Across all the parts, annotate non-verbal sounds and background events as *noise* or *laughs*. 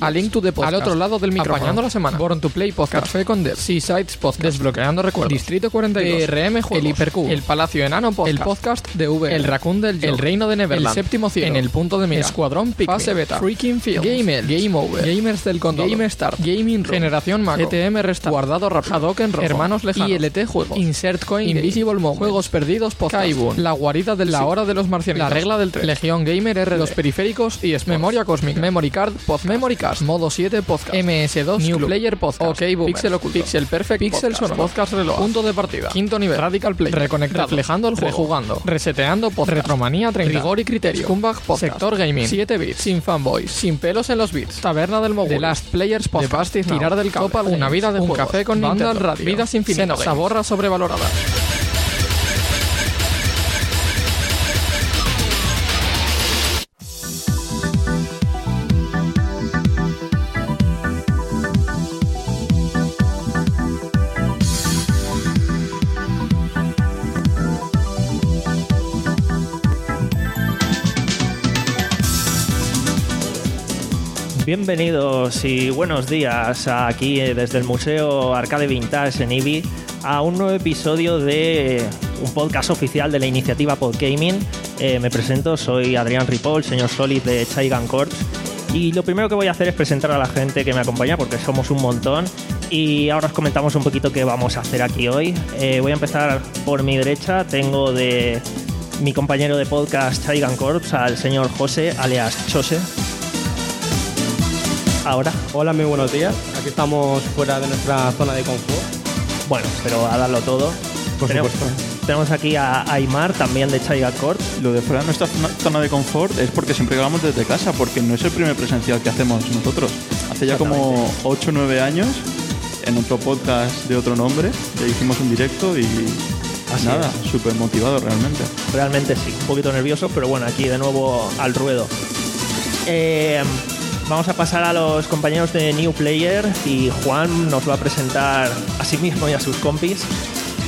A Link to the Podcast, al otro lado del micrófono, Apañando la semana, Born to Play Podcast, Café con Dev, Seasides Podcast, Desbloqueando Recuerdos, Distrito 42, RM Juegos, El Hipercube, El Palacio Enano Podcast, el Podcast de V, El Raccoon del El Reino de Neverland, El Séptimo Cielo, En el Punto de Mira, Escuadrón Pick, Fase Beta, Freaking Field, Gamer, Game Over, Gamers del Condor, Game Start, Gaming Room, Generación Mac, ETM Restart, Guardado Rápido, Hadoken Rojo, Hermanos Lejanos, ILT Juegos, Insert Coin, Invisible Mode, Juegos Perdidos Podcast, Kaibun, La Guarida de la Hora de los Marcianos, La Regla del 3, Legión Gamer R, Los Periféricos y Memoria Cósmica, Memory Card, Post Memory Modo 7 Podcast, MS2, New Player Podcast, OK Boomer, Pixel Oculto, Pixel Perfect, Pixel Sonoro, Podcast Reloj, Punto de Partida, Quinto Nivel, Radical Play, Reconectado, Reflejando el Juego, Rejugando, Reseteando Podcast, Retromanía 30, Rigor y Criterio, Scumbag Podcast, Sector Gaming, 7 bits, Sin Fanboys, Sin Pelos en los Bits, Taberna del Mogul, The Last Players Podcast, Tirar del Cabo, Una Vida de Un Café con Vandal Radio, Vidas Infinitas, Saborra Sobrevalorada. Bienvenidos y buenos días aquí eh, desde el Museo Arcade Vintage en IBI a un nuevo episodio de un podcast oficial de la iniciativa Podgaming. Eh, me presento, soy Adrián Ripoll, señor Solid de Chaigan Corps. Y lo primero que voy a hacer es presentar a la gente que me acompaña porque somos un montón. Y ahora os comentamos un poquito qué vamos a hacer aquí hoy. Eh, voy a empezar por mi derecha. Tengo de mi compañero de podcast Chaigan Corps al señor José, alias Chose ahora. Hola, muy buenos días. Aquí estamos fuera de nuestra zona de confort. Bueno, pero a darlo todo. Por tenemos, supuesto. Tenemos aquí a Aymar, también de Chaiga Corp. Lo de fuera de nuestra zona de confort es porque siempre grabamos desde casa, porque no es el primer presencial que hacemos nosotros. Hace ya como 8 o 9 años, en otro podcast de otro nombre, le hicimos un directo y Así nada, súper motivado realmente. Realmente sí, un poquito nervioso, pero bueno, aquí de nuevo al ruedo. Eh, Vamos a pasar a los compañeros de New Player y Juan nos va a presentar a sí mismo y a sus compis.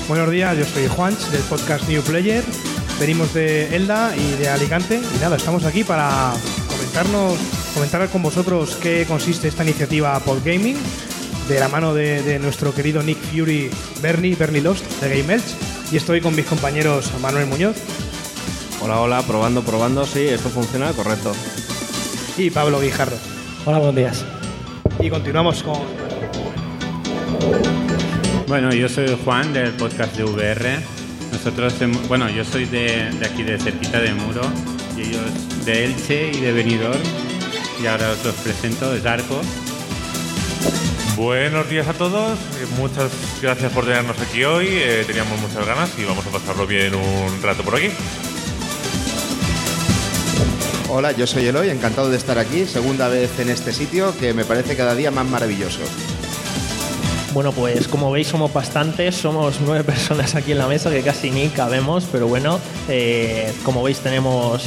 Buenos días, yo soy Juan del podcast New Player. Venimos de Elda y de Alicante y nada, estamos aquí para comentarnos, comentar con vosotros qué consiste esta iniciativa Podgaming de la mano de, nuestro querido Nick Fury Bernie, Bernie Lost de Game Elch y estoy con mis compañeros Manuel Muñoz. Hola, hola, probando, probando, sí, esto funciona, correcto. Y Pablo Guijarro. Hola, buenos días. Y continuamos con. Bueno, yo soy Juan del podcast de VR. Nosotros, bueno, yo soy de, aquí de cerquita de Muro y ellos de Elche y de Benidorm. Y ahora os los presento, es Arco. Buenos días a todos, muchas gracias por tenernos aquí hoy, eh, teníamos muchas ganas y vamos a pasarlo bien un rato por aquí. Hola, yo soy Eloy, encantado de estar aquí, segunda vez en este sitio que me parece cada día más maravilloso. Bueno, pues como veis somos bastantes, somos nueve *laughs* personas aquí en la mesa que casi ni cabemos, pero bueno, eh, como veis tenemos,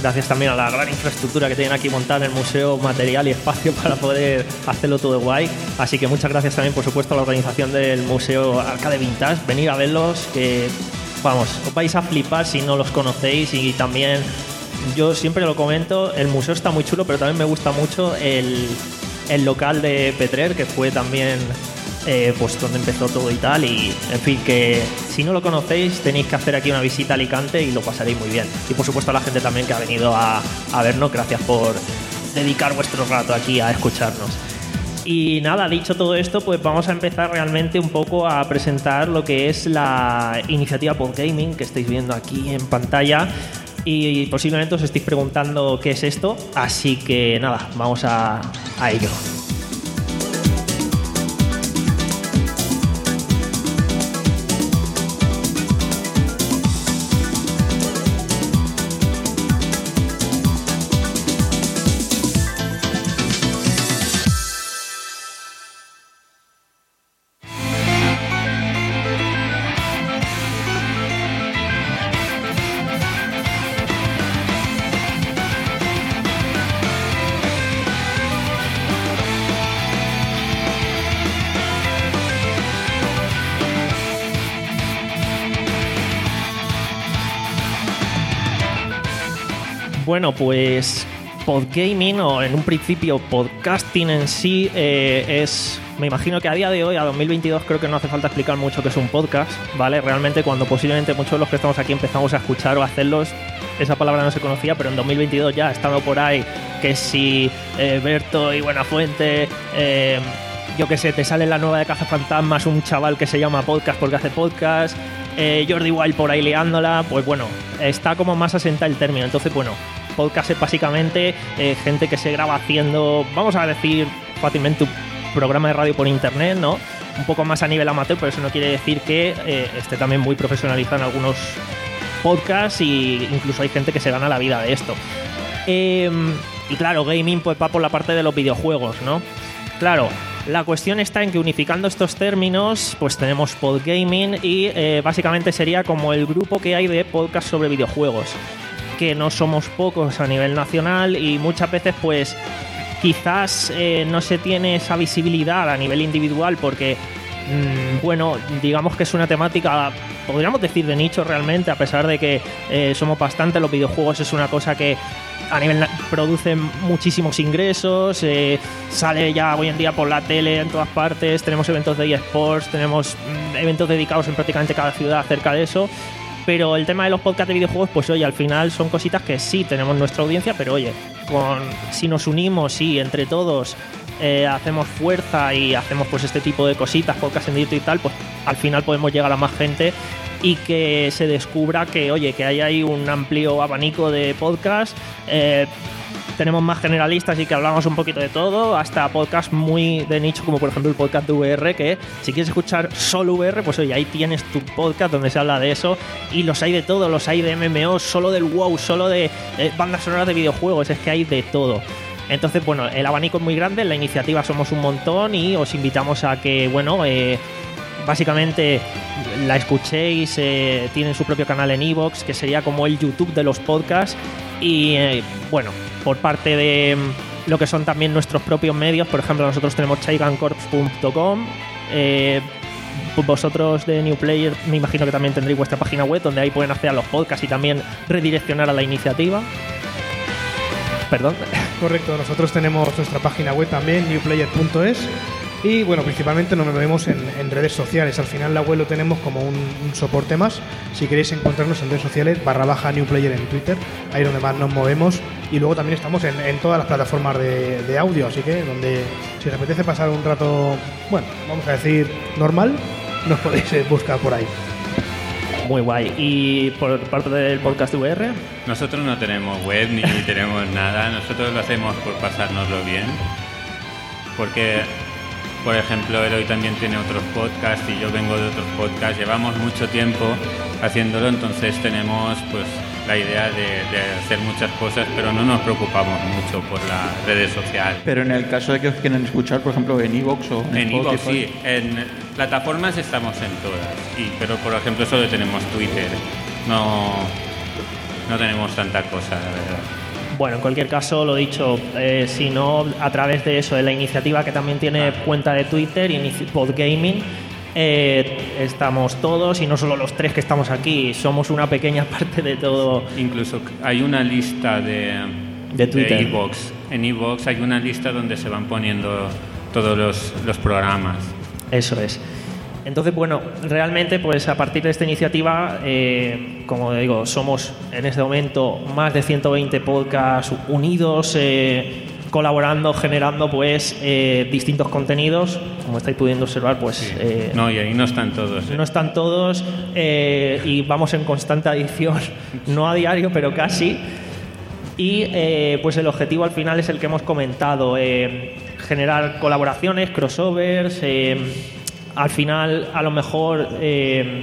gracias también a la gran infraestructura que tienen aquí montada en el museo, material y espacio *laughs* para poder hacerlo todo guay. Así que muchas gracias también, por supuesto, a la organización del Museo Arcade Vintage. Venir a verlos, que vamos, os vais a flipar si no los conocéis y también yo siempre lo comento, el museo está muy chulo, pero también me gusta mucho el, local de Petrer, que fue también eh, pues donde empezó todo y tal. Y en fin, que si no lo conocéis, tenéis que hacer aquí una visita a Alicante y lo pasaréis muy bien. Y por supuesto a la gente también que ha venido a, a vernos, gracias por dedicar vuestro rato aquí a escucharnos. Y nada, dicho todo esto, pues vamos a empezar realmente un poco a presentar lo que es la iniciativa Podgaming que estáis viendo aquí en pantalla y posiblemente os estéis preguntando qué es esto, así que nada, vamos a, ello. Bueno, pues podgaming o en un principio podcasting en sí eh, es me imagino que a día de hoy, a 2022, creo que no hace falta explicar mucho qué es un podcast, ¿vale? Realmente cuando posiblemente muchos de los que estamos aquí empezamos a escuchar o a hacerlos, esa palabra no se conocía, pero en 2022 ya ha estado por ahí que si eh, Berto y Buenafuente, eh, yo qué sé, te sale la nueva de Cazafantasmas un chaval que se llama podcast porque hace podcast, eh, Jordi Wild por ahí liándola, pues bueno, está como más asenta el término. Entonces, bueno, podcast es básicamente eh, gente que se graba haciendo, vamos a decir fácilmente, un programa de radio por internet, ¿no? Un poco más a nivel amateur, pero eso no quiere decir que eh, esté también muy profesionalizado en algunos podcasts y incluso hay gente que se gana la vida de esto. Em, y claro, gaming pues va por la parte de los videojuegos, ¿no? Claro, la cuestión está en que unificando estos términos, pues tenemos podgaming y eh, básicamente sería como el grupo que hay de podcast sobre videojuegos, que no somos pocos a nivel nacional y muchas veces pues quizás eh, no se tiene esa visibilidad a nivel individual porque mm, bueno, digamos que es una temática, podríamos decir de nicho realmente, a pesar de que eh, somos bastante, los videojuegos es una cosa que a nivel produce muchísimos ingresos, eh, sale ya hoy en día por la tele en todas partes, tenemos eventos de eSports, tenemos mm, eventos dedicados en prácticamente cada ciudad acerca de eso. Pero el tema de los podcasts de videojuegos, pues oye, al final son cositas que sí tenemos nuestra audiencia, pero oye, con, si nos unimos y entre todos eh, hacemos fuerza y hacemos pues este tipo de cositas, podcast en directo y tal, pues al final podemos llegar a más gente y que se descubra que, oye, que hay ahí un amplio abanico de podcasts. eh, tenemos más generalistas y que hablamos un poquito de todo, hasta podcasts muy de nicho, como por ejemplo el podcast de VR, que si quieres escuchar solo VR, pues oye, ahí tienes tu podcast donde se habla de eso. Y los hay de todo, los hay de MMO, solo del WoW, solo de bandas sonoras de videojuegos, es que hay de todo. Entonces, bueno, el abanico es muy grande, la iniciativa somos un montón y os invitamos a que, bueno, eh, básicamente la escuchéis, eh, tienen su propio canal en Evox, que sería como el YouTube de los podcasts. Y eh, bueno, por parte de mm, lo que son también nuestros propios medios, por ejemplo, nosotros tenemos chaigancorps.com. Eh, vosotros de New Player me imagino que también tendréis vuestra página web donde ahí pueden acceder a los podcasts y también redireccionar a la iniciativa. Perdón. Correcto, nosotros tenemos nuestra página web también, newplayer.es. Y bueno, principalmente nos movemos en, en redes sociales. Al final la web lo tenemos como un, un soporte más. Si queréis encontrarnos en redes sociales, barra baja newplayer en Twitter, ahí es donde más nos movemos. Y luego también estamos en, en todas las plataformas de, de audio, así que donde si os apetece pasar un rato, bueno, vamos a decir normal, nos podéis eh, buscar por ahí. Muy guay. Y por parte del podcast VR, Nosotros no tenemos web ni *laughs* tenemos nada, nosotros lo hacemos por pasárnoslo bien. Porque, por ejemplo, Eloy también tiene otros podcasts y yo vengo de otros podcasts. Llevamos mucho tiempo haciéndolo, entonces tenemos pues la idea de, de hacer muchas cosas, pero no nos preocupamos mucho por las redes sociales. Pero en el caso de que os quieran escuchar, por ejemplo, en Evox o en, En Evox sí, en plataformas estamos en todas, y, pero por ejemplo solo tenemos Twitter, no, no tenemos tanta cosa, la verdad. Bueno, en cualquier caso, lo dicho, eh, si no, a través de eso, de la iniciativa que también tiene cuenta de Twitter, Inici- Podgaming, eh, estamos todos y no solo los tres que estamos aquí, somos una pequeña *laughs* parte de todo. Incluso hay una lista de, De Twitter. iVoox. En Evox hay una lista donde se van poniendo todos los, los programas. Eso es. Entonces, bueno, realmente, pues a partir de esta iniciativa, eh, como digo, somos en este momento más de 120 podcasts unidos, eh, colaborando, generando, pues, eh, distintos contenidos. Como estáis pudiendo observar, pues, eh, No, y ahí no están todos. no están todos y vamos en constante adición, *laughs* no a diario, pero casi. Y eh, pues el objetivo al final es el que hemos comentado, eh, generar colaboraciones, crossovers, eh, al final a lo mejor eh,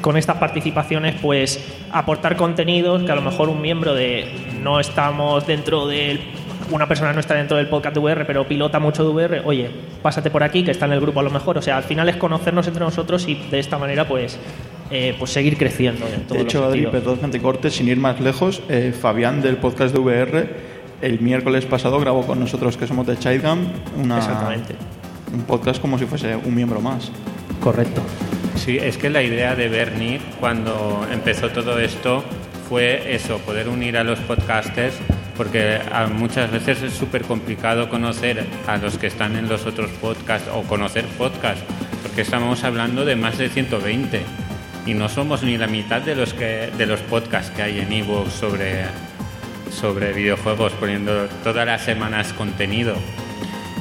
con estas participaciones pues aportar contenidos que a lo mejor un miembro de no estamos dentro del una persona no está dentro del podcast de VR pero pilota mucho de VR oye pásate por aquí que está en el grupo a lo mejor. O sea al final es conocernos entre nosotros y de esta manera pues eh, pues seguir creciendo en todo De hecho, Adri, perdón que te corte, sin ir más lejos, eh, Fabián del podcast de VR el miércoles pasado grabó con nosotros, que somos de Chidegam, una, exactamente un podcast como si fuese un miembro más. correcto Sí, es que la idea de Bernie cuando empezó todo esto fue eso, poder unir a los podcasters porque a muchas veces es súper complicado conocer a los que están en los otros podcasts o conocer podcasts, porque estamos hablando de más de 120 y no somos ni la mitad de los que de los podcasts que hay en Evox sobre sobre videojuegos poniendo todas las semanas contenido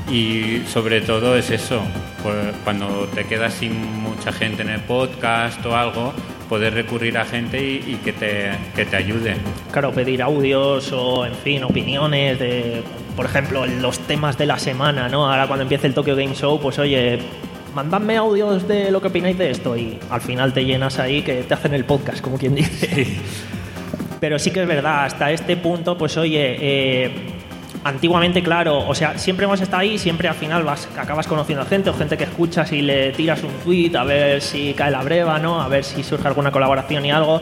y sobre todo es eso pues, cuando te quedas sin mucha gente en el podcast o algo poder recurrir a gente y, que, te, que te ayude. Claro pedir audios o en fin opiniones de por ejemplo los temas de la semana no ahora cuando empiece el Tokyo Game Show pues oye mandadme audios de lo que opináis de esto y al final te llenas ahí que te hacen el podcast, como quien dice. Pero sí que es verdad, hasta este punto, pues oye, eh, antiguamente, claro, o sea, siempre hemos estado ahí, siempre al final vas, acabas conociendo a gente o gente que escuchas y le tiras un tweet a ver si cae la breva, ¿no? A ver si surge alguna colaboración y algo.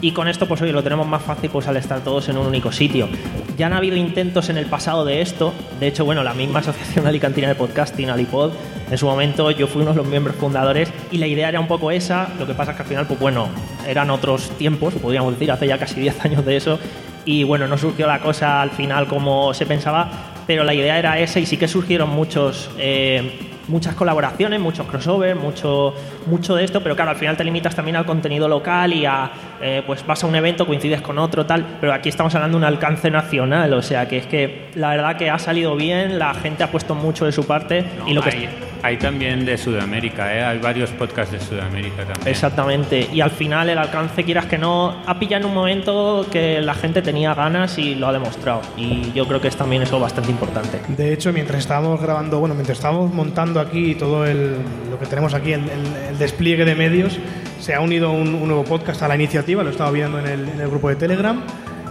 Y con esto, pues oye, lo tenemos más fácil pues al estar todos en un único sitio. Ya han habido intentos en el pasado de esto. De hecho, bueno, la misma *laughs* Asociación Alicantina de Podcasting, Alipod, en su momento yo fui uno de los miembros fundadores y la idea era un poco esa. Lo que pasa es que al final, pues bueno, eran otros tiempos, podríamos decir, hace ya casi 10 años de eso. Y bueno, no surgió la cosa al final como se pensaba, pero la idea era esa y sí que surgieron muchos. Eh, muchas colaboraciones, muchos crossovers, mucho, mucho de esto, pero claro, al final te limitas también al contenido local y a, eh, pues vas a un evento, coincides con otro, tal, pero aquí estamos hablando de un alcance nacional, o sea que es que la verdad que ha salido bien, la gente ha puesto mucho de su parte y lo que... Hay también de Sudamérica, ¿eh? hay varios podcasts de Sudamérica también. Exactamente, y al final el alcance, quieras que no, ha pillado en un momento que la gente tenía ganas y lo ha demostrado. Y yo creo que es también eso bastante importante. De hecho, mientras estábamos grabando, bueno, mientras estábamos montando aquí todo el, lo que tenemos aquí, el, el, despliegue de medios, se ha unido un, nuevo podcast a la iniciativa, lo he estado viendo en el, en el grupo de Telegram.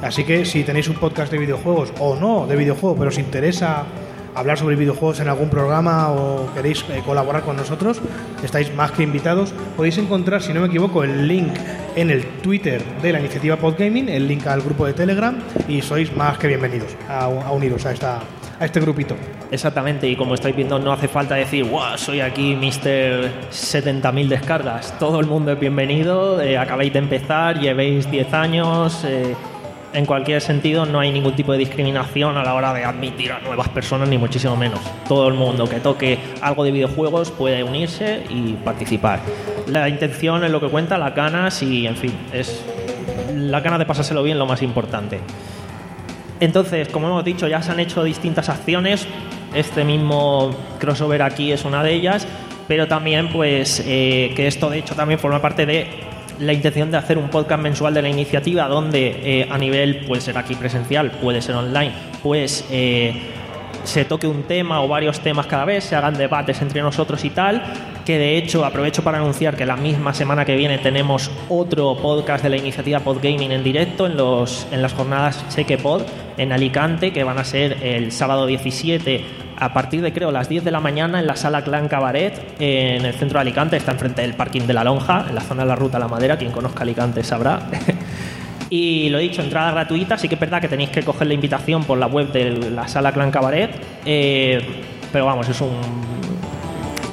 Así que si tenéis un podcast de videojuegos o no de videojuegos, pero os interesa hablar sobre videojuegos en algún programa o queréis eh, colaborar con nosotros, estáis más que invitados. Podéis encontrar, si no me equivoco, el link en el Twitter de la iniciativa Podgaming, el link al grupo de Telegram y sois más que bienvenidos a, uniros a, esta, a este grupito. Exactamente, y como estáis viendo, no hace falta decir, wow, soy aquí Mr. 70.000 descargas. Todo el mundo es bienvenido, eh, acabáis de empezar, llevéis 10 años. Eh, en cualquier sentido no hay ningún tipo de discriminación a la hora de admitir a nuevas personas, ni muchísimo menos. Todo el mundo que toque algo de videojuegos puede unirse y participar. La intención es lo que cuenta, las ganas y, en fin, es la ganas de pasárselo bien lo más importante. Entonces, como hemos dicho, ya se han hecho distintas acciones. Este mismo crossover aquí es una de ellas, pero también, pues, eh, que esto de hecho también forma parte de la intención de hacer un podcast mensual de la iniciativa donde eh, a nivel puede ser aquí presencial, puede ser online, pues eh, se toque un tema o varios temas cada vez, se hagan debates entre nosotros y tal, que de hecho aprovecho para anunciar que la misma semana que viene tenemos otro podcast de la iniciativa Podgaming en directo en, los, en las jornadas Cheque Pod en Alicante, que van a ser el sábado 17 a partir de creo las 10 de la mañana en la sala Clan Cabaret en el centro de Alicante, está enfrente del parking de la Lonja, en la zona de la Ruta La Madera, quien conozca Alicante sabrá. *laughs* y lo he dicho, entrada gratuita, sí que es verdad que tenéis que coger la invitación por la web de la sala Clan Cabaret, eh, pero vamos, es un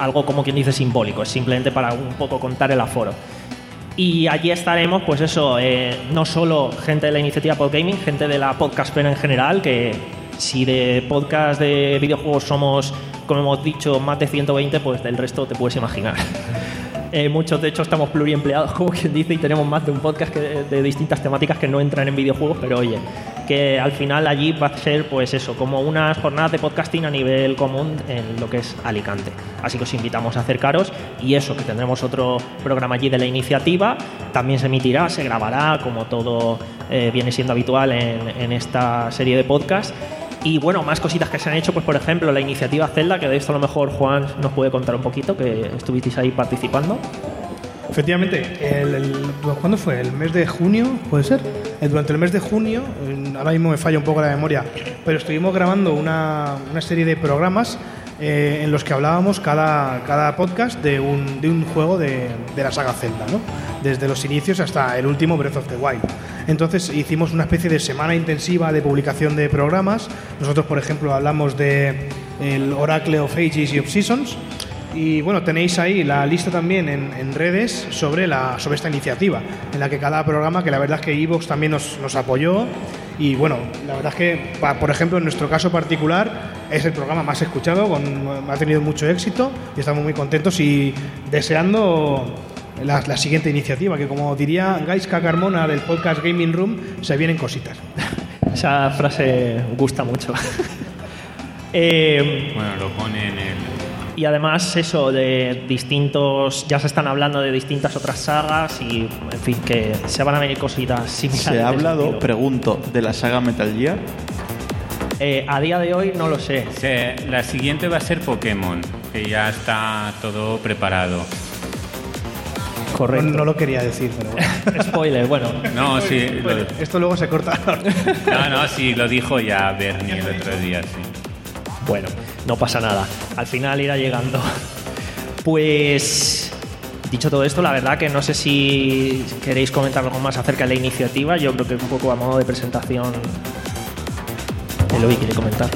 algo como quien dice simbólico, es simplemente para un poco contar el aforo. Y allí estaremos, pues eso, eh, no solo gente de la iniciativa Podgaming, gente de la podcastfera en general, que si de podcast de videojuegos somos, como hemos dicho, más de 120, pues del resto te puedes imaginar. *laughs* Eh, muchos, de hecho, estamos pluriempleados, *laughs* como quien dice, y tenemos más de un podcast de distintas temáticas que no entran en videojuegos, pero oye, que al final allí va a ser, pues eso, como unas jornadas de podcasting a nivel común en lo que es Alicante. Así que os invitamos a acercaros y eso, que tendremos otro programa allí de la iniciativa, también se emitirá, se grabará, como todo eh, viene siendo habitual en, en esta serie de podcasts y bueno, más cositas que se han hecho, pues por ejemplo, la iniciativa Zelda, que de esto a lo mejor Juan nos puede contar un poquito, que estuvisteis ahí participando. Efectivamente, el, ¿cuándo fue? ¿El mes de junio? ¿Puede ser? Eh, durante el mes de junio, ahora mismo me falla un poco la memoria, pero estuvimos grabando una, una serie de programas eh, en los que hablábamos cada, cada podcast de un, de un juego de, de, la saga Zelda, ¿no? desde los inicios hasta el último Breath of the Wild. Entonces hicimos una especie de semana intensiva de publicación de programas. Nosotros, por ejemplo, hablamos de el Oracle of Ages y of Seasons. Y bueno, tenéis ahí la lista también en, en redes sobre, la, sobre esta iniciativa, en la que cada programa, que la verdad es que Evox también nos, nos apoyó. Y bueno, la verdad es que, pa- por ejemplo, en nuestro caso particular, es el programa más escuchado, con, ha tenido mucho éxito y estamos muy contentos y deseando la, la siguiente iniciativa, que como diría Gaiska Carmona del podcast Gaming Room, se vienen cositas. *laughs* Esa frase gusta mucho. *laughs* Eh, Bueno, lo pone en el. Y además eso de distintos, ya se están hablando de distintas otras sagas y en fin que se van a venir cositas similares. Se ha hablado, pregunto, de la saga Metal Gear. Eh, a día de hoy no lo sé. La siguiente va a ser Pokémon, que ya está todo preparado. No, Correcto. no lo quería decir, pero bueno. *laughs* Spoiler, bueno. No, sí, lo, Esto luego se corta. *laughs* no, no, sí, lo dijo ya Bernie el otro día, sí. Bueno, no pasa nada. Al final irá llegando. Pues dicho todo esto, la verdad que no sé si queréis comentar algo más acerca de la iniciativa. Yo creo que un poco a modo de presentación. Eloy quiere comentar.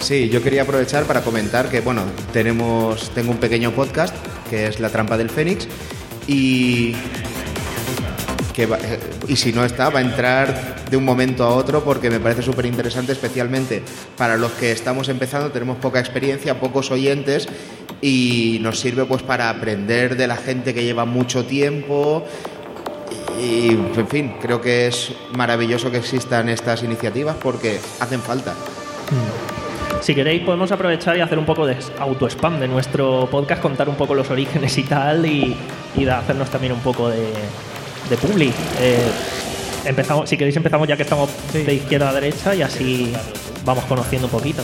Sí, yo quería aprovechar para comentar que, bueno, tenemos, tengo un pequeño podcast que es La Trampa del Fénix y eh, y si no está va a entrar de un momento a otro porque me parece súper interesante, especialmente para los que estamos empezando, tenemos poca experiencia, pocos oyentes y nos sirve pues para aprender de la gente que lleva mucho tiempo y en fin, creo que es maravilloso que existan estas iniciativas porque hacen falta. Si queréis, podemos aprovechar y hacer un poco de auto-spam de nuestro podcast, contar un poco los orígenes y tal, y, hacernos también un poco de, de publi. Eh, empezamos, si queréis, empezamos ya que estamos de izquierda a derecha y así vamos conociendo un poquito.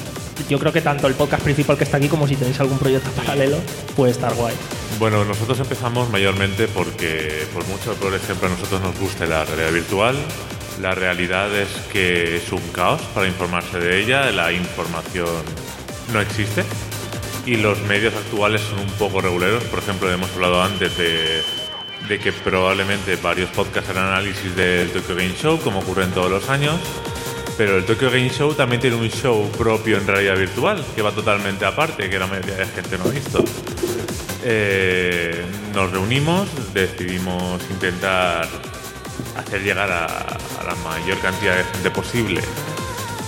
Yo creo que tanto el podcast principal que está aquí como si tenéis algún proyecto *laughs* paralelo puede estar guay. Bueno, nosotros empezamos mayormente porque, por mucho por ejemplo, a nosotros nos gusta la realidad virtual. La realidad es que es un caos para informarse de ella, la información no existe y los medios actuales son un poco reguleros. Por ejemplo, hemos hablado antes de, que probablemente varios podcasts harán análisis del Tokyo Game Show, como ocurre en todos los años. Pero el Tokyo Game Show también tiene un show propio en realidad virtual, que va totalmente aparte, que la mayoría de gente no ha visto. Eh, nos reunimos, decidimos intentar hacer llegar a, a la mayor cantidad de gente posible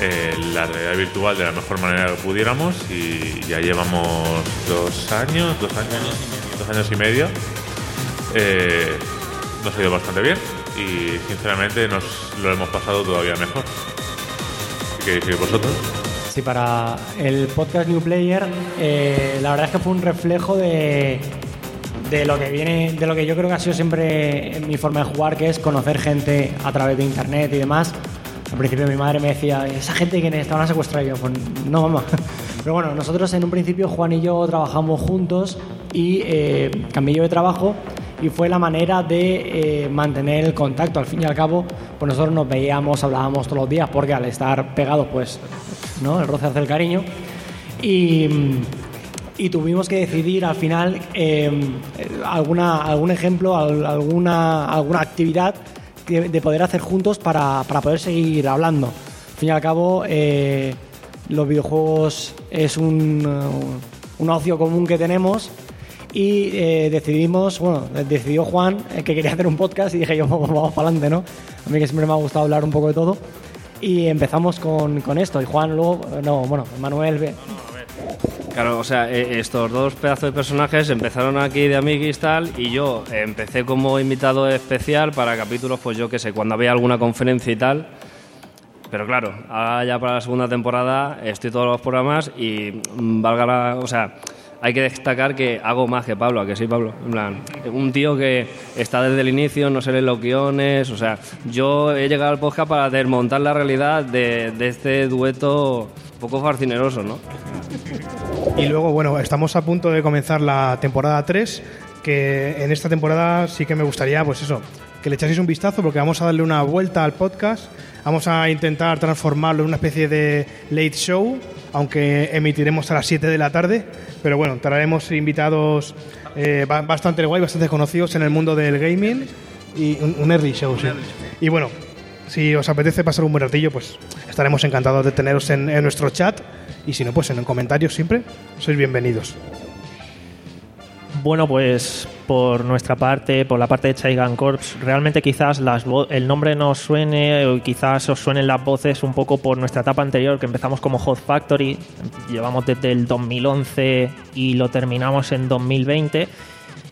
eh, la realidad virtual de la mejor manera que pudiéramos y ya llevamos dos años, dos años, dos años y medio. Eh, nos ha ido bastante bien y sinceramente nos lo hemos pasado todavía mejor. ¿Qué decir vosotros? Sí, para el podcast New Player, eh, la verdad es que fue un reflejo de, de lo que viene, de lo que yo creo que ha sido siempre mi forma de jugar, que es conocer gente a través de internet y demás. Al principio mi madre me decía, esa gente que van a secuestrar yo, pues no mamá. *laughs* Pero bueno, nosotros en un principio Juan y yo trabajamos juntos y eh, cambié yo de trabajo y fue la manera de eh, mantener el contacto. Al fin y al cabo, pues nosotros nos veíamos, hablábamos todos los días, porque al estar pegados, pues, ¿no? El roce hace el cariño. Y, y tuvimos que decidir al final eh, alguna, algún ejemplo, al- alguna, alguna actividad que- de poder hacer juntos para, para poder seguir hablando. Al fin y al cabo, eh, los videojuegos es un, un ocio común que tenemos y eh, decidimos, bueno, decidió Juan eh, que quería hacer un podcast y dije yo, *laughs* vamos, para adelante, ¿no? A mí que siempre me ha gustado hablar un poco de todo. Y empezamos con, con esto. Y Juan luego, no, bueno, Manuel, ve- Claro, o sea, eh, estos dos pedazos de personajes empezaron aquí de amiguis tal y yo empecé como invitado especial para capítulos, pues yo qué sé, cuando había alguna conferencia y tal. Pero claro, ahora ya para la segunda temporada estoy todos los programas y mm, valga la, o sea, hay que destacar que hago más que Pablo, ¿a que sí, Pablo? En plan, un tío que está desde el inicio, no se lee los guiones, o sea, yo he llegado al podcast para desmontar la realidad de, de este dueto poco fascineroso, ¿no? Y luego, bueno, estamos a punto de comenzar la temporada 3, que en esta temporada sí que me gustaría, pues eso, que le echaseis un vistazo porque vamos a darle una vuelta al podcast, vamos a intentar transformarlo en una especie de late show, aunque emitiremos a las 7 de la tarde, pero bueno, traeremos invitados eh, ba- bastante guay, bastante conocidos en el mundo del gaming y un, un early show, sí. Y bueno, si os apetece pasar un buen ratillo, pues estaremos encantados de teneros en, en nuestro chat. Y si no, pues en los comentarios siempre sois bienvenidos. Bueno, pues por nuestra parte, por la parte de Chaigan Corps, realmente quizás las el nombre nos suene o quizás os suenen las voces un poco por nuestra etapa anterior, que empezamos como Hot Factory, llevamos desde el 2011 y lo terminamos en 2020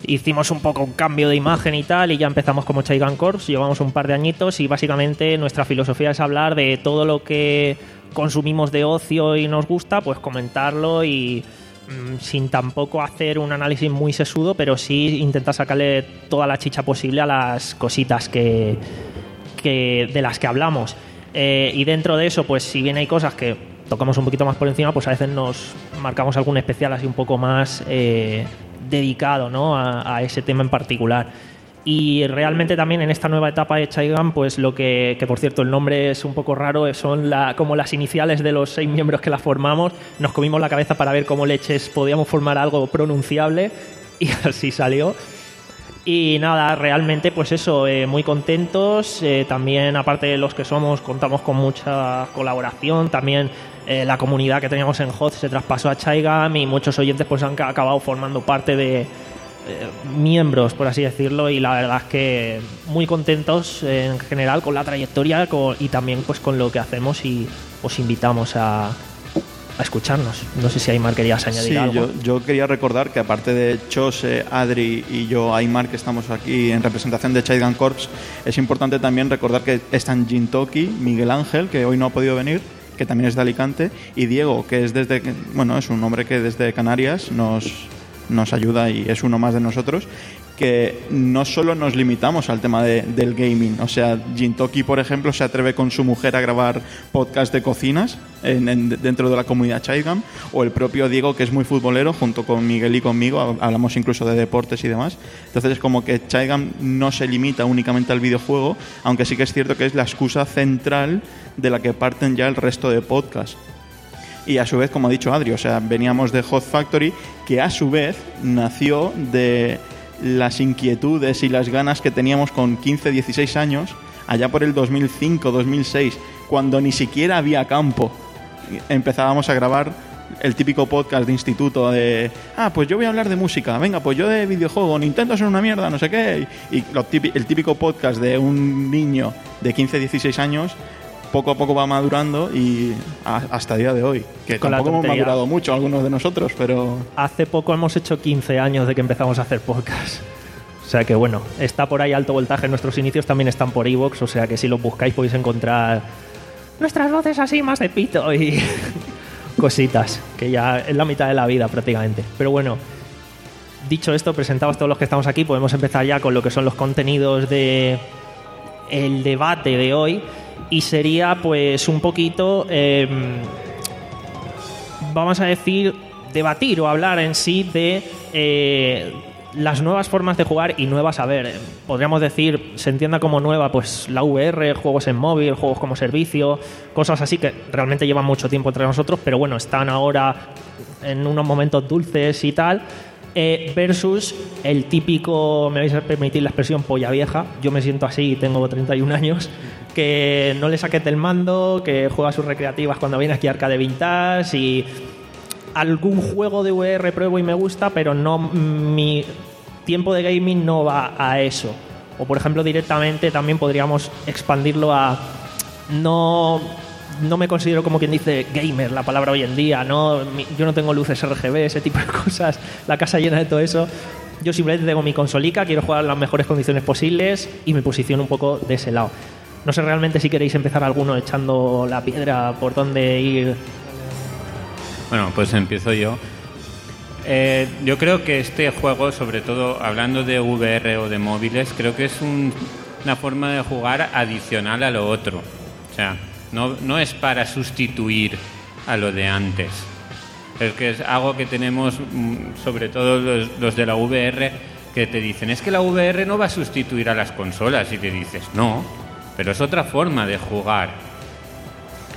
hicimos un poco un cambio de imagen y tal, y ya empezamos como Chaigan Corps, llevamos un par de añitos y básicamente nuestra filosofía es hablar de todo lo que consumimos de ocio y nos gusta, pues comentarlo y sin tampoco hacer un análisis muy sesudo, pero sí intentar sacarle toda la chicha posible a las cositas que, de las que hablamos. Eh, y dentro de eso, pues si bien hay cosas que tocamos un poquito más por encima, pues a veces nos marcamos algún especial así un poco más eh, dedicado ¿no? a, ese tema en particular. Y realmente también en esta nueva etapa de Chaigan, pues lo que, que por cierto el nombre es un poco raro, son la, como las iniciales de los seis miembros que la formamos. Nos comimos la cabeza para ver cómo leches podíamos formar algo pronunciable y *laughs* así salió. Y nada, realmente pues eso, eh, muy contentos. Eh, también aparte de los que somos, contamos con mucha colaboración. También eh, la comunidad que teníamos en Hot se traspasó a Chaigam y muchos oyentes pues han acabado formando parte de eh, miembros, por así decirlo, y la verdad es que muy contentos en general con la trayectoria y también pues con lo que hacemos y os invitamos a, a escucharnos. No sé si Aymar querías añadir algo. Yo, yo quería recordar que aparte de Chose, Adri y yo, Aymar, que estamos aquí en representación de Chaigan Corps, es importante también recordar que están Jintoki, Miguel Ángel, que hoy no ha podido venir, que también es de Alicante, y Diego, que es desde, bueno, es un hombre que desde Canarias nos, nos ayuda y es uno más de nosotros que no solo nos limitamos al tema del gaming. O sea, Jintoki, por ejemplo, se atreve con su mujer a grabar podcast de cocinas dentro de la comunidad Chaigam. O el propio Diego, que es muy futbolero, junto con Miguel y conmigo, hablamos incluso de deportes y demás. Entonces es como que Chaigam no se limita únicamente al videojuego, aunque sí que es cierto que es la excusa central de la que parten ya el resto de podcasts y a su vez, como ha dicho Adri, o sea, veníamos de Hot Factory, que a su vez nació de las inquietudes y las ganas que teníamos con 15, 16 años, allá por el 2005, 2006, cuando ni siquiera había campo. Empezábamos a grabar el típico podcast de instituto de, ah, pues yo voy a hablar de música, venga, pues yo de videojuego, Nintendo es una mierda, no sé qué. Y el típico podcast de un niño de 15, 16 años poco a poco va madurando y hasta el día de hoy. Que tampoco hemos madurado mucho algunos de nosotros, pero... Hace poco hemos hecho 15 años de que empezamos a hacer podcast. O sea que bueno, está por ahí alto voltaje. Nuestros inicios también están por Evox, o sea que si los buscáis podéis encontrar nuestras voces así más de pito y *laughs* cositas, que ya es la mitad de la vida prácticamente. Pero bueno, dicho esto, presentados todos los que estamos aquí, podemos empezar ya con lo que son los contenidos de el debate de hoy y sería pues un poquito, em, vamos a decir, debatir o hablar en sí de eh, las nuevas formas de jugar y nuevas, a ver, podríamos decir, se entienda como nueva, pues la VR, juegos en móvil, juegos como servicio, cosas así que realmente llevan mucho tiempo entre nosotros, pero bueno, están ahora en unos momentos dulces y tal. Eh, versus el típico, me vais a permitir la expresión polla vieja, yo me siento así, tengo 31 años, que no le saques del mando, que juega sus recreativas cuando viene aquí Arcade Vintage y algún juego de VR pruebo y me gusta, pero no mi tiempo de gaming no va a eso. O por ejemplo directamente también podríamos expandirlo a no no me considero como quien dice gamer, la palabra hoy en día, no yo no tengo luces RGB, ese tipo de *laughs* cosas, la casa llena de todo eso. Yo simplemente tengo mi consolica, quiero jugar en las mejores condiciones posibles y me posiciono un poco de ese lado. No sé realmente si queréis empezar alguno echando la piedra por dónde ir. Bueno, pues empiezo yo. Eh, yo creo que este juego, sobre todo hablando de VR o de móviles, creo que es una forma de jugar adicional a lo otro. O sea, no, no es para sustituir a lo de antes. Es que es algo que tenemos, mm, sobre todo los, los de la VR, que te dicen, es que la VR no va a sustituir a las consolas. Y te dices, no, pero es otra forma de jugar.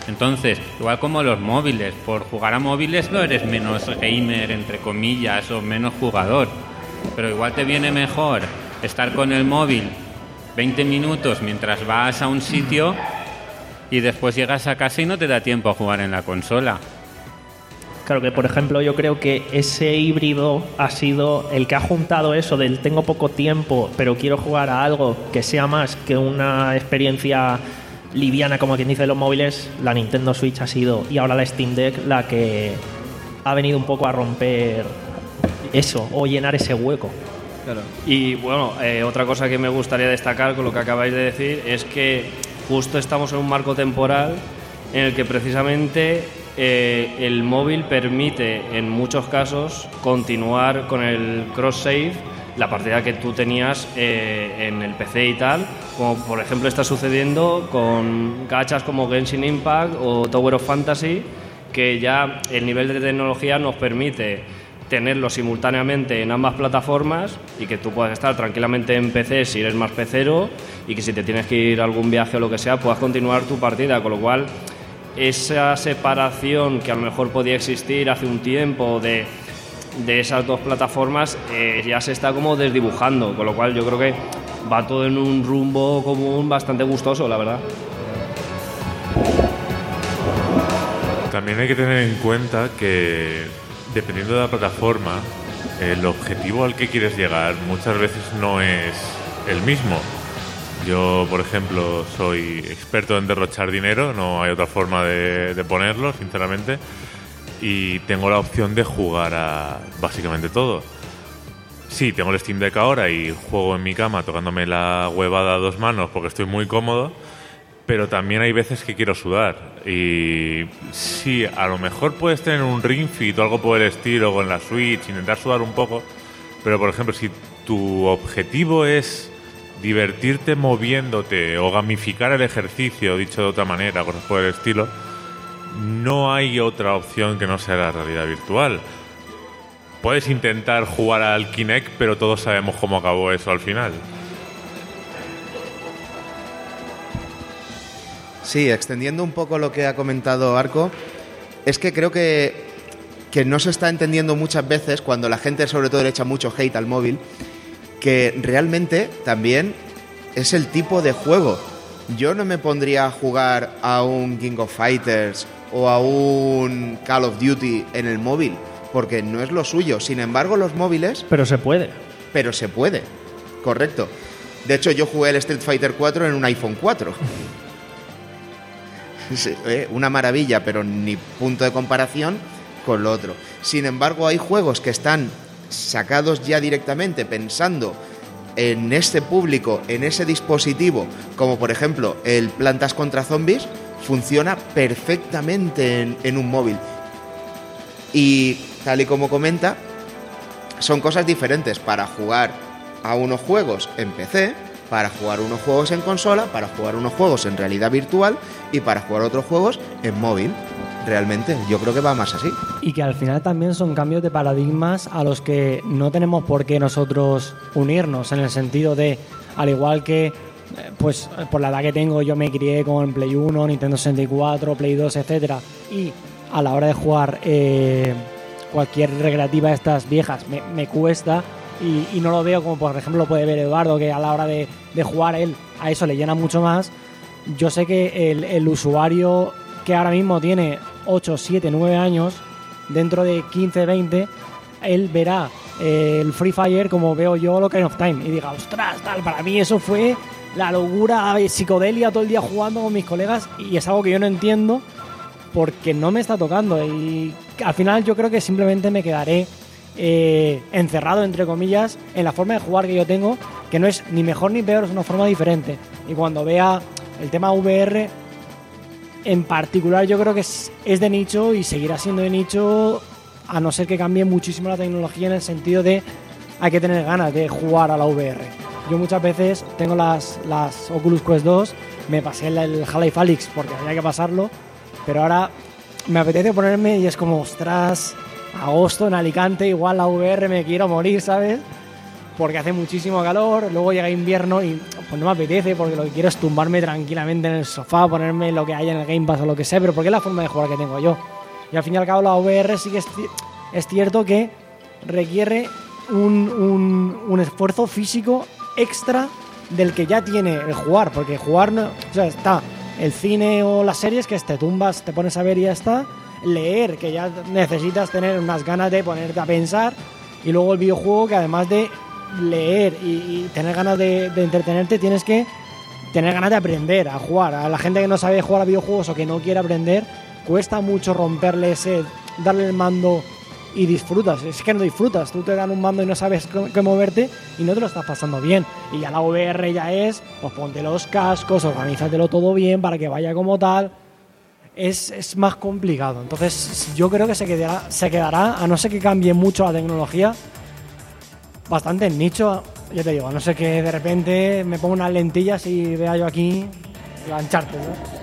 Entonces, igual como los móviles, por jugar a móviles no eres menos gamer, entre comillas, o menos jugador, pero igual te viene mejor estar con el móvil 20 minutos mientras vas a un sitio y después llegas a casa y no te da tiempo a jugar en la consola. Claro que, por ejemplo, yo creo que ese híbrido ha sido el que ha juntado eso del tengo poco tiempo, pero quiero jugar a algo que sea más que una experiencia liviana, como quien dice los móviles. La Nintendo Switch ha sido, y ahora la Steam Deck, la que ha venido un poco a romper eso, o llenar ese hueco. Claro. Y bueno, eh, otra cosa que me gustaría destacar con lo que acabáis de decir es que justo estamos en un marco temporal en el que precisamente eh, el móvil permite en muchos casos continuar con el cross-save la partida que tú tenías eh, en el PC y tal, como por ejemplo está sucediendo con gachas como Genshin Impact o Tower of Fantasy, que ya el nivel de tecnología nos permite tenerlo simultáneamente en ambas plataformas y que tú puedas estar tranquilamente en PC si eres más pecero y que si te tienes que ir a algún viaje o lo que sea puedas continuar tu partida, con lo cual esa separación que a lo mejor podía existir hace un tiempo de, de esas dos plataformas eh, ya se está como desdibujando, con lo cual yo creo que va todo en un rumbo común bastante gustoso, la verdad. También hay que tener en cuenta que dependiendo de la plataforma, el objetivo al que quieres llegar muchas veces no es el mismo. Yo, por ejemplo, soy experto en derrochar dinero, no hay otra forma de, ponerlo, sinceramente, y tengo la opción de jugar a básicamente todo. Sí, tengo el Steam Deck ahora y juego en mi cama tocándome la huevada a dos manos porque estoy muy cómodo, pero también hay veces que quiero sudar. Y sí, a lo mejor puedes tener un Ring Fit o algo por el estilo con la Switch, intentar sudar un poco, pero por ejemplo, si tu objetivo es divertirte moviéndote o gamificar el ejercicio, dicho de otra manera, cosas por el estilo, no hay otra opción que no sea la realidad virtual. Puedes intentar jugar al Kinect, pero todos sabemos cómo acabó eso al final. Sí, extendiendo un poco lo que ha comentado Arco, es que creo que, que no se está entendiendo muchas veces cuando la gente sobre todo le echa mucho hate al móvil, que realmente también es el tipo de juego. Yo no me pondría a jugar a un King of Fighters o a un Call of Duty en el móvil, porque no es lo suyo. Sin embargo, los móviles... Pero se puede. Pero se puede, correcto. De hecho, yo jugué el Street Fighter 4 en un iPhone 4. *laughs* Eh, una maravilla, pero ni punto de comparación con lo otro. Sin embargo, hay juegos que están sacados ya directamente pensando en este público, en ese dispositivo, como por ejemplo el Plantas contra Zombies, funciona perfectamente en, un móvil. Y tal y como comenta, son cosas diferentes para jugar a unos juegos en PC, para jugar unos juegos en consola, para jugar unos juegos en realidad virtual y para jugar otros juegos en móvil realmente. Yo creo que va más así. Y que al final también son cambios de paradigmas a los que no tenemos por qué nosotros unirnos, en el sentido de, al igual que, eh, pues por la edad que tengo, yo me crié con Play 1, Nintendo 64, Play 2, etcétera, y a la hora de jugar eh, cualquier recreativa de estas viejas me, cuesta. Y, no lo veo como por ejemplo lo puede ver Eduardo, que a la hora de, jugar él a eso le llena mucho más. Yo sé que el, el usuario que ahora mismo tiene 8, 7, 9 años, dentro de 15, 20, él verá eh, el Free Fire como veo yo lo Kind of Time y diga, ostras, tal, para mí eso fue la locura, psicodelia todo el día jugando con mis colegas y es algo que yo no entiendo porque no me está tocando y al final yo creo que simplemente me quedaré eh, encerrado, entre comillas, en la forma de jugar que yo tengo, que no es ni mejor ni peor, es una forma diferente. Y cuando vea el tema VR, en particular yo creo que es, de nicho y seguirá siendo de nicho a no ser que cambie muchísimo la tecnología en el sentido de hay que tener ganas de jugar a la VR. Yo muchas veces tengo las, las Oculus Quest 2, me pasé el, el Half-Life Alyx porque había que pasarlo, pero ahora me apetece ponerme y es como, ostras, agosto en Alicante, igual la VR me quiero morir, ¿sabes? Porque hace muchísimo calor, luego llega invierno y pues no me apetece porque lo que quiero es tumbarme tranquilamente en el sofá, ponerme lo que haya en el Game Pass o lo que sea, pero porque es la forma de jugar que tengo yo. Y al fin y al cabo la VR sí que es, cierto que requiere un, un, esfuerzo físico extra del que ya tiene el jugar, porque jugar no, o sea, está el cine o las series que es te tumbas, te pones a ver y ya está. leer, que ya necesitas tener unas ganas de ponerte a pensar, y luego el videojuego que además de leer y, tener ganas de, entretenerte, tienes que tener ganas de aprender a jugar. A la gente que no sabe jugar a videojuegos o que no quiere aprender, cuesta mucho romperle ese, darle el mando y disfrutas. Es que no disfrutas. Tú te dan un mando y no sabes qué moverte y no te lo estás pasando bien. Y ya la VR ya es, pues ponte los cascos, organízatelo todo bien para que vaya como tal. Es, es más complicado. Entonces yo creo que se quedará, se quedará, a no ser que cambie mucho la tecnología, bastante nicho. Yo te digo, no ser que de repente me ponga unas lentillas y vea yo aquí la ancharte, ¿no?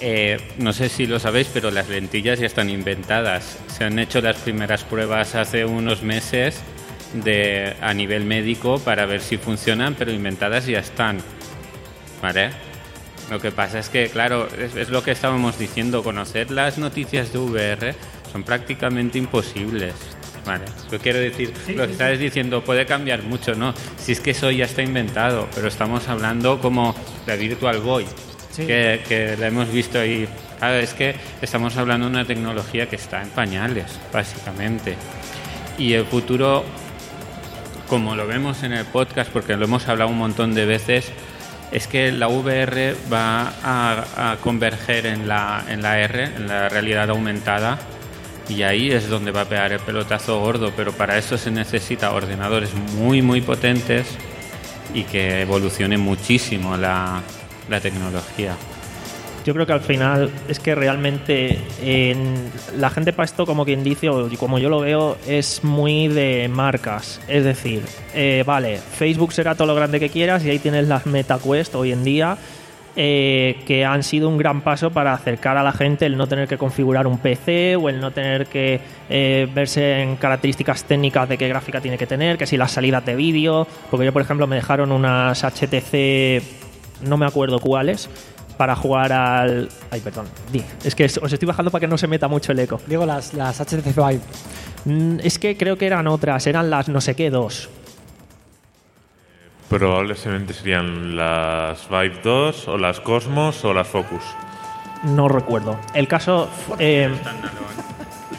Eh, no sé si lo sabéis, pero las lentillas ya están inventadas. Se han hecho las primeras pruebas hace unos meses de, a nivel médico para ver si funcionan, pero inventadas ya están. Lo que pasa es que, claro, es, lo que estábamos diciendo, conocer las noticias de VR son prácticamente imposibles. Vale, yo quiero decir, lo que estás diciendo puede cambiar mucho, ¿no? Si es que eso ya está inventado, pero estamos hablando como la Virtual Boy que, que la hemos visto ahí. Claro, es que estamos hablando de una tecnología que está en pañales, básicamente. Y el futuro, como lo vemos en el podcast, porque lo hemos hablado un montón de veces, es que la VR va a, converger en la, en la R, en la realidad aumentada, y ahí es donde va a pegar el pelotazo gordo, pero para eso se necesita ordenadores muy, muy potentes y que evolucione muchísimo la, la tecnología. Yo creo que al final es que realmente la gente para esto, como quien dice, o como yo lo veo, es muy de marcas. Es decir, eh, vale, Facebook será todo lo grande que quieras y ahí tienes las MetaQuest hoy en día. Eh, que han sido un gran paso para acercar a la gente el no tener que configurar un PC o el no tener que eh, verse en características técnicas de qué gráfica tiene que tener, que si las salidas de vídeo, porque yo por ejemplo me dejaron unas HTC no me acuerdo cuáles, para jugar al. Ay, perdón. Es que os estoy bajando para que no se meta mucho el eco. Digo las, las HTC Vive. Mm, es que creo que eran otras, eran las no sé qué dos. Probablemente serían las Vive 2 o las Cosmos o las Focus. No recuerdo. El caso. Eh,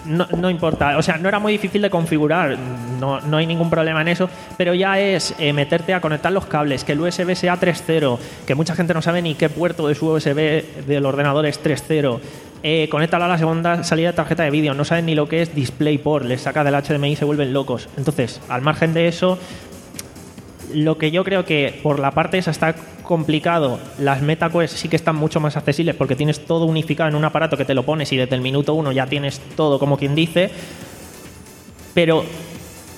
no, no, importa. O sea, no era muy difícil de configurar, no, no hay ningún problema en eso, pero ya es eh, meterte a conectar los cables, que el USB sea 3.0, que mucha gente no sabe ni qué puerto de su USB del ordenador es 3.0. Eh, conéctalo a la segunda salida de tarjeta de vídeo, no saben ni lo que es DisplayPort, les saca del HDMI y se vuelven locos. Entonces, al margen de eso, lo que yo creo que por la parte esa está complicado, las MetaQuest sí que están mucho más accesibles porque tienes todo unificado en un aparato que te lo pones y desde el minuto uno ya tienes todo como quien dice, pero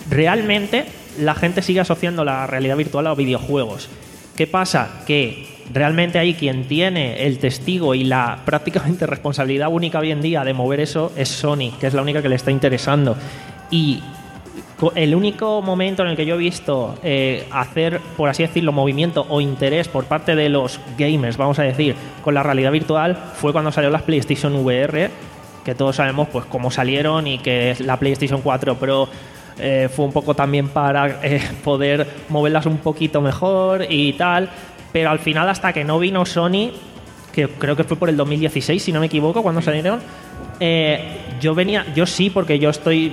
realmente la gente sigue asociando la realidad virtual a videojuegos. ¿Qué pasa? Que realmente ahí quien tiene el testigo y la *laughs* prácticamente responsabilidad única hoy en día de mover eso es Sony, que es la única que le está interesando. Y el único momento en el que yo he visto eh, hacer, por así decirlo, movimiento o interés por parte de los gamers, vamos a decir, con la realidad virtual, fue cuando salió las PlayStation VR, que todos sabemos pues cómo salieron y que la PlayStation 4 Pro eh, fue un poco también para eh, poder moverlas un poquito mejor y tal. Pero al final, hasta que no vino Sony, que creo que fue por el 2016, si no me equivoco, cuando salieron, yo venía, yo sí, porque yo estoy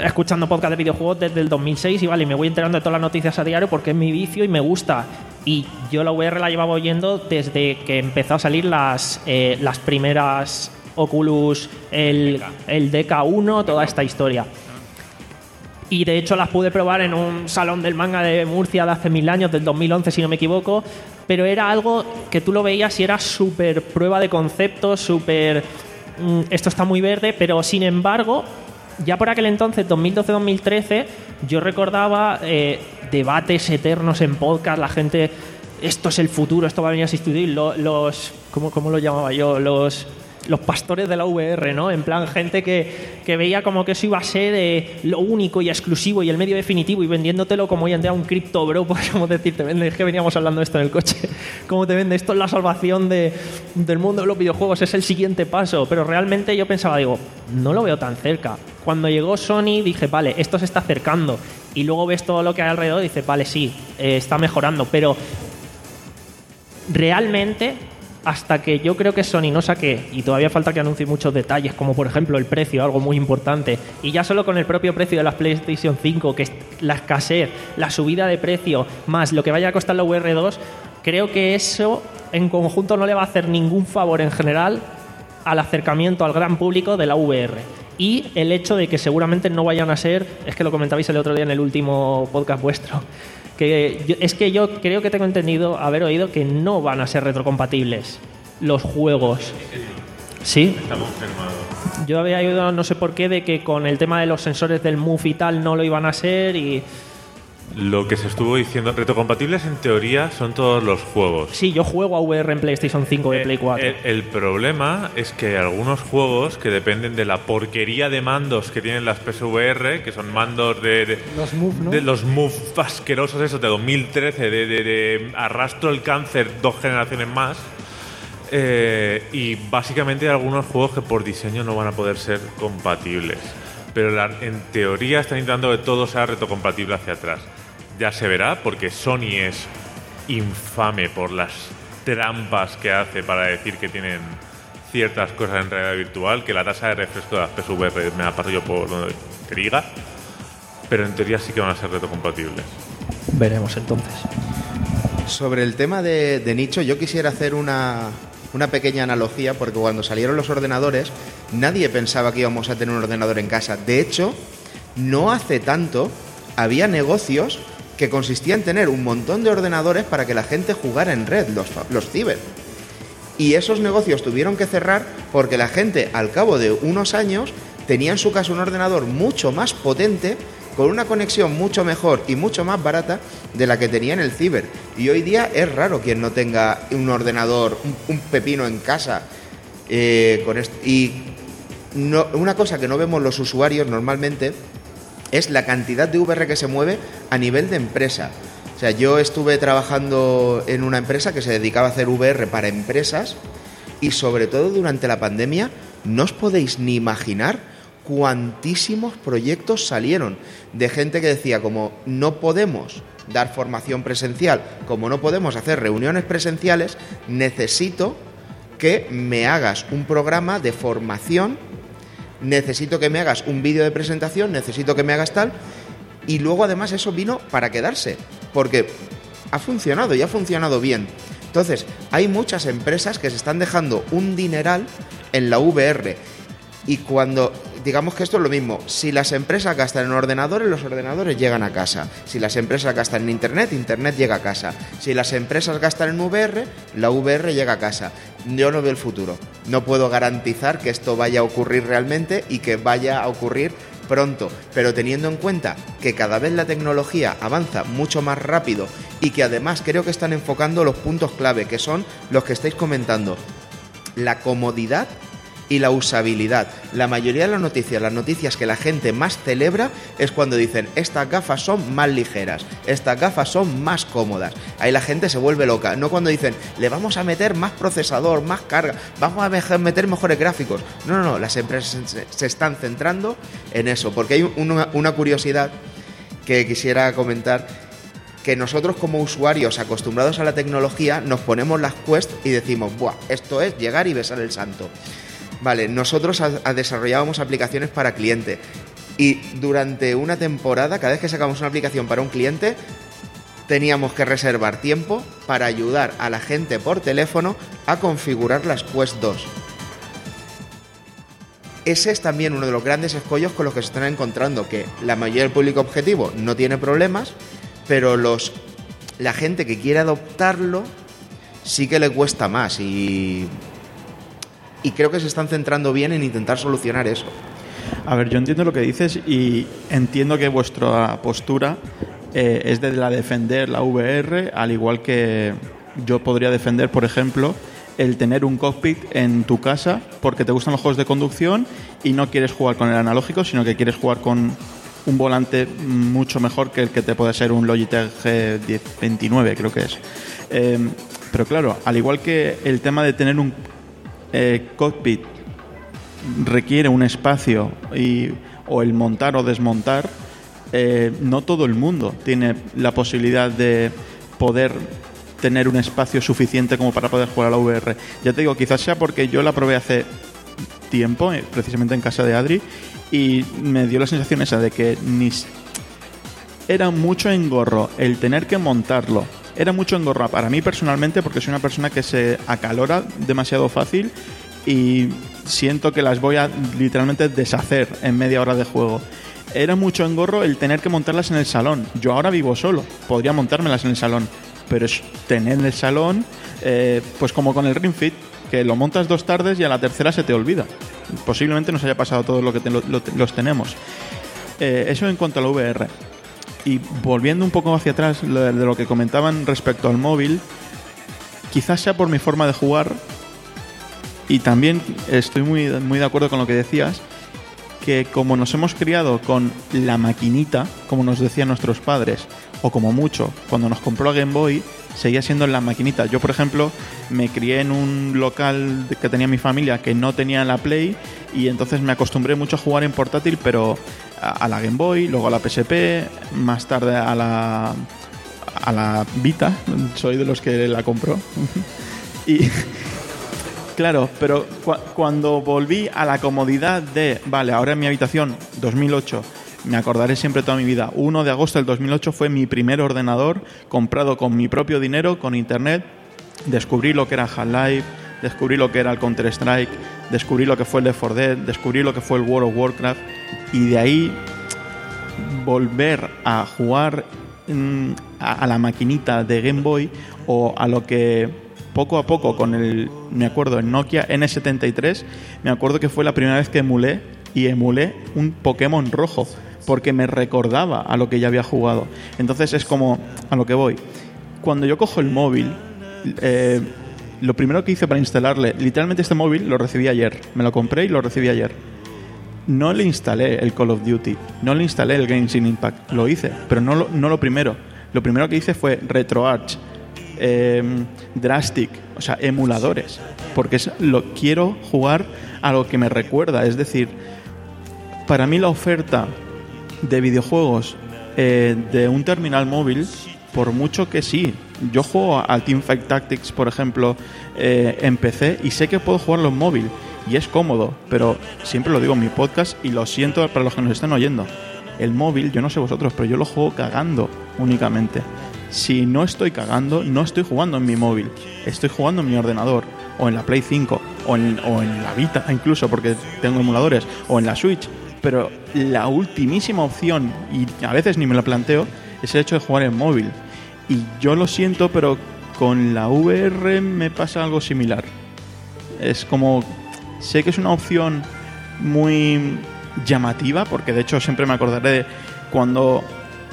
escuchando podcast de videojuegos desde el 2006 y vale, me voy enterando de todas las noticias a diario porque es mi vicio y me gusta. Y yo la VR la llevaba oyendo desde que empezó a salir las, eh, las primeras Oculus, el, el DK1, toda esta historia. Y de hecho las pude probar en un salón del manga de Murcia de hace mil años, del 2011 si no me equivoco, pero era algo que tú lo veías y era súper prueba de concepto, súper... Mm, esto está muy verde, pero sin embargo ya por aquel entonces, 2012-2013, yo recordaba eh, debates eternos en podcast, la gente, esto es el futuro, esto va a venir a sustituir los, ¿cómo, ¿cómo lo llamaba yo? Los los pastores de la VR, ¿no? En plan, gente que, veía como que eso iba a ser eh, lo único y exclusivo y el medio definitivo y vendiéndotelo como hoy en día un cripto, bro, *laughs* podríamos decir, te vende, es que veníamos hablando de esto en el coche, *laughs* cómo te vende, esto es la salvación de, del mundo de los videojuegos, es el siguiente paso, pero realmente yo pensaba, digo, no lo veo tan cerca. Cuando llegó Sony dije, vale, esto se está acercando y luego ves todo lo que hay alrededor y dices, vale, sí, eh, está mejorando, pero realmente hasta que yo creo que Sony no saque, y todavía falta que anuncie muchos detalles, como por ejemplo el precio, algo muy importante, y ya solo con el propio precio de las PlayStation 5, que es la escasez, la subida de precio, más lo que vaya a costar la VR2, creo que eso en conjunto no le va a hacer ningún favor en general al acercamiento al gran público de la VR. Y el hecho de que seguramente no vayan a ser, es que lo comentabais el otro día en el último podcast vuestro, que es que yo creo que tengo entendido, haber oído que no van a ser retrocompatibles los juegos. Sí. Yo había oído, no sé por qué, de que con el tema de los sensores del Move y tal no lo iban a ser y lo que se estuvo diciendo, retrocompatibles en teoría son todos los juegos. Sí, yo juego a VR en PlayStation 5 y Play 4. El, el, problema es que algunos juegos que dependen de la porquería de mandos que tienen las PSVR, que son mandos de, los Move, ¿no? de los Move asquerosos esos de 2013, de, de arrastro el cáncer dos generaciones más. Eh, y básicamente hay algunos juegos que por diseño no van a poder ser compatibles. Pero en teoría están intentando que todo sea retrocompatible hacia atrás ya se verá, porque Sony es infame por las trampas que hace para decir que tienen ciertas cosas en realidad virtual, que la tasa de refresco de las PSVR me la paso yo por donde que diga, pero en teoría sí que van a ser retrocompatibles. Veremos entonces. Sobre el tema de, de nicho, yo quisiera hacer una, una pequeña analogía, porque cuando salieron los ordenadores, nadie pensaba que íbamos a tener un ordenador en casa. De hecho, no hace tanto había negocios que consistía en tener un montón de ordenadores para que la gente jugara en red, los, los ciber. Y esos negocios tuvieron que cerrar porque la gente, al cabo de unos años, tenía en su casa un ordenador mucho más potente, con una conexión mucho mejor y mucho más barata de la que tenía en el ciber. Y hoy día es raro quien no tenga un ordenador, un, pepino en casa. Eh, con y no, una cosa que no vemos los usuarios normalmente es la cantidad de VR que se mueve a nivel de empresa. O sea, yo estuve trabajando en una empresa que se dedicaba a hacer VR para empresas y sobre todo durante la pandemia no os podéis ni imaginar cuantísimos proyectos salieron de gente que decía como no podemos dar formación presencial, como no podemos hacer reuniones presenciales, necesito que me hagas un programa de formación necesito que me hagas un vídeo de presentación, necesito que me hagas tal. Y luego además eso vino para quedarse, porque ha funcionado y ha funcionado bien. Entonces, hay muchas empresas que se están dejando un dineral en la VR. Y cuando digamos que esto es lo mismo. Si las empresas gastan en ordenadores, los ordenadores llegan a casa. Si las empresas gastan en Internet, Internet llega a casa. Si las empresas gastan en VR, la VR llega a casa. Yo no veo el futuro. No puedo garantizar que esto vaya a ocurrir realmente y que vaya a ocurrir pronto, pero teniendo en cuenta que cada vez la tecnología avanza mucho más rápido y que además creo que están enfocando los puntos clave, que son los que estáis comentando. La comodidad y la usabilidad. La mayoría de las noticias, las noticias que la gente más celebra es cuando dicen estas gafas son más ligeras, estas gafas son más cómodas. Ahí la gente se vuelve loca, no cuando dicen le vamos a meter más procesador, más carga, vamos a meter mejores gráficos. No, no, no, las empresas se están centrando en eso, porque hay una, curiosidad que quisiera comentar que nosotros como usuarios acostumbrados a la tecnología nos ponemos las Quest y decimos, Buah, esto es llegar y besar el santo. Vale, nosotros desarrollábamos aplicaciones para cliente y durante una temporada, cada vez que sacamos una aplicación para un cliente, teníamos que reservar tiempo para ayudar a la gente por teléfono a configurar las Quest 2. Ese es también uno de los grandes escollos con los que se están encontrando, que la mayoría del público objetivo no tiene problemas, pero los, la gente que quiere adoptarlo sí que le cuesta más y y creo que se están centrando bien en intentar solucionar eso. A ver, yo entiendo lo que dices y entiendo que vuestra postura eh, es de la defender la VR, al igual que yo podría defender, por ejemplo, el tener un cockpit en tu casa porque te gustan los juegos de conducción y no quieres jugar con el analógico, sino que quieres jugar con un volante mucho mejor que el que te puede ser un Logitech G29, creo que es. Eh, pero claro, al igual que el tema de tener un eh, cockpit requiere un espacio y, o el montar o desmontar, eh, no todo el mundo tiene la posibilidad de poder tener un espacio suficiente como para poder jugar a la VR. Ya te digo, quizás sea porque yo la probé hace tiempo, eh, precisamente en casa de Adri, y me dio la sensación esa de que ni era mucho engorro el tener que montarlo. Era mucho engorro para mí personalmente porque soy una persona que se acalora demasiado fácil y siento que las voy a literalmente deshacer en media hora de juego. Era mucho engorro el tener que montarlas en el salón. Yo ahora vivo solo, podría montármelas en el salón, pero es tener el salón, eh, pues como con el Ring Fit, que lo montas dos tardes y a la tercera se te olvida. Posiblemente nos haya pasado todo lo que los tenemos. Eh, eso en cuanto a la VR. Y volviendo un poco hacia atrás de, lo que comentaban respecto al móvil, quizás sea por mi forma de jugar y también estoy muy, muy de acuerdo con lo que decías, que como nos hemos criado con la maquinita, como nos decían nuestros padres, o como mucho, cuando nos compró la Game Boy, seguía siendo la maquinita. Yo, por ejemplo, me crié en un local que tenía mi familia que no tenía la Play y entonces me acostumbré mucho a jugar en portátil, pero a, la Game Boy, luego a la PSP, más tarde a la a la Vita, soy de los que la compró. *laughs* y Claro, pero cua- cuando volví a la comodidad de, vale, ahora en mi habitación, 2008, me acordaré siempre toda mi vida, 1 de agosto del 2008 fue mi primer ordenador comprado con mi propio dinero, con internet, descubrí lo que era Half-Life, descubrí lo que era el Counter-Strike, descubrí lo que fue el Left 4 Dead, descubrí lo que fue el World of Warcraft, y de ahí volver a jugar mm, a, la maquinita de Game Boy o a lo que poco a poco con el, me acuerdo, el Nokia N73, me acuerdo que fue la primera vez que emulé y emulé un Pokémon rojo porque me recordaba a lo que ya había jugado. Entonces es como a lo que voy. Cuando yo cojo el móvil, eh, lo primero que hice para instalarle, literalmente este móvil lo recibí ayer, me lo compré y lo recibí ayer no le instalé el Call of Duty, no le instalé el Genshin Impact, lo hice, pero no lo, no lo primero. Lo primero que hice fue RetroArch, eh, Drastic, o sea, emuladores, porque es, lo quiero jugar a lo que me recuerda. Es decir, para mí la oferta de videojuegos eh, de un terminal móvil, por mucho que sí, yo juego al Teamfight Tactics, por ejemplo, eh, en PC y sé que puedo jugarlo en móvil y es cómodo, pero siempre lo digo en mi podcast y lo siento para los que nos están oyendo. El móvil, yo no sé vosotros, pero yo lo juego cagando únicamente. Si no estoy cagando, no estoy jugando en mi móvil, estoy jugando en mi ordenador, o en la Play 5, o en, o en la Vita incluso, porque tengo emuladores, o en la Switch. Pero la ultimísima opción, y a veces ni me lo planteo, es el hecho de jugar en móvil. Y yo lo siento, pero con la VR me pasa algo similar. Es como, sé que es una opción muy llamativa, porque de hecho siempre me acordaré de cuando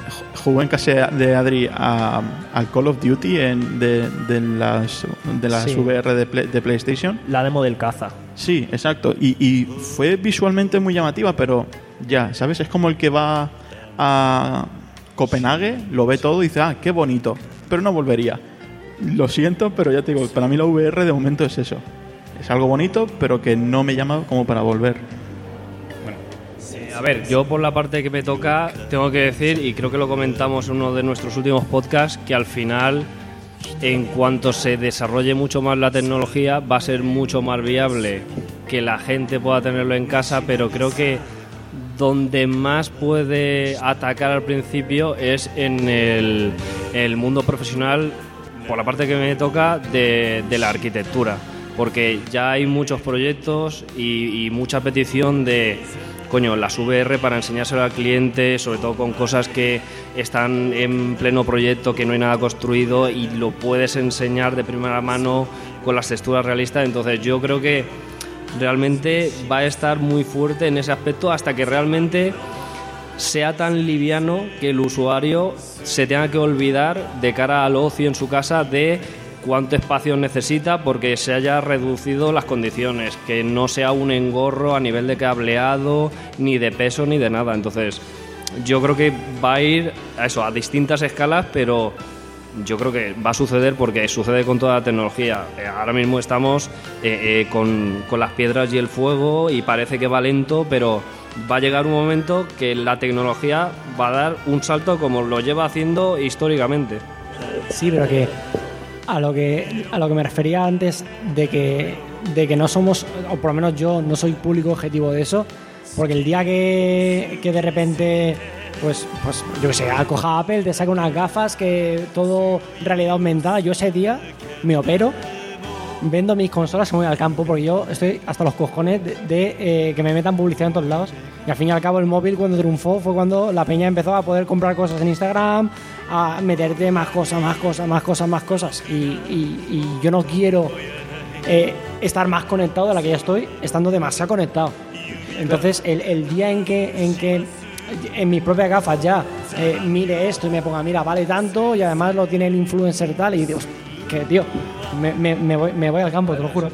ju- jugué en casa de Adri a- al Call of Duty en- de, de las, de las Sí. VR de, Play- de PlayStation. La demo del caza. Sí, exacto. Y, y fue visualmente muy llamativa, pero ya, ¿sabes? Es como el que va a Copenhague, lo ve todo y dice, ah, qué bonito, pero no volvería. Lo siento, pero ya te digo, para mí la VR de momento es eso. Es algo bonito, pero que no me llama como para volver. Eh, a ver, yo por la parte que me toca, tengo que decir, y creo que lo comentamos en uno de nuestros últimos podcasts, que al final, en cuanto se desarrolle mucho más la tecnología, va a ser mucho más viable que la gente pueda tenerlo en casa, pero creo que donde más puede atacar al principio es en el, el mundo profesional, por la parte que me toca, de, de la arquitectura. Porque ya hay muchos proyectos y, mucha petición de, coño, las VR para enseñárselo al cliente, sobre todo con cosas que están en pleno proyecto, que no hay nada construido y lo puedes enseñar de primera mano con las texturas realistas. Entonces yo creo que realmente va a estar muy fuerte en ese aspecto hasta que realmente sea tan liviano que el usuario se tenga que olvidar de cara al ocio en su casa de cuánto espacio necesita porque se haya reducido las condiciones, que no sea un engorro a nivel de cableado, ni de peso, ni de nada. Entonces, yo creo que va a ir a eso, a distintas escalas, pero yo creo que va a suceder porque sucede con toda la tecnología. Eh, ahora mismo estamos eh, eh, con, con las piedras y el fuego y parece que va lento, pero va a llegar un momento que la tecnología va a dar un salto como lo lleva haciendo históricamente. Sí, pero que a lo que a lo que me refería antes de que de que no somos o por lo menos yo no soy público objetivo de eso porque el día que, que de repente pues pues yo que sé acoja Apple te saca unas gafas que todo realidad aumentada yo ese día me opero vendo mis consolas y voy al campo porque yo estoy hasta los cojones de, eh, que me metan publicidad en todos lados y al fin y al cabo el móvil cuando triunfó fue cuando la peña empezó a poder comprar cosas en Instagram a meterte más cosas, más cosas, más cosas, más cosas. Y, yo no quiero eh, estar más conectado de la que ya estoy, estando demasiado conectado. Entonces, el, el día en que, en que en mis propias gafas ya eh, mire esto y me ponga, mira, vale tanto, y además lo tiene el influencer tal, y digo, que tío, me, me- me voy, me voy al campo, te lo juro.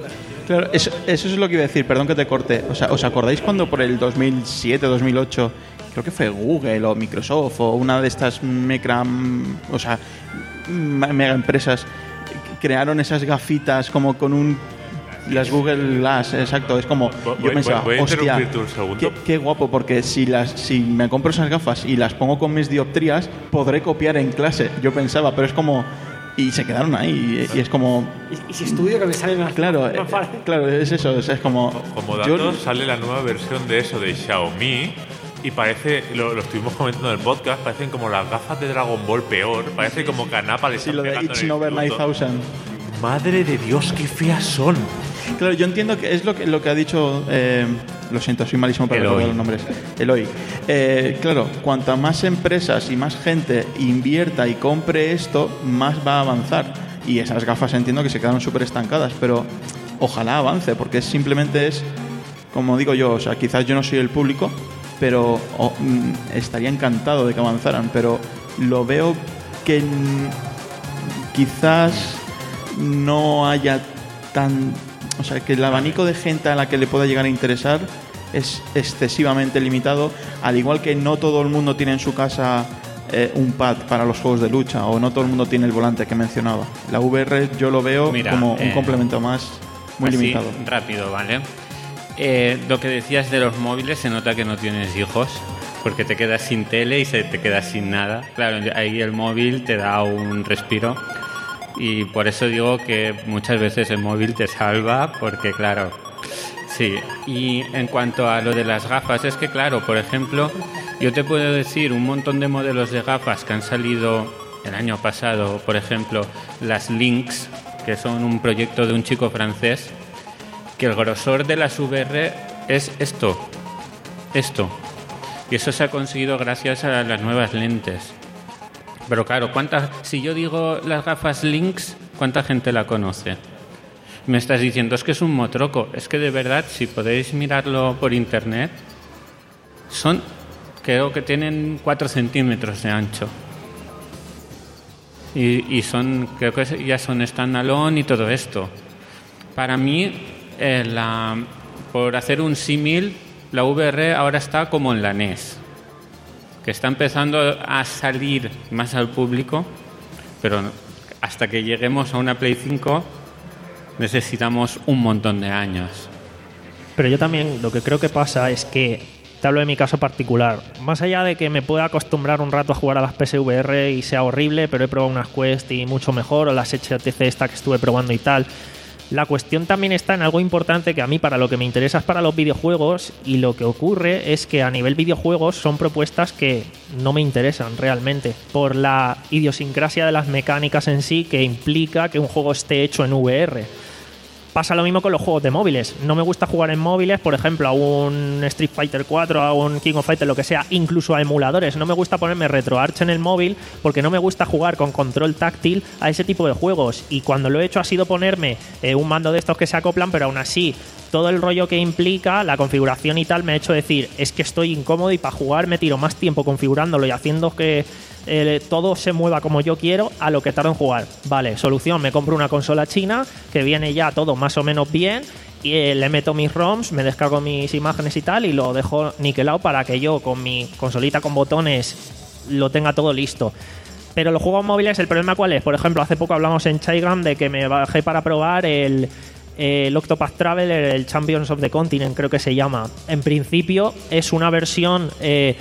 Claro, eso, eso es lo que iba a decir, perdón que te corte. O sea, ¿os acordáis cuando por el 2007, 2008, creo que fue Google o Microsoft o una de estas mecra, o sea, ma- mega empresas crearon esas gafitas como con un las Google Glass, exacto, es como Voy- yo voy- pensaba, voy a hostia, interrumpirte un segundo". qué, qué guapo porque si las si me compro esas gafas y las pongo con mis dioptrías, podré copiar en clase. Yo pensaba, pero es como y se quedaron ahí y, y es como Y, y si estudio que me sale más. Claro, eh, más fácil. claro, es eso, o sea, es como... Como yo- datos, sale la nueva versión de eso de Xiaomi y parece, lo, lo estuvimos comentando en el podcast, parecen como las gafas de Dragon Ball peor, parece como canapa le sí, lo de el Over fruto. 9000. Madre de Dios, qué feas son. Claro, yo entiendo que es lo que, lo que ha dicho... eh, lo siento, soy malísimo para recordar los nombres. Eloy. Eh, claro, cuanta más empresas y más gente invierta y compre esto, más va a avanzar. Y esas gafas entiendo que se quedaron súper estancadas, pero ojalá avance, porque simplemente es, como digo yo, o sea, quizás yo no soy el público, pero mm, estaría encantado de que avanzaran, pero lo veo que quizás no haya tan... O sea, que el abanico de gente a la que le pueda llegar a interesar es excesivamente limitado, al igual que no todo el mundo tiene en su casa eh, un pad para los juegos de lucha o no todo el mundo tiene el volante que mencionaba. La VR yo lo veo Mira, como un eh, complemento más muy Así, limitado. rápido, ¿vale? Eh, lo que decías de los móviles se nota que no tienes hijos, porque te quedas sin tele y se te quedas sin nada. Claro, ahí el móvil te da un respiro y por eso digo que muchas veces el móvil te salva, porque claro, sí. Y en cuanto a lo de las gafas, es que claro, por ejemplo, yo te puedo decir un montón de modelos de gafas que han salido el año pasado, por ejemplo, las Lynx, que son un proyecto de un chico francés, que el grosor de las VR es esto, esto. Y eso se ha conseguido gracias a las nuevas lentes. Pero claro, ¿cuántas, si yo digo las gafas Lynx, ¿cuánta gente la conoce? Me estás diciendo, es que es un motroco. Es que de verdad, si podéis mirarlo por internet, son, creo que tienen 4 centímetros de ancho. Y, son, creo que ya son standalone y todo esto. Para mí, eh, por hacer un símil, la VR ahora está como en la NES, que está empezando a salir más al público, pero hasta que lleguemos a una Play 5 necesitamos un montón de años. Pero yo también lo que creo que pasa es que, te hablo de mi caso particular, más allá de que me pueda acostumbrar un rato a jugar a las PSVR y sea horrible, pero he probado unas Quest y mucho mejor, o las HTC esta que estuve probando y tal, la cuestión también está en algo importante que a mí para lo que me interesa es para los videojuegos y lo que ocurre es que a nivel videojuegos son propuestas que no me interesan realmente por la idiosincrasia de las mecánicas en sí que implica que un juego esté hecho en VR. Pasa lo mismo con los juegos de móviles. No me gusta jugar en móviles, por ejemplo, a un Street Fighter 4, a un King of Fighters, lo que sea, incluso a emuladores. No me gusta ponerme RetroArch en el móvil porque no me gusta jugar con control táctil a ese tipo de juegos. Y cuando lo he hecho ha sido ponerme eh, un mando de estos que se acoplan, pero aún así todo el rollo que implica, la configuración y tal, me ha hecho decir, es que estoy incómodo y para jugar me tiro más tiempo configurándolo y haciendo que eh, todo se mueva como yo quiero a lo que tardo en jugar. Vale, solución, me compro una consola china que viene ya todo más o menos bien y eh, le meto mis ROMs, me descargo mis imágenes y tal y lo dejo niquelado para que yo con mi consolita con botones lo tenga todo listo. Pero los juegos móviles, ¿el problema cuál es? Por ejemplo, hace poco hablamos en Chaigram de que me bajé para probar el, el Octopath Traveler, el Champions of the Continent, creo que se llama. En principio es una versión... eh,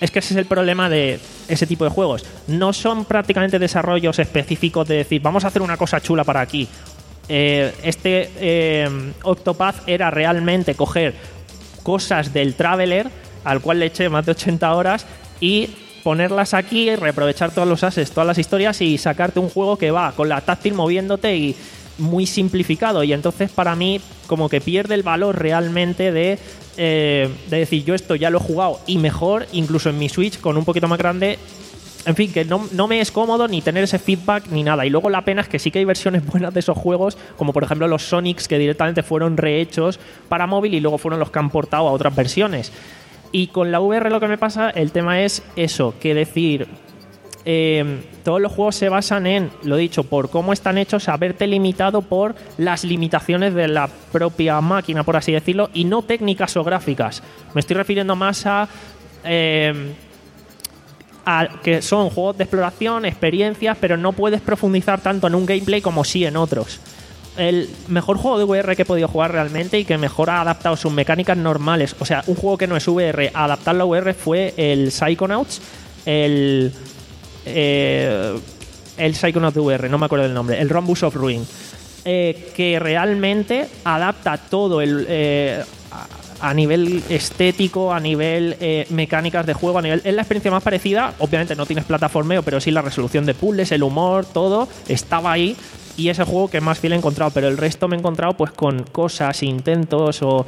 es que ese es el problema de... ese tipo de juegos. No son prácticamente desarrollos específicos de decir, vamos a hacer una cosa chula para aquí. Eh, este eh, Octopath era realmente coger cosas del Traveler, al cual le eché más de 80 horas, y ponerlas aquí, reaprovechar todos los assets, todas las historias y sacarte un juego que va con la táctil moviéndote y muy simplificado. Y entonces para mí como que pierde el valor realmente de, eh, de decir yo esto ya lo he jugado y mejor, incluso en mi Switch con un poquito más grande. En fin, que no, no me es cómodo ni tener ese feedback ni nada. Y luego la pena es que sí que hay versiones *laughs* buenas de esos juegos, como por ejemplo los Sonics que directamente fueron rehechos para móvil y luego fueron los que han portado a otras versiones. Y con la VR lo que me pasa, el tema es eso, que decir, eh, todos los juegos se basan en, lo dicho, por cómo están hechos, haberte limitado por las limitaciones de la propia máquina, por así decirlo, y no técnicas o gráficas. Me estoy refiriendo más a... eh, a- que son juegos de exploración, experiencias, pero no puedes profundizar tanto en un gameplay como sí en otros. El mejor juego de VR que he podido jugar realmente y que mejor ha adaptado sus mecánicas normales, o sea, un juego que no es VR, adaptarlo a VR fue el Psychonauts, el. Eh, el Psychonauts VR, no me acuerdo del nombre, el Rhombus of Ruin, eh, que realmente adapta todo el. eh, a- a nivel estético, a nivel eh, mecánicas de juego, a nivel. Es la experiencia más parecida. Obviamente no tienes plataformeo, pero sí la resolución de puzzles, el humor, todo estaba ahí. Y es el juego que más fiel he encontrado. Pero el resto me he encontrado pues con cosas, intentos o.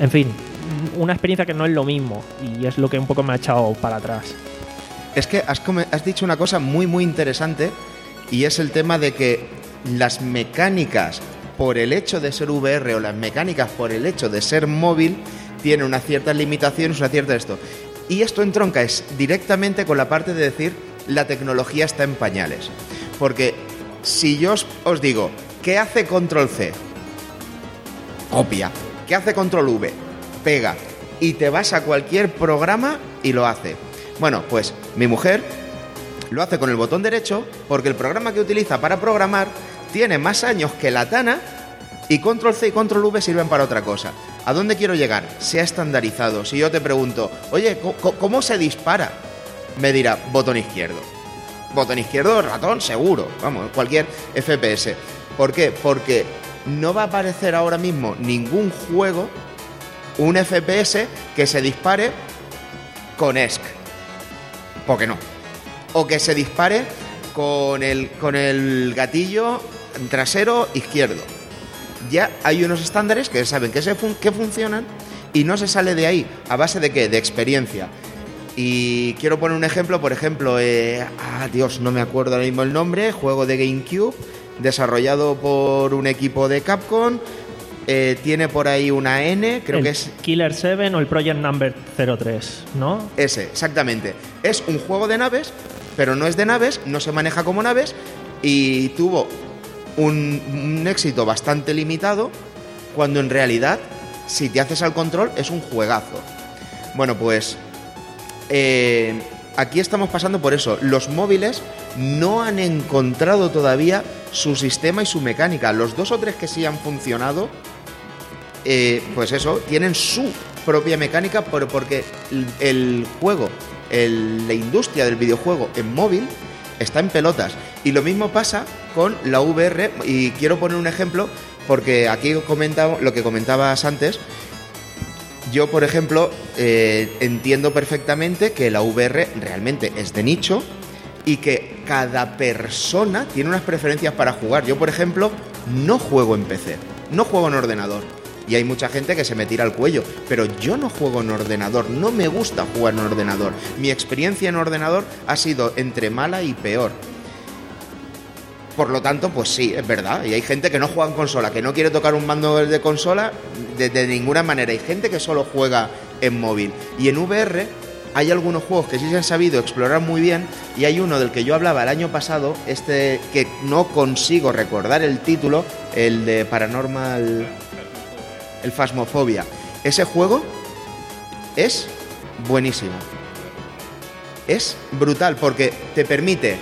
En fin, una experiencia que no es lo mismo. Y es lo que un poco me ha echado para atrás. Es que has, dicho una cosa muy, muy interesante y es el tema de que las mecánicas por el hecho de ser VR o las mecánicas por el hecho de ser móvil tienen unas ciertas limitaciones, una cierta esto. Y esto entronca es directamente con la parte de decir la tecnología está en pañales. Porque si yo os, os digo, ¿qué hace control C? Copia. ¿Qué hace control V? Pega. Y te vas a cualquier programa y lo hace. Bueno, pues mi mujer lo hace con el botón derecho porque el programa que utiliza para programar tiene más años que la Tana y control C y control V sirven para otra cosa. ¿A dónde quiero llegar? Se ha estandarizado. Si yo te pregunto, oye, ¿co- co- ¿cómo se dispara? Me dirá, botón izquierdo. Botón izquierdo, ratón, seguro. Vamos, cualquier FPS. ¿Por qué? Porque no va a aparecer ahora mismo ningún juego, un FPS, que se dispare con ESC. Porque no. O que se dispare con el, con el gatillo trasero izquierdo. Ya hay unos estándares que saben que, se que funcionan y no se sale de ahí. ¿A base de qué? De experiencia. Y quiero poner un ejemplo, por ejemplo, eh, ah, Dios, no me acuerdo ahora mismo el nombre, juego de GameCube, desarrollado por un equipo de Capcom, eh, tiene por ahí una N, creo el que es Killer 7 o el Project Number 03, ¿no? ese, exactamente. Es un juego de naves, pero no es de naves, no se maneja como naves y tuvo un, un éxito bastante limitado cuando en realidad, si te haces al control, es un juegazo. Bueno, pues eh, aquí estamos pasando por eso. Los móviles no han encontrado todavía su sistema y su mecánica. Los dos o tres que sí han funcionado, eh, pues eso, tienen su propia mecánica, pero porque el, juego, la industria del videojuego en móvil está en pelotas. Y lo mismo pasa con la VR, y quiero poner un ejemplo, porque aquí lo que comentabas antes. Yo, por ejemplo, eh, entiendo perfectamente que la VR realmente es de nicho y que cada persona tiene unas preferencias para jugar. Yo, por ejemplo, no juego en PC, no juego en ordenador. Y hay mucha gente que se me tira al cuello, pero yo no juego en ordenador, no me gusta jugar en ordenador. Mi experiencia en ordenador ha sido entre mala y peor. Por lo tanto, pues sí, es verdad. Y hay gente que no juega en consola, que no quiere tocar un mando de consola de, de ninguna manera. Hay gente que solo juega en móvil. Y en VR hay algunos juegos que sí se han sabido explorar muy bien. Y hay uno del que yo hablaba el año pasado, este que no consigo recordar el título, el de Paranormal. El Phasmophobia. Ese juego es buenísimo. Es brutal porque te permite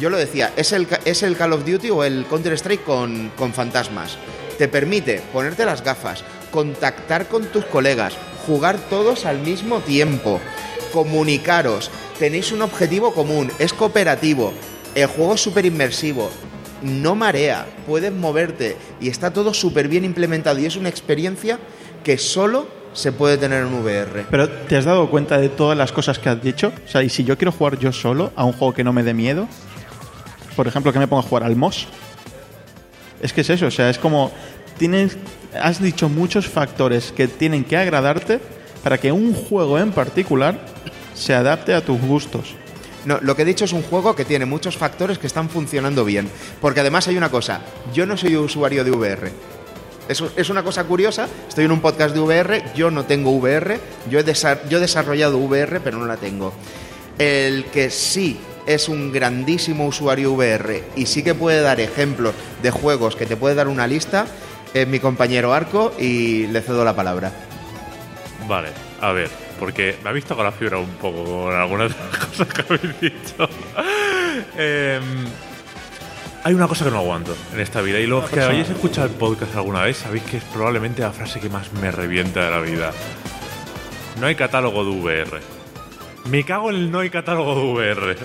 yo lo decía, es el, es el Call of Duty o el Counter-Strike con, con fantasmas. Te permite ponerte las gafas, contactar con tus colegas, jugar todos al mismo tiempo, comunicaros. tenéis un objetivo común, es cooperativo, el juego es súper inmersivo, no marea, puedes moverte y está todo súper bien implementado y es una experiencia que solo se puede tener en VR. Pero ¿te has dado cuenta de todas las cosas que has dicho? O sea, y si yo quiero jugar yo solo a un juego que no me dé miedo, por ejemplo, que me ponga a jugar al MOS, es que es eso, o sea, es como tienes has dicho muchos factores que tienen que agradarte para que un juego en particular se adapte a tus gustos. No, lo que he dicho es un juego que tiene muchos factores que están funcionando bien. Porque además hay una cosa, yo no soy usuario de VR. Es, es una cosa curiosa, estoy en un podcast de VR, yo no tengo VR, yo he, desa- yo he desarrollado VR, pero no la tengo. El que sí es un grandísimo usuario VR y sí que puede dar ejemplos de juegos que te puede dar una lista es mi compañero Arco y le cedo la palabra. Vale, a ver, porque me ha visto con la fibra un poco con algunas de las *laughs* cosas que habéis dicho. Em, hay una cosa que no aguanto en esta vida y los que hayáis escuchado el podcast alguna vez sabéis que es probablemente la frase que más me revienta de la vida. No hay catálogo de VR. Me cago en el no hay catálogo de VR.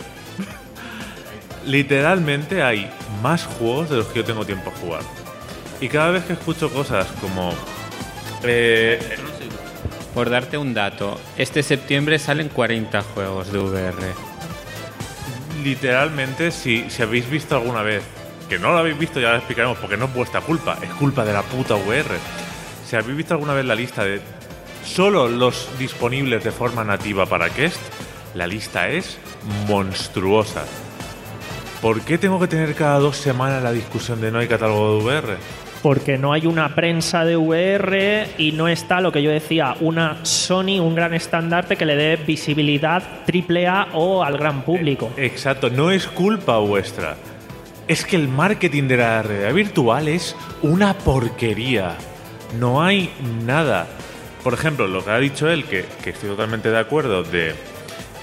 Literalmente hay más juegos de los que yo tengo tiempo a jugar. Y cada vez que escucho cosas como... eh, Por darte un dato, este septiembre salen 40 juegos de VR. literalmente, si, si habéis visto alguna vez, que no lo habéis visto, ya lo explicaremos, porque no es vuestra culpa, es culpa de la puta VR. Si habéis visto alguna vez la lista de solo los disponibles de forma nativa para Quest, la lista es monstruosa. ¿Por qué tengo que tener cada dos semanas la discusión de no hay catálogo de VR? Porque no hay una prensa de VR y no está lo que yo decía, una Sony, un gran estandarte que le dé visibilidad AAA o al gran público. Exacto, no es culpa vuestra. Es que el marketing de la realidad virtual es una porquería. No hay nada. Por ejemplo, lo que ha dicho él, que, que estoy totalmente de acuerdo, de...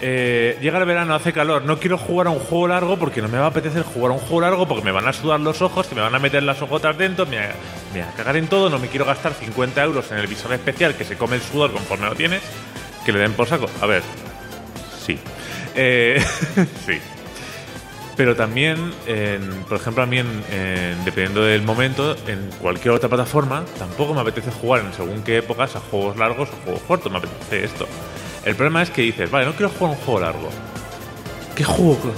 eh, llega el verano, hace calor, no quiero jugar a un juego largo porque no me va a apetecer jugar a un juego largo porque me van a sudar los ojos, que me van a meter las ojotas dentro, me, a cagar en todo, no me quiero gastar 50 euros en el visor especial que se come el sudor conforme lo tienes, que le den por saco. A ver, sí. Eh, *laughs* sí. Pero también, por ejemplo, a mí, en- dependiendo del momento, en cualquier otra plataforma, tampoco me apetece jugar en según qué épocas a juegos largos o juegos cortos. Me apetece esto. El problema es que dices, vale, no quiero jugar un juego largo. ¿Qué juego?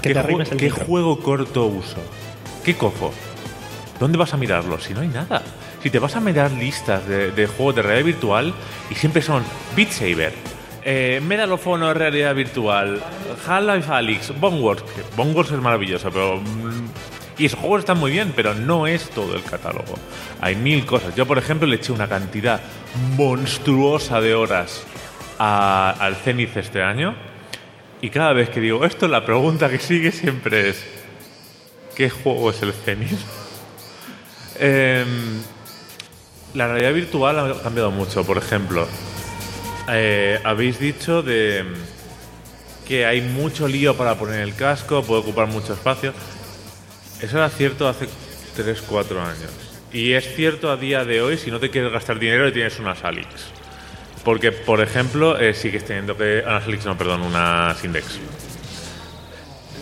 ¿Qué, te el juego corto uso? ¿Qué cojo? ¿Dónde vas a mirarlo? Si no hay nada. Si te vas a mirar listas de, de juegos de realidad virtual y siempre son Beat Saber, eh, Medal of Honor realidad virtual, Half-Life Alyx, Boneworks. Boneworks es maravilloso, pero. Y esos juegos están muy bien, pero no es todo el catálogo. Hay mil cosas. Yo, por ejemplo, le eché una cantidad monstruosa de horas al Zenith este año. Y cada vez que digo esto, la pregunta que sigue siempre es: ¿qué juego es el Zenith? *laughs* Em, la realidad virtual ha cambiado mucho. Por ejemplo, eh, habéis dicho de que hay mucho lío para poner el casco, puede ocupar mucho espacio. Eso era cierto hace 3-4 años. Y es cierto a día de hoy si no te quieres gastar dinero y tienes unas Alix. Porque, por ejemplo, eh, sigues teniendo que... Unas Alix, no, perdón, unas Index.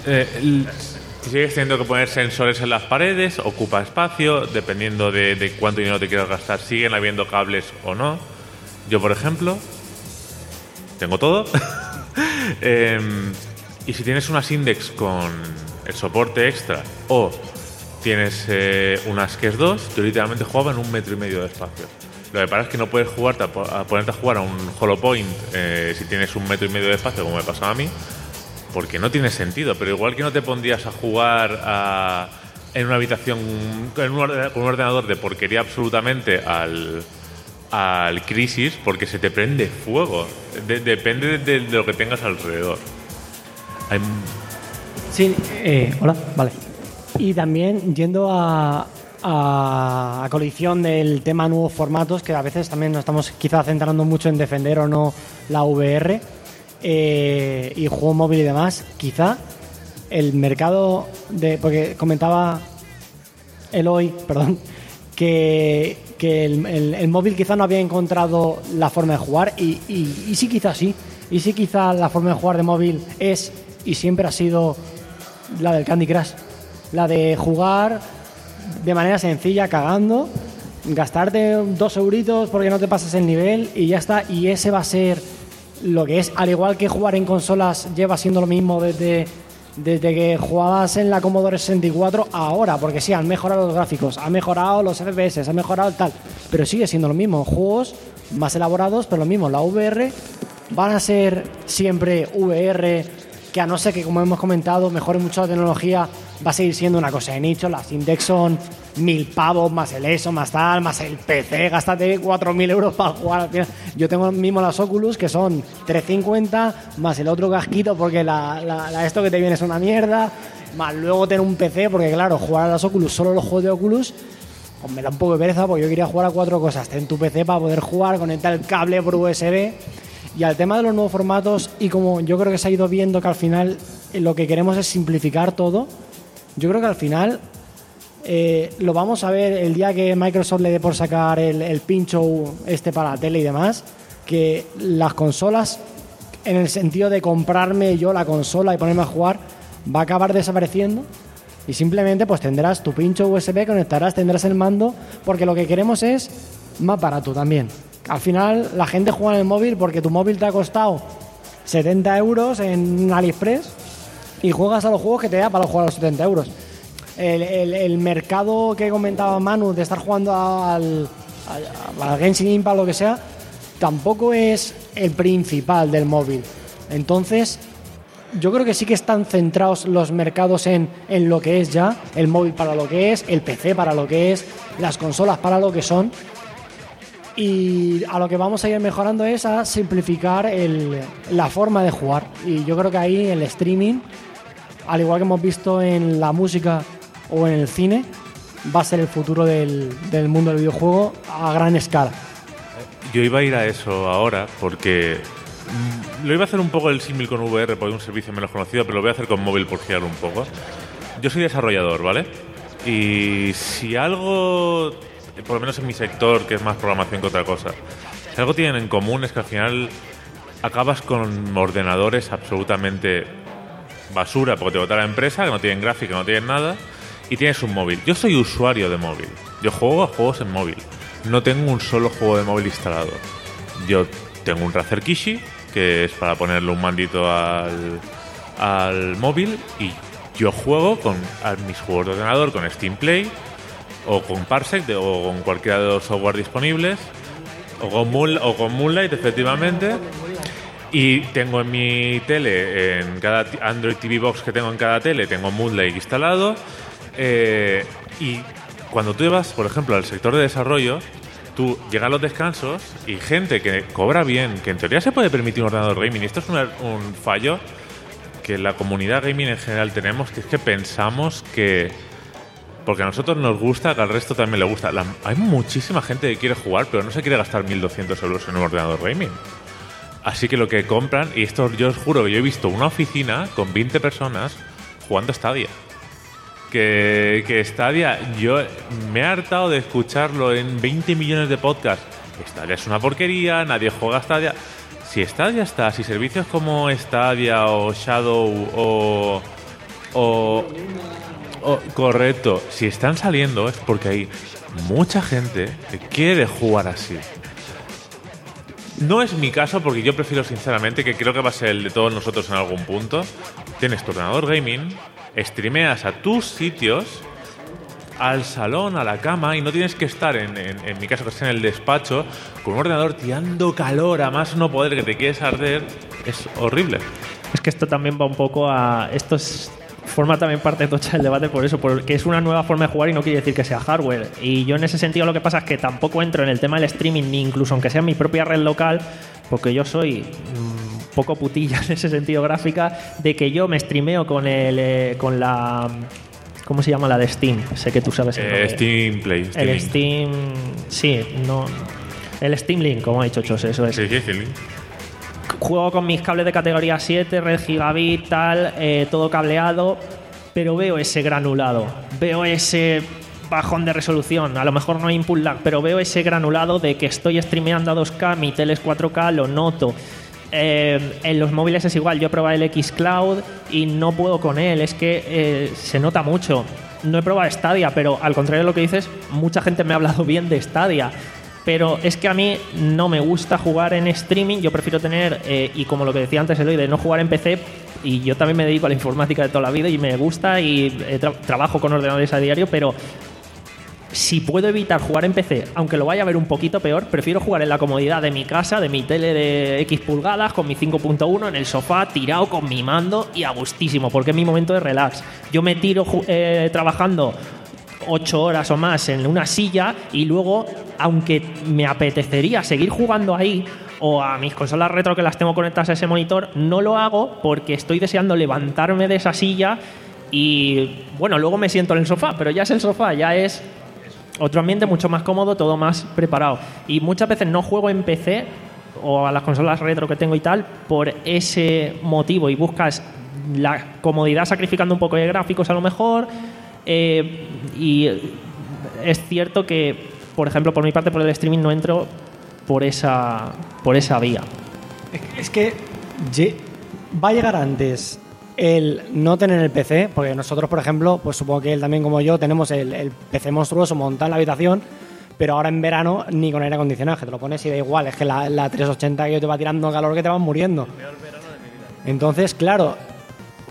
Eh, sigues teniendo que poner sensores en las paredes, ocupa espacio, dependiendo de, de cuánto dinero te quieras gastar, siguen habiendo cables o no. Yo, por ejemplo, tengo todo. *laughs* Em, y si tienes unas Index con el soporte extra o tienes eh, unas KES 2, yo literalmente jugaba en un metro y medio de espacio. Lo que pasa es que no puedes jugar, a ponerte a jugar a un Hollow Point eh, si tienes un metro y medio de espacio, como me pasaba a mí, porque no tiene sentido. Pero igual que no te pondrías a jugar en una habitación en un orde- con un ordenador de porquería absolutamente al, al Crisis, porque se te prende fuego. De- depende de, lo que tengas alrededor. Sí, eh, hola, vale. Y también yendo a, a, a colisión del tema nuevos formatos, que a veces también nos estamos quizás centrando mucho en defender o no la VR eh, y juego móvil y demás, quizá el mercado de. Porque comentaba Eloy, perdón, que, que el, móvil quizá no había encontrado la forma de jugar y, y- y sí, quizás sí. ¿Y si quizá la forma de jugar de móvil es y siempre ha sido la del Candy Crush? La de jugar de manera sencilla, cagando, gastarte dos euritos porque no te pasas el nivel y ya está. Y ese va a ser lo que es, al igual que jugar en consolas lleva siendo lo mismo desde, desde que jugabas en la Commodore 64 ahora, porque sí, han mejorado los gráficos, han mejorado los FPS, han mejorado el tal, pero sigue siendo lo mismo. Juegos más elaborados, pero lo mismo. La VR van a ser siempre VR, que a no ser que, como hemos comentado, mejore mucho la tecnología, va a seguir siendo una cosa de nicho. Las Index son mil pavos, más el ESO, más tal, más el PC, gástate 4.000 euros para jugar. Yo tengo mismo las Oculus, que son 350, más el otro casquito, porque la, la- esto que te viene es una mierda, más luego tener un PC, porque claro, jugar a las Oculus, solo los juegos de Oculus, pues me da un poco de pereza, porque yo quería jugar a cuatro cosas. Ten tu PC para poder jugar, conectar el cable por USB. Y al tema de los nuevos formatos, y como yo creo que se ha ido viendo que al final eh, lo que queremos es simplificar todo, yo creo que al final eh, lo vamos a ver el día que Microsoft le dé por sacar el, pincho este para la tele y demás, que las consolas, en el sentido de comprarme yo la consola y ponerme a jugar, va a acabar desapareciendo. Y simplemente pues tendrás tu pincho USB, conectarás, tendrás el mando, porque lo que queremos es más barato también. Al final la gente juega en el móvil porque tu móvil te ha costado 70 euros en AliExpress y juegas a los juegos que te da para jugar a los 70 euros. El, el- mercado que comentaba Manu de estar jugando al, al, al Genshin Impact, lo que sea, tampoco es el principal del móvil. Entonces, yo creo que sí que están centrados los mercados en, en lo que es ya, el móvil para lo que es, el PC para lo que es, las consolas para lo que son. Y a lo que vamos a ir mejorando es a simplificar el- la forma de jugar. Y yo creo que ahí el streaming, al igual que hemos visto en la música o en el cine, va a ser el futuro del, del mundo del videojuego a gran escala. Yo iba a ir a eso ahora porque lo iba a hacer un poco el símil con VR porque es un servicio menos conocido, pero lo voy a hacer con móvil por girar un poco. Yo soy desarrollador, ¿vale? Y si algo, por lo menos en mi sector, que es más programación que otra cosa, si algo tienen en común es que al final acabas con ordenadores absolutamente basura porque te vota la empresa, que no tienen gráfica, no tienen nada, y tienes un móvil. Yo soy usuario de móvil. Yo juego a juegos en móvil. No tengo un solo juego de móvil instalado. Yo tengo un Razer Kishi, que es para ponerle un mandito al, al móvil, y yo juego con a mis juegos de ordenador, con Steam Play, o con Parsec, de- o con cualquiera de los software disponibles, o con, o con Moonlight, efectivamente. Y tengo en mi tele, en cada Android TV Box que tengo en cada tele, tengo Moonlight instalado. eh, y cuando tú vas, por ejemplo, al sector de desarrollo, tú llegas a los descansos y gente que cobra bien, que en teoría se puede permitir un ordenador gaming, y esto es una- un fallo que la comunidad gaming en general tenemos, que es que pensamos que porque a nosotros nos gusta, que al resto también le gusta. Hay muchísima gente que quiere jugar, pero no se quiere gastar 1.200 euros en un ordenador gaming. Así que lo que compran, y esto yo os juro yo he visto una oficina con 20 personas jugando Stadia. Que, que Stadia, yo me he hartado de escucharlo en 20 millones de podcasts. Stadia es una porquería, nadie juega Stadia. Si Stadia está, si servicios como Stadia o Shadow o, o, o- correcto, si están saliendo es porque hay mucha gente que quiere jugar así. No es mi caso porque yo prefiero sinceramente, que creo que va a ser el de todos nosotros en algún punto. Tienes tu ordenador gaming, streameas a tus sitios, al salón, a la cama, y no tienes que estar, en, mi caso que esté en el despacho, con un ordenador tirando calor a más no poder que te quieres arder. Es horrible. Es que esto también va un poco a. Esto es- forma también parte tocha del debate por eso, porque es una nueva forma de jugar y no quiere decir que sea hardware. Y yo en ese sentido lo que pasa es que tampoco entro en el tema del streaming, ni incluso aunque sea en mi propia red local, porque yo soy mm, poco putilla *laughs* en ese sentido gráfica, de que yo me streameo con el eh, con la. ¿Cómo se llama la de Steam? Sé que tú sabes el Eh, nombre. Steam Play. Steam El Link. Steam. Sí, no. El Steam Link, como ha dicho Chos, eso es Sí, sí, Steam Link. Juego con mis cables de categoría 7, red gigabit, tal, eh, todo cableado, pero veo ese granulado, veo ese bajón de resolución, a lo mejor no hay input lag, pero veo ese granulado de que estoy streameando a 2K, mi tele es 4K, lo noto. Eh, en los móviles es igual, yo he probado el X Cloud y no puedo con él, es que eh, se nota mucho. No he probado Stadia, pero al contrario de lo que dices, mucha gente me ha hablado bien de Stadia. Pero es que a mí no me gusta jugar en streaming, yo prefiero tener, eh, y como lo que decía antes Eloy, de no jugar en PC, y yo también me dedico a la informática de toda la vida y me gusta y trabajo con ordenadores a diario, pero si puedo evitar jugar en PC, aunque lo vaya a ver un poquito peor, prefiero jugar en la comodidad de mi casa, de mi tele de X pulgadas, con mi 5.1 en el sofá, tirado con mi mando y a gustísimo, porque es mi momento de relax. Yo me tiro eh, trabajando ocho horas o más en una silla y luego, aunque me apetecería seguir jugando ahí, o a mis consolas retro que las tengo conectadas a ese monitor, no lo hago porque estoy deseando levantarme de esa silla y bueno, luego me siento en el sofá, pero ya es el sofá, ya es otro ambiente mucho más cómodo, todo más preparado. Y muchas veces no juego en PC o a las consolas retro que tengo y tal por ese motivo y buscas la comodidad sacrificando un poco de gráficos a lo mejor. Eh, y es cierto que, por ejemplo, por mi parte, por el streaming no entro por esa, por esa vía. Es que va a llegar antes el no tener el PC, porque nosotros, por ejemplo, pues supongo que él también como yo tenemos el, PC monstruoso montado en la habitación, pero ahora en verano ni con aire acondicionado, que te lo pones y da igual, es que la, 380 que te va tirando calor que te vas muriendo. Entonces, claro,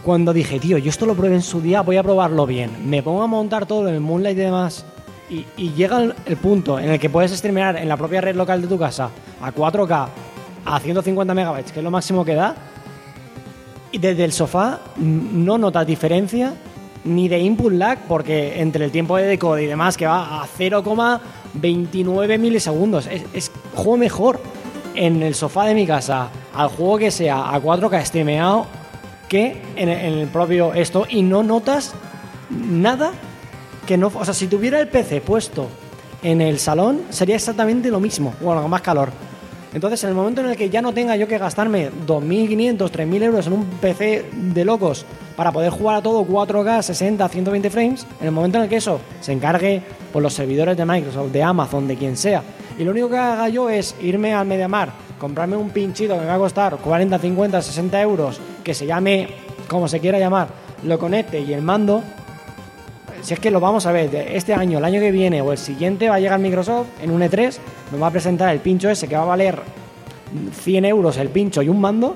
cuando dije, tío, yo esto lo pruebe en su día, voy a probarlo bien, me pongo a montar todo en el Moonlight y demás, y, llega el, punto en el que puedes streamear en la propia red local de tu casa a 4K a 150 megabytes, que es lo máximo que da, y desde el sofá no notas diferencia ni de input lag, porque entre el tiempo de decode y demás, que va a 0,29 milisegundos, es, juego mejor en el sofá de mi casa al juego que sea a 4K streameado que en, el propio esto, y no notas nada que no. O sea, si tuviera el PC puesto en el salón, sería exactamente lo mismo, bueno, con más calor entonces, en el momento en el que ya no tenga yo que gastarme 2.500, 3.000 euros en un PC de locos para poder jugar a todo 4K, 60, 120 frames, en el momento en el que eso se encargue por los servidores de Microsoft, de Amazon, de quien sea, y lo único que haga yo es irme al Mediamar, comprarme un pinchito que me va a costar 40, 50, 60 euros, que se llame como se quiera llamar, lo conecte y el mando, si es que lo vamos a ver, este año, el año que viene o el siguiente va a llegar Microsoft en un E3, nos va a presentar el pincho ese que va a valer 100 euros el pincho y un mando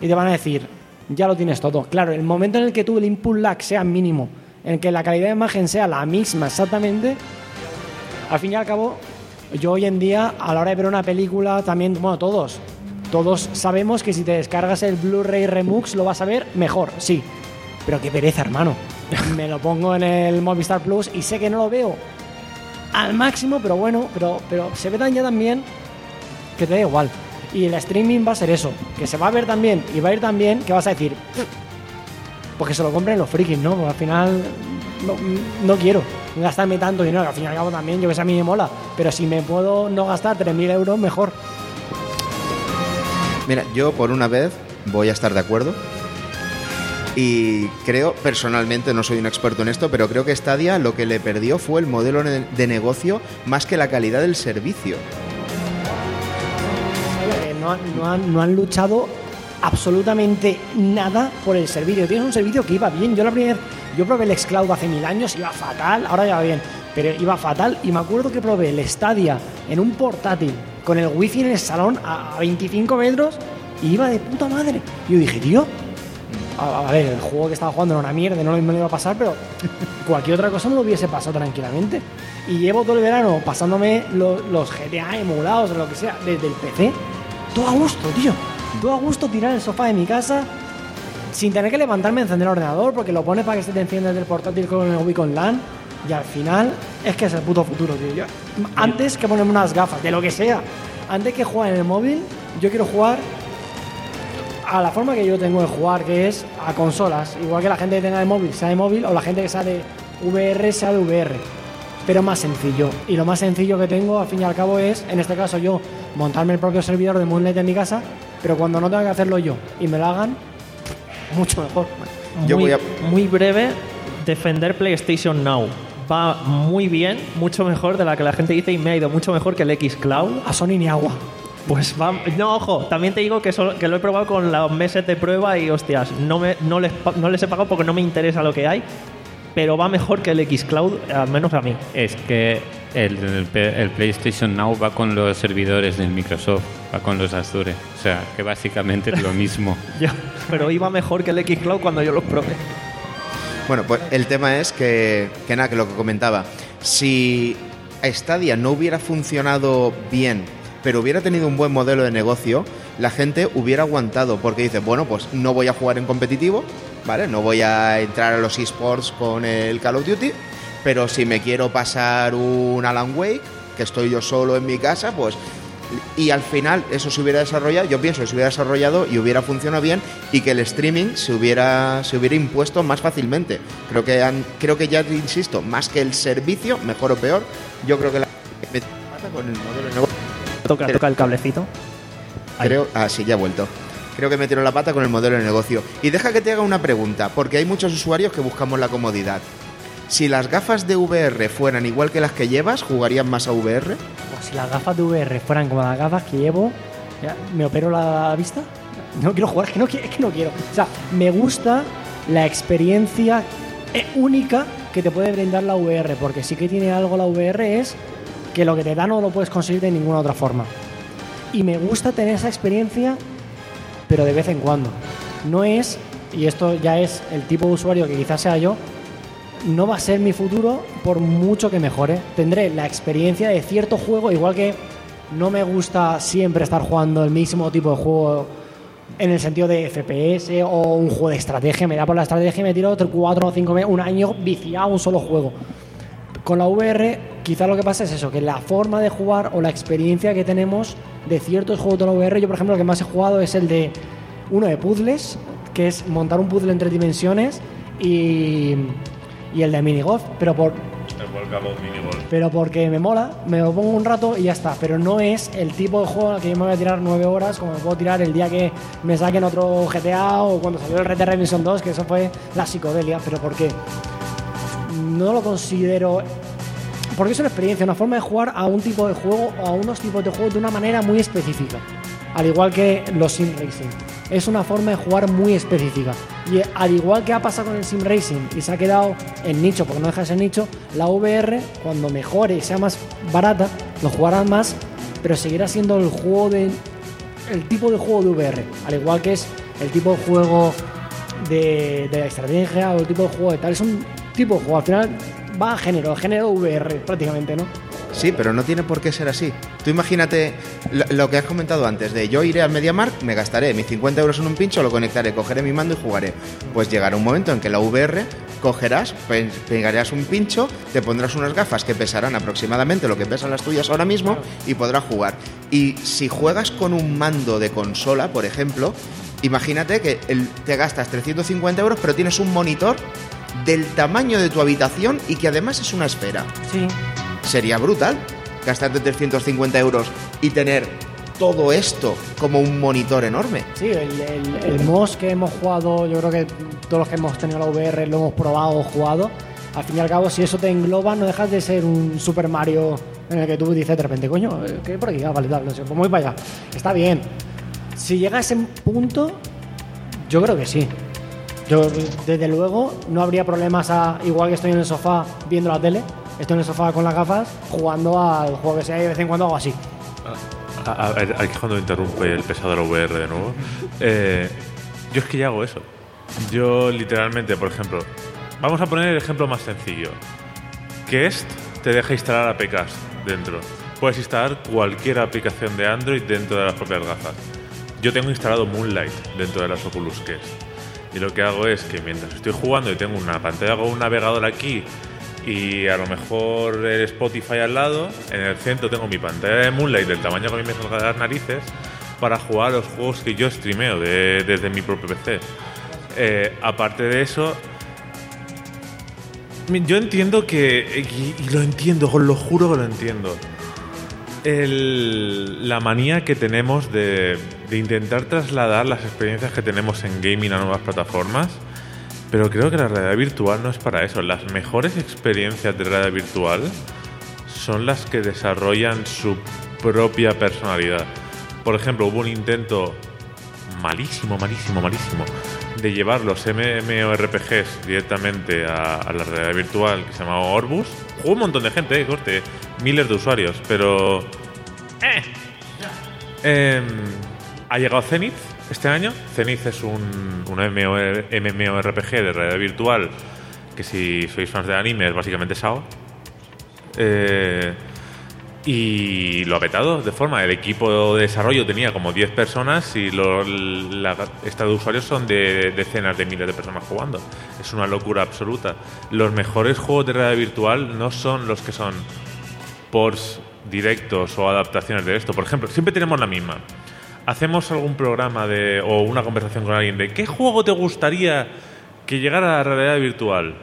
y te van a decir, ya lo tienes todo. Claro, el momento en el que tú el input lag sea mínimo, en que la calidad de imagen sea la misma exactamente, al fin y al cabo, yo hoy en día, a la hora de ver una película, también, bueno, todos, todos sabemos que si te descargas el Blu-ray Remux lo vas a ver mejor, sí. Pero qué pereza, hermano me lo pongo en el Movistar Plus y sé que no lo veo al máximo, pero bueno, pero, pero se ve tan ya también que te da igual. Y el streaming va a ser eso, que se va a ver también y va a ir también que vas a decir, porque se lo compren los frikis, ¿no? Porque al final no, quiero gastarme tanto dinero, que al fin y al cabo también, yo que sé, a mí me mola, pero si me puedo no gastar 3.000 euros, mejor. Mira, yo por una vez voy a estar de acuerdo y creo, personalmente, no soy un experto en esto, pero creo que Stadia lo que le perdió fue el modelo de negocio más que la calidad del servicio. Eh, no, han, luchado absolutamente nada por el servicio. Tienes un servicio que iba bien. Yo la primera yo probé el Xcloud hace mil años, iba fatal, ahora ya va bien, pero iba fatal. Y me acuerdo que probé el Stadia en un portátil con el wifi en el salón a 25 metros y iba de puta madre. Y yo dije, tío, a, ver, el juego que estaba jugando era una mierda, no me lo iba a pasar, pero cualquier otra cosa me lo hubiese pasado tranquilamente. Y llevo todo el verano pasándome los, GTA emulados o lo que sea desde el PC. Todo a gusto, tío. Todo a gusto tirar el sofá de mi casa sin tener que levantarme a encender el ordenador porque lo pones para que se te encienda desde el portátil con el Wii LAN. Y al final es que es el puto futuro, tío. antes que ponerme unas gafas, de lo que sea, antes que jugar en el móvil, yo quiero jugar a la forma que yo tengo de jugar, que es a consolas. Igual que la gente que tenga de móvil sea de móvil o la gente que sea de VR sea de VR. Pero más sencillo. Y lo más sencillo que tengo, al fin y al cabo, es, en este caso, yo montarme el propio servidor de Moonlight en mi casa, pero cuando no tenga que hacerlo yo y me lo hagan, mucho mejor. Yo muy, muy breve, defender PlayStation Now va muy bien, mucho mejor de la que la gente dice y me ha ido mucho mejor que el X Cloud. A Sony ni agua. Pues vamos. No, ojo, también te digo que, solo- que lo he probado con los meses de prueba y hostias, no, me, no, les, no les he pagado porque no me interesa lo que hay, pero va mejor que el Xcloud, al menos a mí. Es que el, el P- el PlayStation Now va con los servidores del Microsoft, va con los Azure. O sea, que básicamente es lo *laughs* mismo. Ya, pero iba mejor que el Xcloud cuando yo los probé. Bueno, pues el tema es que, que nada, que lo que comentaba, si Stadia no hubiera funcionado bien, pero hubiera tenido un buen modelo de negocio, la gente hubiera aguantado, porque dice, bueno, pues no voy a jugar en competitivo, ¿vale? No voy a entrar a los esports con el Call of Duty, pero si me quiero pasar un Alan Wake, que estoy yo solo en mi casa, pues y al final eso se hubiera desarrollado, yo pienso que se hubiera desarrollado y hubiera funcionado bien y que el streaming se hubiera, se hubiera impuesto más fácilmente. Creo que han, creo que ya insisto, más que el servicio, mejor o peor, yo creo que la pata con el modelo de negocio. Toca, toca el cablecito. Creo, ah, sí, ya he vuelto. Creo que metieron la pata con el modelo de negocio. Y deja que te haga una pregunta, porque hay muchos usuarios que buscamos la comodidad. Si las gafas de VR fueran igual que las que llevas, ¿jugarían más a VR? Pues si las gafas de VR fueran como las gafas que llevo, ya, ¿me opero la vista? No quiero jugar, es que no, es que no quiero. O sea, me gusta la experiencia eh, única que te puede brindar la VR, porque sí que tiene algo la VR es que lo que te da no lo puedes conseguir de ninguna otra forma. Y me gusta tener esa experiencia, pero de vez en cuando. No es, y esto ya es el tipo de usuario que quizás sea yo, no va a ser mi futuro por mucho que mejore. Tendré la experiencia de cierto juego, igual que no me gusta siempre estar jugando el mismo tipo de juego en el sentido de FPS o un juego de estrategia. Me da por la estrategia y me tiro otro 4 o 5 meses, un año viciado a un solo juego. Con la VR, quizá lo que pasa es eso, que la forma de jugar o la experiencia que tenemos de ciertos juegos de la VR, yo por ejemplo, lo que más he jugado es el de uno de puzzles, que es montar un puzzle en tres dimensiones y, y el de minigolf, pero por El pero porque me mola, me lo pongo un rato y ya está. Pero no es el tipo de juego al que yo me voy a tirar nueve horas como me puedo tirar el día que me saquen otro GTA o cuando salió el Red Dead Redemption 2, que eso fue la psicodelia. Pero ¿por qué? No lo considero... Porque es una experiencia, una forma de jugar a un tipo de juego o a unos tipos de juego de una manera muy específica. Al igual que los sim racing. Es una forma de jugar muy específica. Y al igual que ha pasado con el sim racing y se ha quedado en nicho, porque no deja de nicho, la VR, cuando mejore y sea más barata, lo jugarán más, pero seguirá siendo el juego de. el tipo de juego de VR. Al igual que es el tipo de juego de, de estrategia o el tipo de juego de tal. Es un tipo de juego. Al final va a género, género VR prácticamente, ¿no? Sí, pero no tiene por qué ser así. Tú imagínate lo, lo que has comentado antes, de yo iré al MediaMarkt, me gastaré mis 50 euros en un pincho, lo conectaré, cogeré mi mando y jugaré. Pues llegará un momento en que la VR cogerás, pe- pegarás un pincho, te pondrás unas gafas que pesarán aproximadamente lo que pesan las tuyas ahora mismo y podrás jugar. Y si juegas con un mando de consola, por ejemplo, imagínate que el- te gastas 350 euros, pero tienes un monitor del tamaño de tu habitación y que además es una esfera Sí. sería brutal gastarte 350 euros y tener todo esto como un monitor enorme. Sí, el, el, el MOS que hemos jugado, yo creo que todos los que hemos tenido la VR lo hemos probado o jugado. Al fin y al cabo, si eso te engloba, no dejas de ser un Super Mario en el que tú dices de repente, coño, eh, ¿qué hay por aquí? Ah, vale, sé, pues voy para allá. Está bien. Si llega a ese punto, yo creo que sí. Yo, desde luego, no habría problemas a, igual que estoy en el sofá viendo la tele, estoy en el sofá con las gafas, jugando al juego que sea y de vez en cuando hago así. A, a ver, aquí es cuando interrumpe el pesado de la VR de nuevo. *laughs* Eh, yo es que ya hago eso. Yo literalmente, por ejemplo, vamos a poner el ejemplo más sencillo. Que est te deja instalar APKs dentro. Puedes instalar cualquier aplicación de Android dentro de las propias gafas. Yo tengo instalado Moonlight dentro de las Oculus Quest. Y lo que hago es que mientras estoy jugando y tengo una pantalla con un navegador aquí y a lo mejor el Spotify al lado, en el centro tengo mi pantalla de Moonlight del tamaño que a mí me salga de las narices para jugar los juegos que yo streameo de- desde mi propio PC. Eh, aparte de eso, yo entiendo que, y lo entiendo, os lo juro que lo entiendo, la manía que tenemos de, de intentar trasladar las experiencias que tenemos en gaming a nuevas plataformas, pero creo que la realidad virtual no es para eso. Las mejores experiencias de realidad virtual son las que desarrollan su propia personalidad. Por ejemplo, hubo un intento malísimo, malísimo, malísimo de llevar los MMORPGs directamente a, la realidad virtual que se llamaba Orbus. Jugó un montón de gente, eh, corte, miles de usuarios, pero... ¡Eh! Em, ha llegado Zenith este año. Zenith es un, un MMORPG de realidad virtual que si sois fans de anime es básicamente SAO. Eh, y lo ha petado de forma. El equipo de desarrollo tenía como 10 personas y lo, la de usuarios son de decenas de miles de personas jugando. Es una locura absoluta. Los mejores juegos de realidad virtual no son los que son ports directos o adaptaciones de esto. Por ejemplo, siempre tenemos la misma. Hacemos algún programa de, o una conversación con alguien de ¿qué juego te gustaría que llegara a la realidad virtual?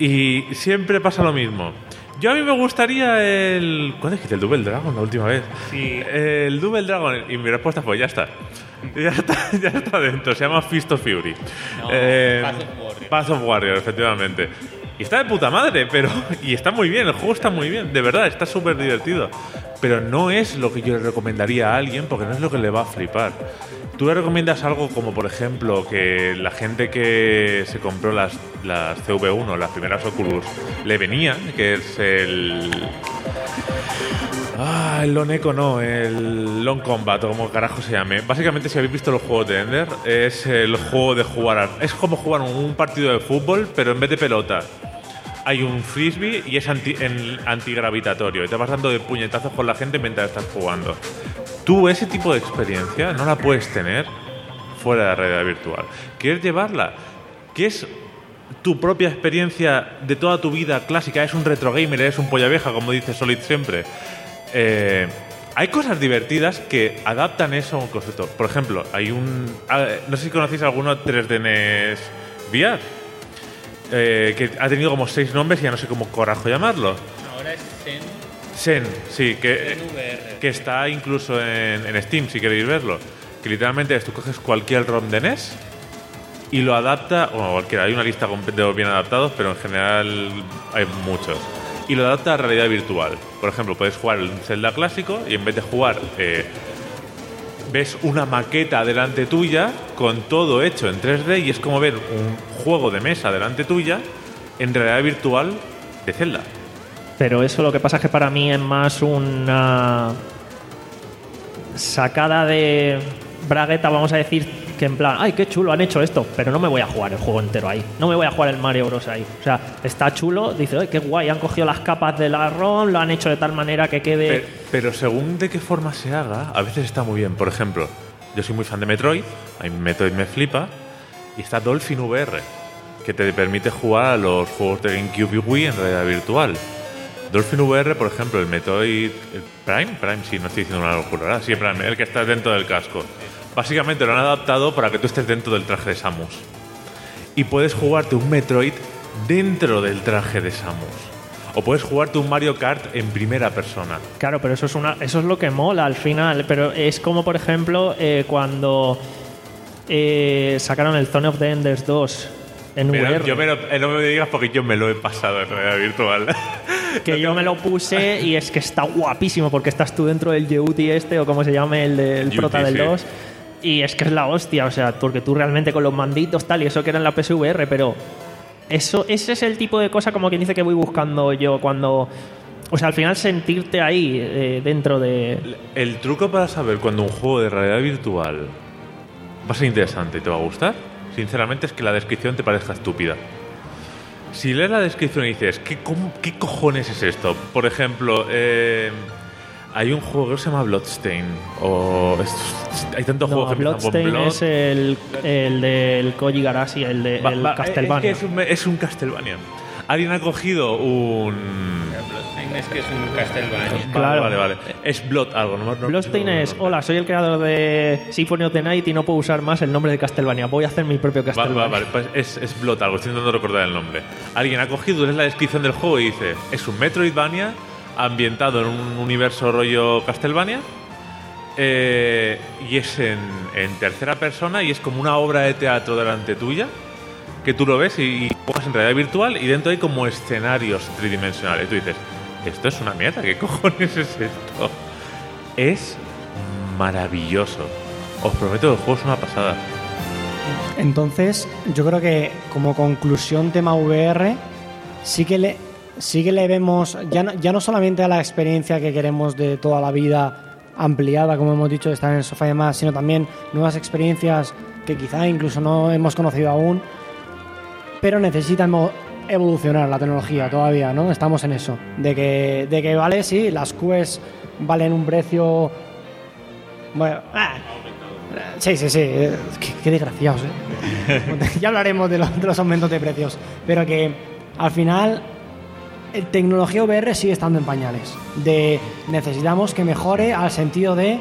Y siempre pasa lo mismo yo a mí me gustaría el. ¿Cuál es que el Double Dragon la última vez? Sí. El Double Dragon. Y mi respuesta fue: ya está. *laughs* Ya está, ya está dentro. Se llama Fist of Fury. No, Eh, Path of Warrior. Path of Warrior, efectivamente. Y está de puta madre, pero. Y está muy bien, el juego está muy bien, de verdad, está súper divertido. Pero no es lo que yo le recomendaría a alguien, porque no es lo que le va a flipar. ¿Tú le recomiendas algo como, por ejemplo, que la gente que se compró las, las CV1, las primeras Oculus, le venían, que es el. Ah, el Lone Echo no, el Long Combat, o como carajo se llame. Básicamente, si habéis visto los juegos de Ender, es el juego de jugar. es como jugar un partido de fútbol, pero en vez de pelota, hay un frisbee y es anti, en- antigravitatorio. Y te vas dando de puñetazos con la gente mientras estás jugando. Tú, ese tipo de experiencia no la puedes tener fuera de la realidad virtual. ¿Quieres llevarla? ¿Qué es tu propia experiencia de toda tu vida clásica? ¿Es un retro gamer? ¿Eres un polla vieja, como dice Solid siempre? Eh, hay cosas divertidas que adaptan eso a un concepto. Por ejemplo, hay un. ah, No sé si conocéis alguno 3D NES VR. Eh, que ha tenido como seis nombres y ya no sé cómo corajo llamarlo. Ahora es Zen, Zen, sí, que, que está incluso en, en Steam, si queréis verlo. Que literalmente es, tú coges cualquier ROM de NES y lo adapta, bueno, cualquiera, hay una lista de bien adaptados, pero en general hay muchos. Y lo adapta a realidad virtual. Por ejemplo, puedes jugar un Zelda clásico y en vez de jugar, eh, ves una maqueta delante tuya con todo hecho en 3D y es como ver un juego de mesa delante tuya en realidad virtual de Zelda. Pero eso lo que pasa es que para mí es más una sacada de bragueta, vamos a decir, que en plan, ay, qué chulo, han hecho esto, pero no me voy a jugar el juego entero ahí. No me voy a jugar el Mario Bros. ahí. O sea, está chulo, dice, ay, qué guay, han cogido las capas de la ROM, lo han hecho de tal manera que quede... Pero, según de qué forma se haga, a veces está muy bien. Por ejemplo, yo soy muy fan de Metroid, a mí Metroid me flipa, y está Dolphin VR, que te permite jugar a los juegos de GameCube y Wii en realidad virtual. Dolphin VR, por ejemplo, el Metroid el Prime, Prime, sí, no estoy diciendo una locura, ¿verdad? Sí, Prime, el que está dentro del casco. Básicamente lo han adaptado para que tú estés dentro del traje de Samus. Y puedes jugarte un Metroid dentro del traje de Samus. O puedes jugarte un Mario Kart en primera persona. Claro, pero eso es, una, eso es lo que mola al final. Pero es como, por ejemplo, eh, cuando eh, sacaron el Zone of the Enders 2 en Pero VR. yo me lo- eh, no me digas porque yo me lo he pasado en realidad virtual. *laughs* que yo me lo puse y es que está guapísimo porque estás tú dentro del Yeuti este o como se llame el del prota del sí. 2 y es que es la hostia, o sea, porque tú realmente con los manditos tal y eso que era en la PSVR, pero eso ese es el tipo de cosa como quien dice que voy buscando yo cuando o sea, al final sentirte ahí eh, dentro de El truco para saber cuando un juego de realidad virtual va a ser interesante y te va a gustar, sinceramente, es que la descripción te parezca estúpida. Si lees la descripción y dices, ¿qué, cómo- qué cojones es esto? Por ejemplo, eh, hay un juego que se llama Bloodstain. O es- hay tantos no, juegos que Bloodstain Blood. es el, el del Koji Garashi, el de Va- el va, Castlevania. Es, que es, un, es un Castlevania. Alguien ha cogido un. Bloodstained es que es un Castlevania. Claro. Vale, vale, vale. Es Blood algo, no, no- Bloodstain no- es, hola, soy el creador de Symphony of the Night y no puedo usar más el nombre de Castlevania. Voy a hacer mi propio Va- Castlevania. va- vale, pues es, es Blood algo, estoy intentando recordar el nombre. Alguien ha cogido, lees la descripción del juego y dice: es un Metroidvania ambientado en un universo rollo Castlevania. eh, y es en, tercera persona y es como una obra de teatro delante tuya que tú lo ves y, y juegas en realidad virtual y dentro hay como escenarios tridimensionales. Y tú dices, esto es una mierda, ¿qué cojones es esto? Es maravilloso. Os prometo que el juego es una pasada. Entonces, yo creo que como conclusión tema VR, sí que le, sí que le vemos, ya no, ya no solamente a la experiencia que queremos de toda la vida ampliada, como hemos dicho, de estar en el sofá y demás, sino también nuevas experiencias que quizá incluso no hemos conocido aún, pero necesitamos evolucionar la tecnología todavía, ¿no? Estamos en eso. De que, de que vale, sí, las Quest valen un precio. Bueno, ah, sí, sí, sí. eh, Qué, qué desgraciados, ¿eh? *laughs* ya hablaremos de, los- de los aumentos de precios. Pero que al final. Eh, Tecnología VR sigue estando en pañales. De necesitamos que mejore al sentido de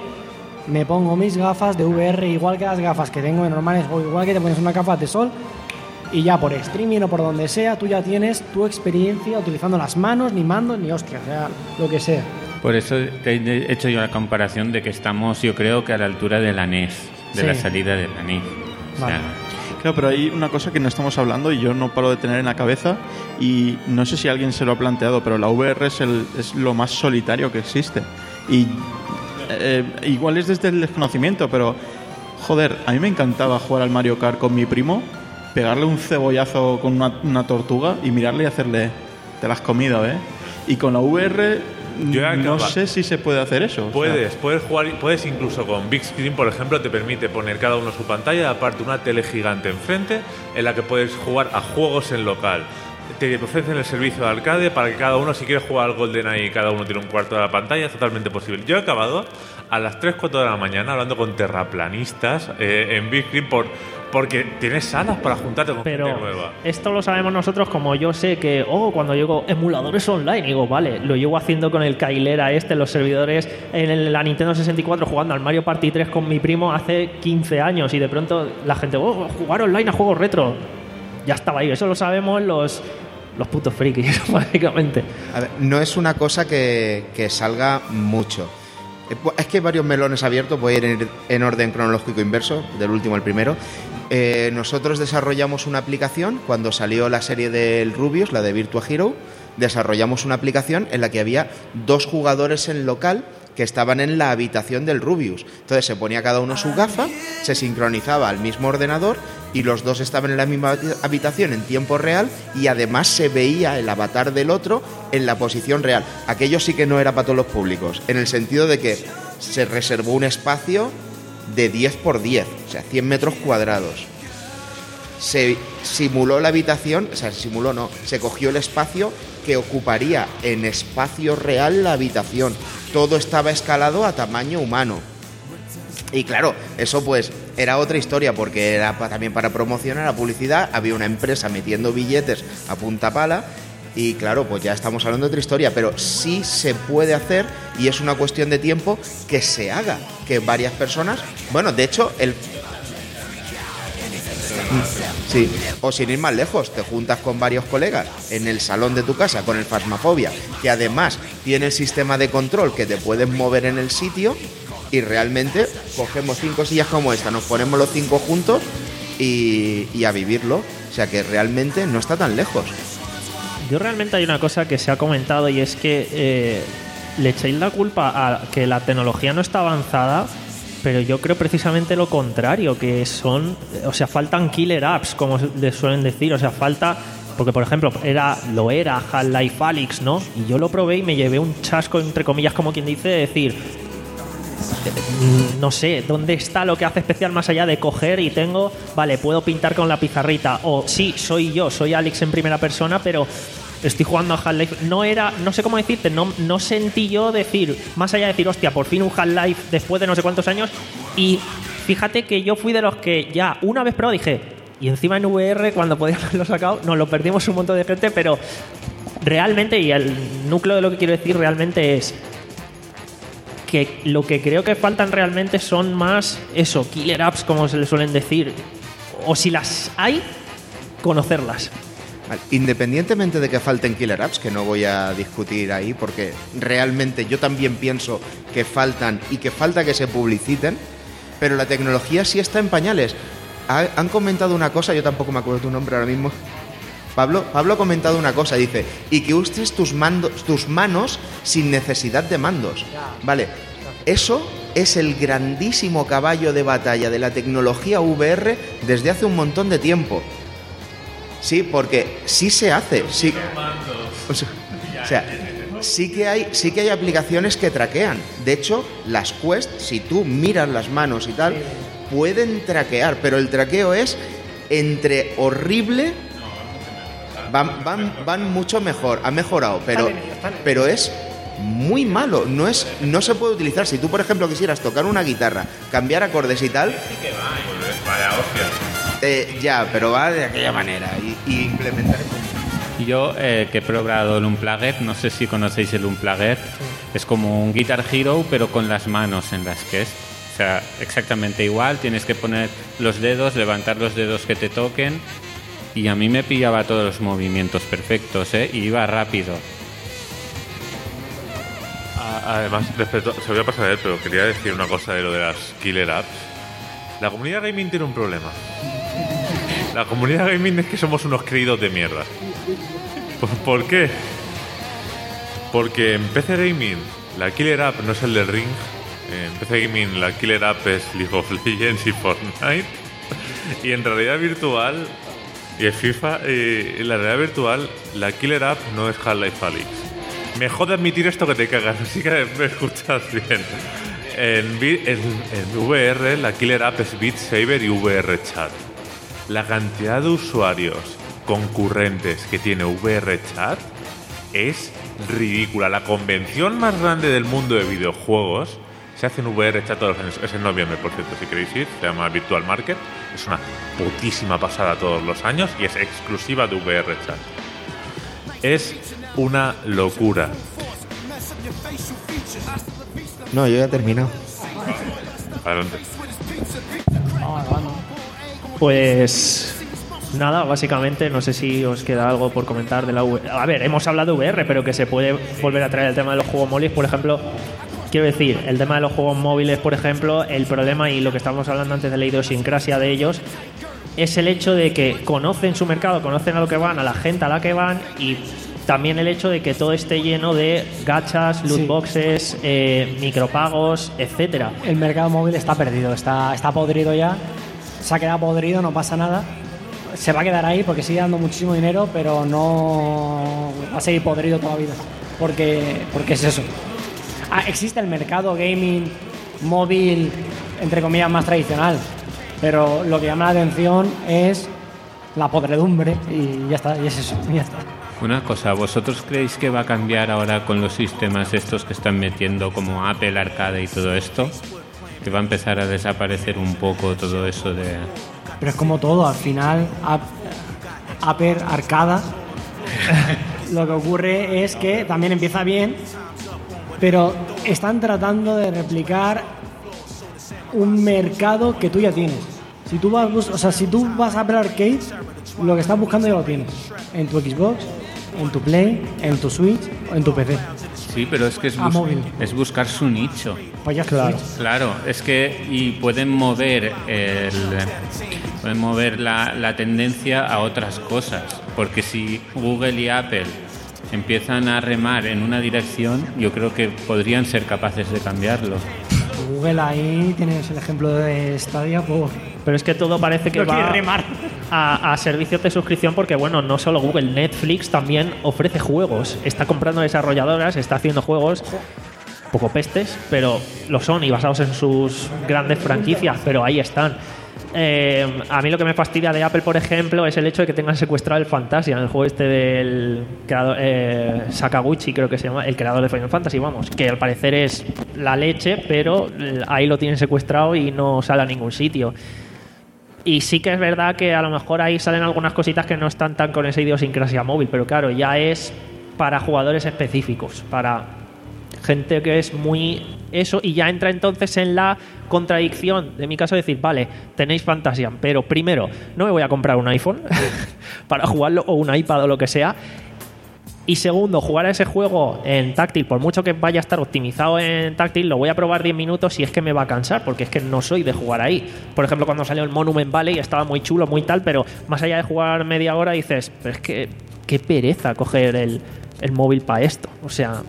me pongo mis gafas de VR igual que las gafas que tengo de normales o igual que te pones una gafas de sol y ya por streaming o por donde sea, tú ya tienes tu experiencia utilizando las manos, ni mandos, ni hostia, o sea, lo que sea. Por eso te he hecho yo la comparación de que estamos, yo creo que a la altura de la NES, de Sí. la salida de la NES. O sea, Vale. Claro, pero hay una cosa que no estamos hablando y yo no paro de tener en la cabeza y no sé si alguien se lo ha planteado, pero la VR es, el- es lo más solitario que existe. Y eh, igual es desde el desconocimiento, pero joder, a mí me encantaba jugar al Mario Kart con mi primo, pegarle un cebollazo con una, tortuga y mirarle y hacerle, te la has comido, ¿eh? Y con la VR Yo no sé si se puede hacer eso. o sea, Puedes, puedes jugar, puedes incluso con Big Screen, por ejemplo, te permite poner cada uno su pantalla, y aparte una tele gigante enfrente en la que puedes jugar a juegos en local. Te ofrecen el servicio de arcade para que cada uno, si quiere jugar al GoldenEye, cada uno tiene un cuarto de la pantalla, es totalmente posible. Yo he acabado a las 3, 4 de la mañana hablando con terraplanistas eh, en Big Screen por, porque tienes salas para juntarte con Pero gente nueva. esto lo sabemos nosotros como yo sé que, oh, cuando llego emuladores online, digo, vale, lo llevo haciendo con el Kailera este, en los servidores, en la Nintendo 64 jugando al Mario Party 3 con mi primo hace 15 años y de pronto la gente, oh, jugar online a juegos retro. Ya estaba ahí, eso lo sabemos los, los putos frikis, *laughs* básicamente. No es una cosa que, que salga mucho. Eh, Es que hay varios melones abiertos, voy a ir en orden cronológico inverso, del último al primero. Eh, nosotros desarrollamos una aplicación cuando salió la serie del Rubius, la de Virtua Hero. Desarrollamos una aplicación en la que había dos jugadores en local que estaban en la habitación del Rubius. Entonces se ponía cada uno su gafa, se sincronizaba al mismo ordenador y los dos estaban en la misma habita- habitación en tiempo real y además se veía el avatar del otro en la posición real. Aquello sí que no era para todos los públicos, en el sentido de que se reservó un espacio de 10 por 10, o sea, 100 metros cuadrados. Se simuló la habitación, o sea, se simuló no, se cogió el espacio que ocuparía en espacio real la habitación. Todo estaba escalado a tamaño humano. Y claro, eso pues era otra historia porque era también para promocionar la publicidad, había una empresa metiendo billetes a punta pala y claro, pues ya estamos hablando de otra historia, pero sí se puede hacer y es una cuestión de tiempo que se haga, que varias personas, bueno, de hecho, el Sí, o sin ir más lejos, te juntas con varios colegas en el salón de tu casa con el Fasmafobia, que además tiene el sistema de control que te puedes mover en el sitio y realmente cogemos cinco sillas como esta, nos ponemos los cinco juntos y, a vivirlo. O sea que realmente no está tan lejos. Yo realmente hay una cosa que se ha comentado y es que eh, le echáis la culpa a que la tecnología no está avanzada, pero yo creo precisamente lo contrario, que son, o sea, faltan killer apps, como le suelen decir, o sea, falta, porque por ejemplo, era, lo era Half-Life Alyx, ¿no? Y yo lo probé y me llevé un chasco, entre comillas, como quien dice, de decir, mm, no sé, ¿dónde está lo que hace especial más allá de coger y tengo, vale, puedo pintar con la pizarrita? O sí, soy yo, soy Alex en primera persona, pero estoy jugando a Half-Life. No era, no sé cómo decirte, no, no sentí yo decir, más allá de decir, hostia, por fin un Half-Life después de no sé cuántos años. Y fíjate que yo fui de los que ya una vez probado dije, y encima en VR, cuando podíamos haberlo sacado, nos lo perdimos un montón de gente, pero realmente, y el núcleo de lo que quiero decir realmente es que lo que creo que faltan realmente son más eso, killer apps como se le suelen decir, o si las hay, conocerlas. Independientemente de que falten killer apps, que no voy a discutir ahí, porque realmente yo también pienso que faltan y que falta que se publiciten, pero la tecnología sí está en pañales. Ha- han comentado una cosa, yo tampoco me acuerdo tu nombre ahora mismo. Pablo, Pablo ha comentado una cosa, dice, y que uses tus, mandos, tus manos sin necesidad de mandos. Vale, eso es el grandísimo caballo de batalla de la tecnología VR desde hace un montón de tiempo. Sí, porque sí se hace. Sí, o sea, o sea, sí que hay, sí que hay aplicaciones que traquean. De hecho, las Quest, si tú miras las manos y tal, pueden traquear, pero el traqueo es entre horrible. Van, van, van mucho mejor, ha mejorado, pero, pero es muy malo. No, es, no se puede utilizar. Si tú, por ejemplo, quisieras tocar una guitarra, cambiar acordes y tal. Eh, ya, pero va de aquella manera y, y implementar. Yo, eh, que he probado el Unplugged, no sé si conocéis el Unplugged, es como un Guitar Hero, pero con las manos en las que es. O sea, exactamente igual, tienes que poner los dedos, levantar los dedos que te toquen, y a mí me pillaba todos los movimientos perfectos, ¿eh? Y iba rápido. Además, respecto, se voy a pasar a él, pero quería decir una cosa de lo de las killer apps. La comunidad gaming tiene un problema. La comunidad gaming es que somos unos creídos de mierda. ¿Por, qué? Porque en PC Gaming la killer app no es el del ring. En PC Gaming la killer app es League of Legends y Fortnite. Y en realidad virtual y FIFA, en la realidad virtual la killer app no es Half-Life Alyx. Me jode admitir esto que te cagas, *laughs* así que me escuchas bien. En- en VR, la killer app es Beat Saber y VR Chat. La cantidad de usuarios concurrentes que tiene VR Chat es ridícula. La convención más grande del mundo de videojuegos se hace en VR Chat todos los años. Es en noviembre, por cierto, si queréis ir. Se llama Virtual Market. Es una putísima pasada todos los años y es exclusiva de VR Chat. Es una locura. No, yo ya he terminado. Adelante. Pues nada, básicamente no sé si os queda algo por comentar de la VR. A ver, hemos hablado de VR, pero que se puede volver a traer el tema de los juegos móviles, por ejemplo. Quiero decir, el tema de los juegos móviles, por ejemplo, el problema y lo que estábamos hablando antes de la idiosincrasia de ellos es el hecho de que conocen su mercado, conocen a lo que van, a la gente a la que van y también el hecho de que todo esté lleno de gachas, loot Sí. boxes, eh, micropagos, etcétera. El mercado móvil está perdido, está, está podrido ya. Se ha quedado podrido, no pasa nada. Se va a quedar ahí porque sigue dando muchísimo dinero, pero no va a seguir podrido toda la vida. Porque, porque es eso. Ah, existe el mercado gaming móvil, entre comillas, más tradicional. Pero lo que llama la atención es la podredumbre y ya está, y es eso, y *laughs* ya está. Una cosa, ¿vosotros creéis que va a cambiar ahora con los sistemas estos que están metiendo como Apple Arcade y todo esto? Que va a empezar a desaparecer un poco todo eso de... Pero es como todo, al final, Upper Arcada, *laughs* lo que ocurre es que también empieza bien, pero están tratando de replicar un mercado que tú ya tienes. Si tú vas, o sea, si tú vas a Apple Arcade, lo que estás buscando ya lo tienes. En tu Xbox, en tu Play, en tu Switch o en tu PC. Sí, pero es que es, bus- es buscar su nicho. Claro. Claro, es que y pueden mover el, pueden mover la, la tendencia a otras cosas, porque si Google y Apple empiezan a remar en una dirección, yo creo que podrían ser capaces de cambiarlo. Google ahí tienes el ejemplo de Stadia, pues Pero es que todo parece que no va remar. a, a servicios de suscripción porque, bueno, no solo Google, Netflix también ofrece juegos. Está comprando desarrolladoras, está haciendo juegos poco pestes, pero lo son y basados en sus grandes franquicias, pero ahí están. Eh, a mí lo que me fastidia de Apple, por ejemplo, es el hecho de que tengan secuestrado el Fantasia, el juego este del eh, Sakaguchi, creo que se llama, el creador de Final Fantasy, vamos, que al parecer es la leche, pero ahí lo tienen secuestrado y no sale a ningún sitio. Y sí que es verdad que a lo mejor ahí salen algunas cositas que no están tan con esa idiosincrasia móvil, pero claro, ya es para jugadores específicos, para gente que es muy eso y ya entra entonces en la contradicción de mi caso decir, vale, tenéis Fantasia, pero primero, no me voy a comprar un iPhone *laughs* para jugarlo o un iPad o lo que sea. Y segundo, jugar a ese juego en táctil, por mucho que vaya a estar optimizado en táctil, lo voy a probar 10 minutos y es que me va a cansar, porque es que no soy de jugar ahí. Por ejemplo, cuando salió el Monument Valley estaba muy chulo, muy tal, pero más allá de jugar media hora dices, pero es que qué pereza coger el, el móvil para esto. O sea,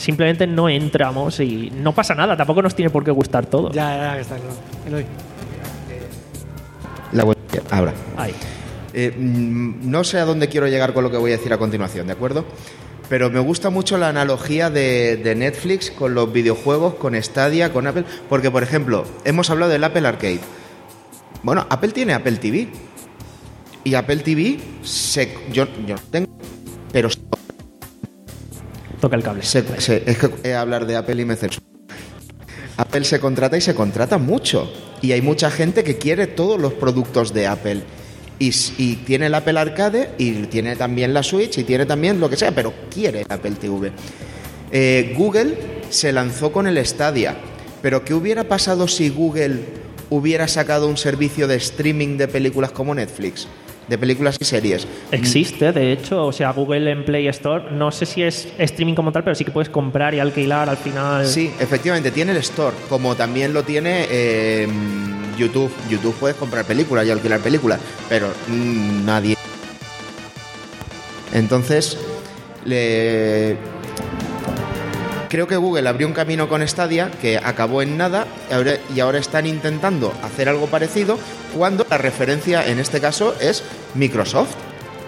simplemente no entramos y no pasa nada, tampoco nos tiene por qué gustar todo. Ya, ya, que está claro. Eloy. La voy a- ahora. Ahí. Eh, mm, no sé a dónde quiero llegar con lo que voy a decir a continuación, ¿de acuerdo? Pero me gusta mucho la analogía de, de Netflix con los videojuegos, con Stadia, con Apple. Porque, por ejemplo, hemos hablado del Apple Arcade. Bueno, Apple tiene Apple TV. Y Apple TV, se, yo, yo no tengo, pero Toca el cable. es que hablar de Apple y me. Apple se contrata y se contrata mucho. Y hay mucha gente que quiere todos los productos de Apple. Y tiene el Apple Arcade y tiene también la Switch y tiene también lo que sea, pero quiere el Apple TV. Eh, Google se lanzó con el Stadia. Pero ¿qué hubiera pasado si Google hubiera sacado un servicio de streaming de películas como Netflix? De películas y series. Existe, de hecho, o sea, Google en Play Store, no sé si es streaming como tal, pero sí que puedes comprar y alquilar al final. Sí, efectivamente, tiene el store, como también lo tiene eh, YouTube. YouTube puedes comprar películas y alquilar películas, pero mm, nadie. Entonces, le... creo que Google abrió un camino con Stadia que acabó en nada y ahora, están intentando hacer algo parecido cuando la referencia en este caso es Microsoft.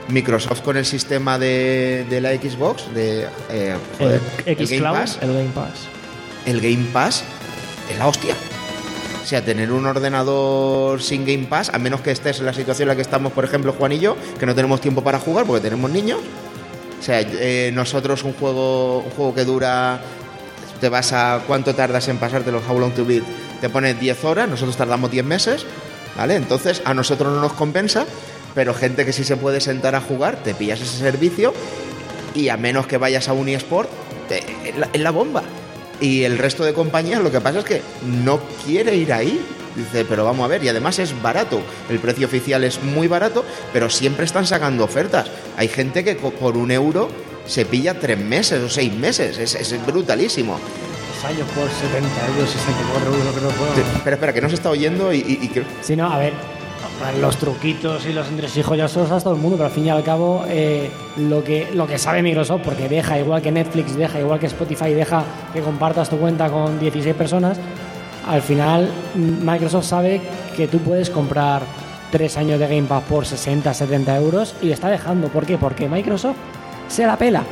Microsoft con el sistema de, de la Xbox, de eh, joder, el el Game Pass el Game Pass. el Game Pass es la hostia. O sea, tener un ordenador sin Game Pass, a menos que estés en la situación en la que estamos, por ejemplo, Juan y yo, que no tenemos tiempo para jugar porque tenemos niños. O sea, eh, nosotros un juego, un juego que dura, te vas a cuánto tardas en pasártelo, How Long to Beat, te pones 10 horas, nosotros tardamos 10 meses, ¿vale? Entonces a nosotros no nos compensa, pero gente que sí se puede sentar a jugar, te pillas ese servicio y a menos que vayas a un eSport, te- es la, es la bomba. Y el resto de compañías lo que pasa es que no quiere ir ahí. Dice, pero vamos a ver, y además es barato. El precio oficial es muy barato, pero siempre están sacando ofertas. Hay gente que por un euro se pilla tres meses o seis meses. Es, es brutalísimo. Años por 70 euros, 64 euros, creo que fue. Espera, espera, que no se está oyendo y, y- y creo- Sí, no, a ver, los truquitos y los entresijos ya se todo el mundo, pero al fin y al cabo eh, lo, que, lo que sabe Microsoft, porque deja igual que Netflix, deja igual que Spotify, deja que compartas tu cuenta con 16 personas, al final mm, Microsoft sabe que tú puedes comprar tres años de Game Pass por 60, 70 euros y está dejando. ¿Por qué? Porque Microsoft se la pela.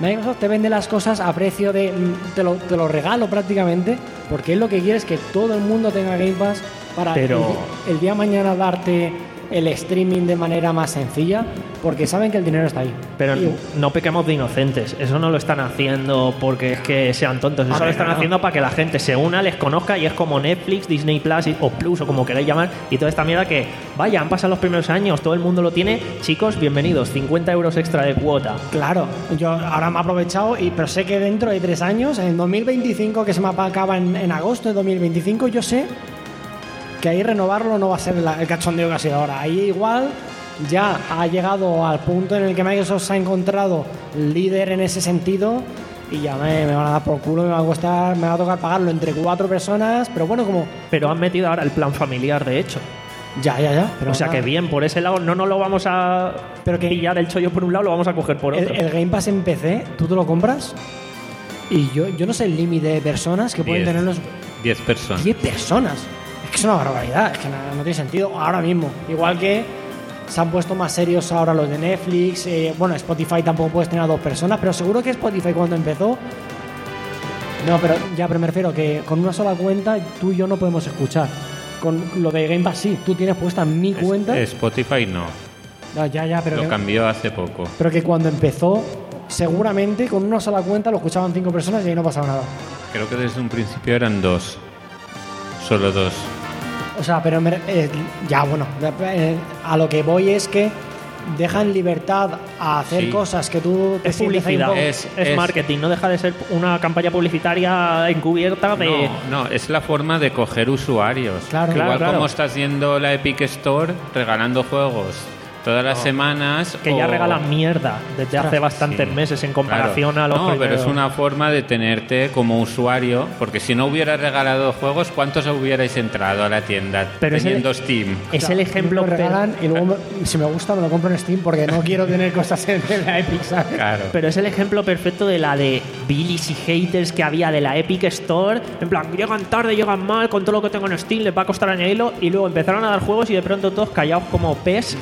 Microsoft te vende las cosas a precio de. mm, Te lo, te lo regalo prácticamente, porque es lo que quiere es que todo el mundo tenga Game Pass para Pero- el, el día de mañana darte el streaming de manera más sencilla, porque saben que el dinero está ahí. Pero Y- no pequemos de inocentes. Eso no lo están haciendo porque es que sean tontos. Eso lo están haciendo para que la gente se una, les conozca y es como Netflix, Disney Plus o Plus o como queráis llamar. Y toda esta mierda que, vaya, han pasado los primeros años, todo el mundo lo tiene. Chicos, bienvenidos. 50 euros extra de cuota. Claro, yo ahora me he aprovechado, y, pero sé que dentro de tres años, en 2025, que se me acaba en, en agosto de 2025, yo sé que ahí renovarlo no va a ser la- el cachondeo que ha sido ahora. Ahí igual ya ha llegado al punto en el que Microsoft se ha encontrado líder en ese sentido y ya me, me van a dar por culo, me va a costar, me va a tocar pagarlo entre cuatro personas, pero bueno, como Pero han metido ahora el plan familiar, de hecho. ya, ya, ya. Pero o sea nada. que bien, por ese lado no nos lo vamos a Pero que- pillar el chollo por un lado, lo vamos a coger por El, otro. el Game Pass en PC, tú te lo compras y yo, yo no sé el límite de personas que pueden Diez. tener los 10 personas. 10 personas. Es que es una barbaridad, es que no, no tiene sentido ahora mismo. Igual que se han puesto más serios ahora los de Netflix. eh, bueno, Spotify tampoco puedes tener a dos personas, pero seguro que Spotify cuando empezó. No, pero ya, pero me refiero que con una sola cuenta tú y yo no podemos escuchar. Con lo de Game Pass sí, tú tienes puesta mi cuenta. Spotify no. No, ya, ya, pero Lo que, cambió hace poco. pero que cuando empezó, seguramente con una sola cuenta lo escuchaban cinco personas y ahí no pasaba nada. Creo que desde un principio eran dos. Solo dos. O sea, pero me- eh, ya bueno, eh, a lo que voy es que dejan libertad a hacer Sí. cosas que tú te es publicidad, es, Es- es- marketing, no deja de ser una campaña publicitaria encubierta de... No, no, es la forma de coger usuarios. Claro. Igual Claro, claro. como estás yendo la Epic Store regalando juegos todas las semanas. Que ya o- regalan mierda desde hace bastantes Sí. meses en comparación Claro. a los No, pero primeros. es una forma de tenerte como usuario, porque si no hubiera regalado juegos, ¿cuántos hubierais entrado a la tienda Pero es el- teniendo Steam? Es el ejemplo Me regalan y luego si me gusta me lo compro en Steam porque no quiero tener cosas en en *laughs* la Epic, ¿sabes? Claro. Pero es el ejemplo perfecto de la de Billys y haters que había de la Epic Store. En plan, llegan tarde, llegan mal, con todo lo que tengo en Steam les va a costar añadirlo. Y luego empezaron a dar juegos y de pronto todos callados como pez.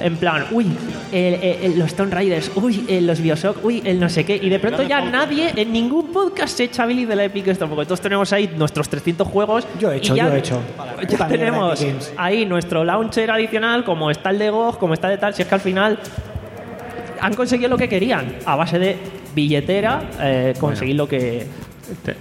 En plan, uy, el- los Stone Riders, uy, el- los Bioshock, uy, el no sé qué. Y de pronto ya nadie, en ningún podcast se echa Billy de la Epic Store. Porque todos tenemos ahí nuestros 300 juegos. Yo he hecho, y ya, yo he hecho. Ya tenemos ahí nuestro launcher adicional, como está el de GOG, como está de tal. Si es que al final han conseguido lo que querían a base de billetera eh, conseguir lo que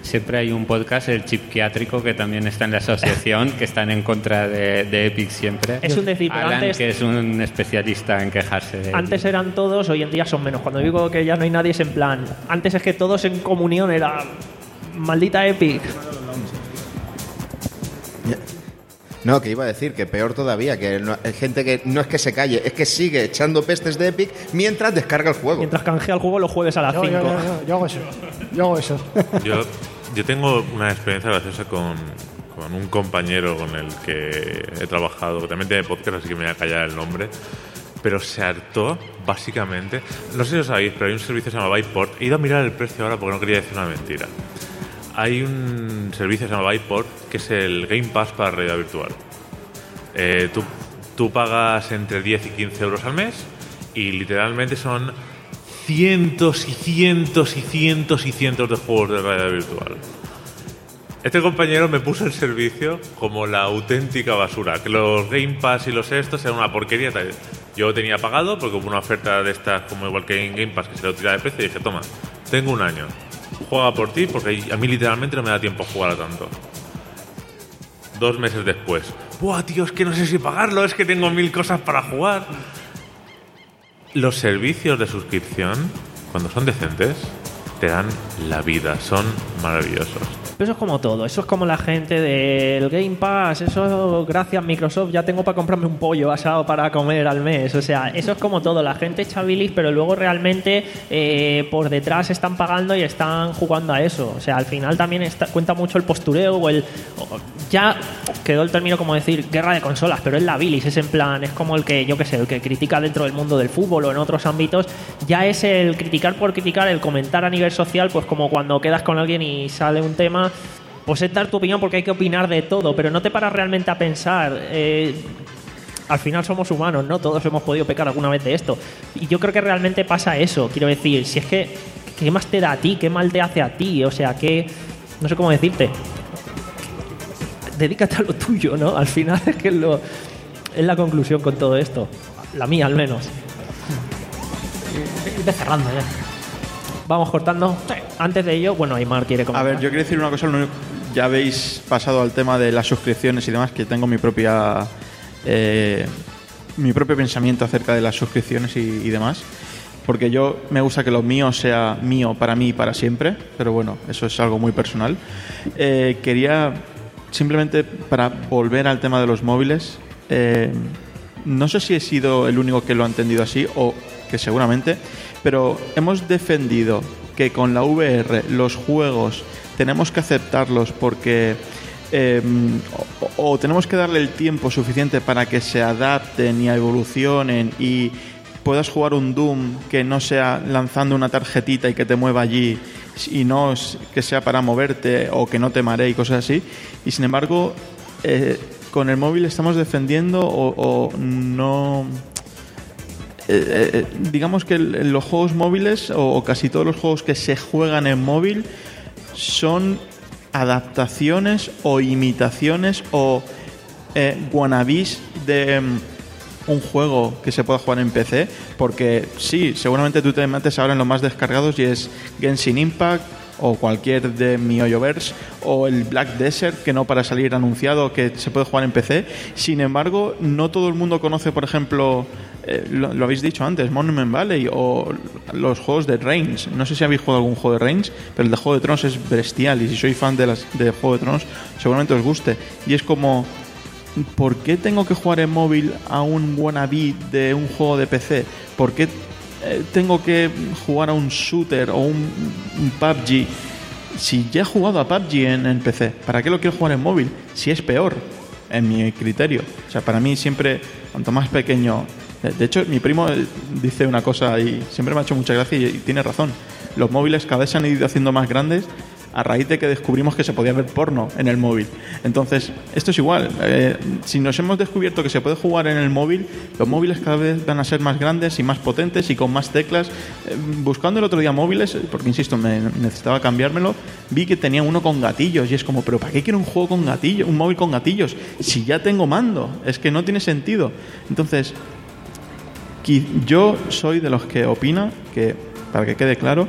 Siempre hay un podcast, el Chipquiátrico, que también está en la asociación, que están en contra de, de Epic siempre. Es un decir, pero Alan, antes- que es un especialista en quejarse de antes eran todos hoy en día son menos. Cuando digo que ya no hay nadie es en plan antes es que todos en comunión era maldita Epic No, que iba a decir que peor todavía, que no- hay gente que no es que se calle, es que sigue echando pestes de Epic mientras descarga el juego. mientras canjea el juego los jueves a las Yo, 5 yo, yo, yo, yo hago eso. Yo hago eso. *laughs* Yo, yo tengo una experiencia graciosa con, con un compañero con el que he trabajado, que también tiene podcast, así que me voy a callar el nombre. Pero se hartó, básicamente. No sé si lo sabéis, pero hay un servicio que se llama Byport. He ido a mirar el precio ahora porque no quería decir una mentira. Hay un servicio que se llama Byport, que es el Game Pass para realidad virtual. Eh, tú, pagas entre 10 y 15 euros al mes y literalmente son cientos y cientos y cientos y cientos de juegos de realidad virtual. Este compañero me puso el servicio como la auténtica basura, que los Game Pass y los estos eran una porquería. Yo lo tenía pagado porque hubo una oferta de estas, como igual que en Game Pass, que se lo tira de precio y dije, toma, tengo un año, juega por ti porque a mí literalmente no me da tiempo a jugar a tanto. Dos meses después, ¡buah, tío, es que no sé si pagarlo, es que tengo mil cosas para jugar! Los servicios de suscripción, cuando son decentes, te dan la vida, son maravillosos. Pero eso es como todo, eso es como la gente del Game Pass, eso gracias Microsoft ya tengo para comprarme un pollo asado para comer al mes, o sea, eso es como todo, la gente echa bilis, pero luego realmente eh, por detrás están pagando y están jugando a eso, o sea, al final también está- cuenta mucho el postureo o el... ya quedó el término como decir guerra de consolas, pero es la bilis, es en plan, es como el que, yo qué sé, el que critica dentro del mundo del fútbol o en otros ámbitos, ya es el criticar por criticar, el comentar a nivel social, pues como cuando quedas con alguien y sale un tema, pues es dar tu opinión porque hay que opinar de todo, pero no te paras realmente a pensar. eh, al final somos humanos, ¿no? Todos hemos podido pecar alguna vez de esto. Y yo creo que realmente pasa eso. Quiero decir, si es que, ¿qué más te da a ti? ¿Qué mal te hace a ti? O sea, que. No sé cómo decirte. Dedícate a lo tuyo, ¿no? Al final es que es, lo, la conclusión con todo esto. La mía, al menos. Irte cerrando ya. Vamos cortando. Antes de ello, bueno, Aymar quiere A comentar. ver, yo quiero decir una cosa, ya habéis pasado al tema de las suscripciones y demás, que tengo mi propia eh, mi propio pensamiento acerca de las suscripciones y, y demás. Porque yo me gusta que lo mío sea mío para mí y para siempre, pero bueno, eso es algo muy personal. Eh, quería simplemente para volver al tema de los móviles, eh, no sé si he sido el único que lo ha entendido así o que seguramente, pero hemos defendido que con la VR los juegos tenemos que aceptarlos porque eh, o, tenemos que darle el tiempo suficiente para que se adapten y evolucionen y puedas jugar un Doom que no sea lanzando una tarjetita y que te mueva allí y no que sea para moverte o que no te maree y cosas así. Y sin embargo, eh, con el móvil estamos defendiendo o no... eh, eh, digamos que los juegos móviles o, casi todos los juegos que se juegan en móvil son adaptaciones o imitaciones o eh, wannabes de mm, un juego que se pueda jugar en PC, porque sí, seguramente tú te metes ahora en los más descargados y es Genshin Impact o cualquier de MioYoverse o el Black Desert que no para salir anunciado que se puede jugar en PC. Sin embargo, no todo el mundo conoce, por ejemplo, eh, lo, habéis dicho antes, Monument Valley o los juegos de Reigns. No sé si habéis jugado algún juego de Reigns, pero el de Juego de Tronos es bestial y si sois fan de, las, de Juego de Tronos seguramente os guste. Y es como ¿por qué tengo que jugar en móvil a un wannabe de un juego de PC? ¿Por qué eh, tengo que jugar a un shooter o un, un PUBG? Si ya he jugado a PUBG en, PC, ¿para qué lo quiero jugar en móvil? Si es peor, en mi criterio. O sea, para mí siempre, cuanto más pequeño... De hecho, mi primo eh, dice una cosa y siempre me ha hecho mucha gracia y tiene razón. Los móviles cada vez se han ido haciendo más grandes a raíz de que descubrimos que se podía ver porno en el móvil. Entonces, esto es igual. Eh, si nos hemos descubierto que se puede jugar en el móvil, los móviles cada vez van a ser más grandes y más potentes y con más teclas. Eh, buscando el otro día móviles, porque insisto, me necesitaba cambiármelo, vi que tenía uno con gatillos y es como, pero ¿para qué quiero un juego con gatillos, un móvil con gatillos? Si ya tengo mando, es que no tiene sentido. Entonces, yo soy de los que opina que, para que quede claro,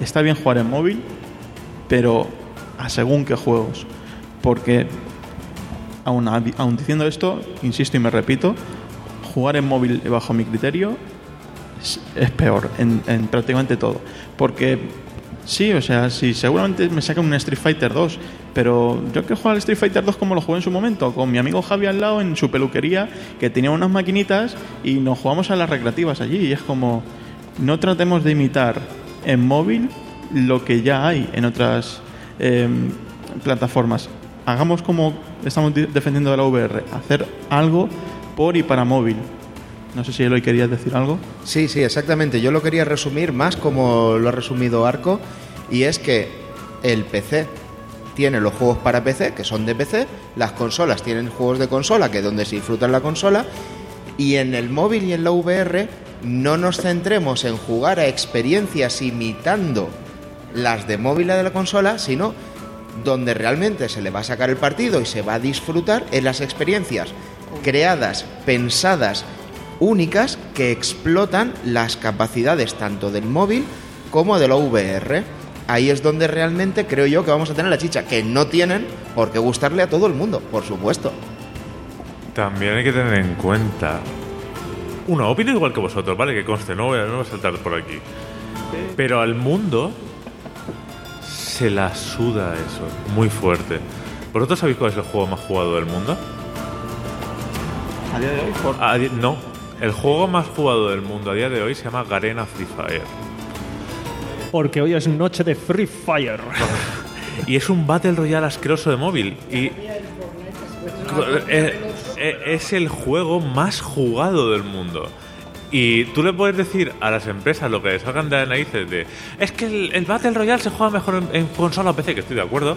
está bien jugar en móvil, pero a según qué juegos. Porque, aun, diciendo esto, insisto y me repito, jugar en móvil bajo mi criterio es, peor en, en prácticamente todo. Porque sí, o sea, sí, seguramente me saca un Street Fighter 2, pero yo que jugar al Street Fighter 2 como lo jugué en su momento, con mi amigo Javi al lado en su peluquería, que tenía unas maquinitas y nos jugamos a las recreativas allí. Y es como, no tratemos de imitar en móvil lo que ya hay en otras eh, plataformas. Hagamos como estamos di- defendiendo de la VR, hacer algo por y para móvil. No sé si Eloy querías decir algo. Sí, sí, exactamente. Yo lo quería resumir más como lo ha resumido Arco, y es que el PC tiene los juegos para PC, que son de PC, las consolas tienen juegos de consola, que es donde se disfruta la consola, y en el móvil y en la VR no nos centremos en jugar a experiencias imitando las de móvil y de la consola, sino donde realmente se le va a sacar el partido y se va a disfrutar en las experiencias creadas, pensadas, únicas que explotan las capacidades tanto del móvil como de la VR. Ahí es donde realmente creo yo que vamos a tener la chicha, que no tienen por qué gustarle a todo el mundo, por supuesto. También hay que tener en cuenta. Uno, opino igual que vosotros, ¿vale? Que conste, no voy a, no voy a saltar por aquí. Pero al mundo se la suda eso, muy fuerte. ¿Vosotros sabéis cuál es el juego más jugado del mundo? A día de hoy, por- A di- no, el juego más jugado del mundo a día de hoy se llama Garena Free Fire. Porque hoy es noche de Free Fire. Y es un Battle Royale asqueroso de móvil. Y es el juego más jugado del mundo. Y tú le puedes decir a las empresas lo que les salgan de las narices de es que el, el Battle Royale se juega mejor en, en consola o PC, que estoy de acuerdo.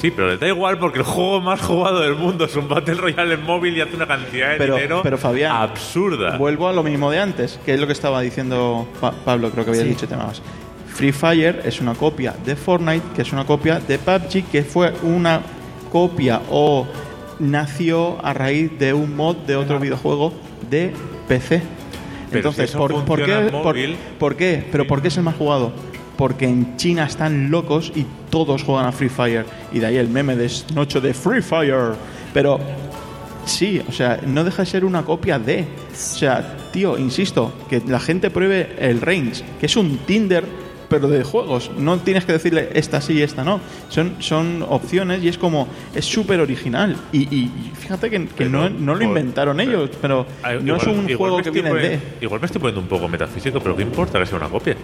Sí, pero les da igual porque el juego más jugado del mundo es un Battle Royale en móvil y hace una cantidad de Pero- dinero pero, Fabián, absurda. Vuelvo a lo mismo de antes, que es lo que estaba diciendo Pa- Pablo, creo que había dicho temas. Free Fire es una copia de Fortnite, que es una copia de PUBG, que fue una copia o nació a raíz de un mod de otro videojuego de PC. Entonces, si ¿por, qué, en por- móvil- por qué? ¿Pero por qué es el más jugado? Porque en China están locos y todos juegan a Free Fire. Y de ahí el meme de noche de Free Fire. Pero Sí, o sea, no deja de ser una copia de. O sea, tío, insisto, que la gente pruebe el Range, que es un Tinder, pero de juegos. No tienes que decirle esta sí y esta no. Son, son opciones y es como, es súper original. Y, y- y fíjate que, que Pero, no, no lo por- inventaron ellos, pero no es un igual juego me que de. poniendo- Igual me estoy poniendo un poco metafísico, pero ¿qué importa que sea una copia?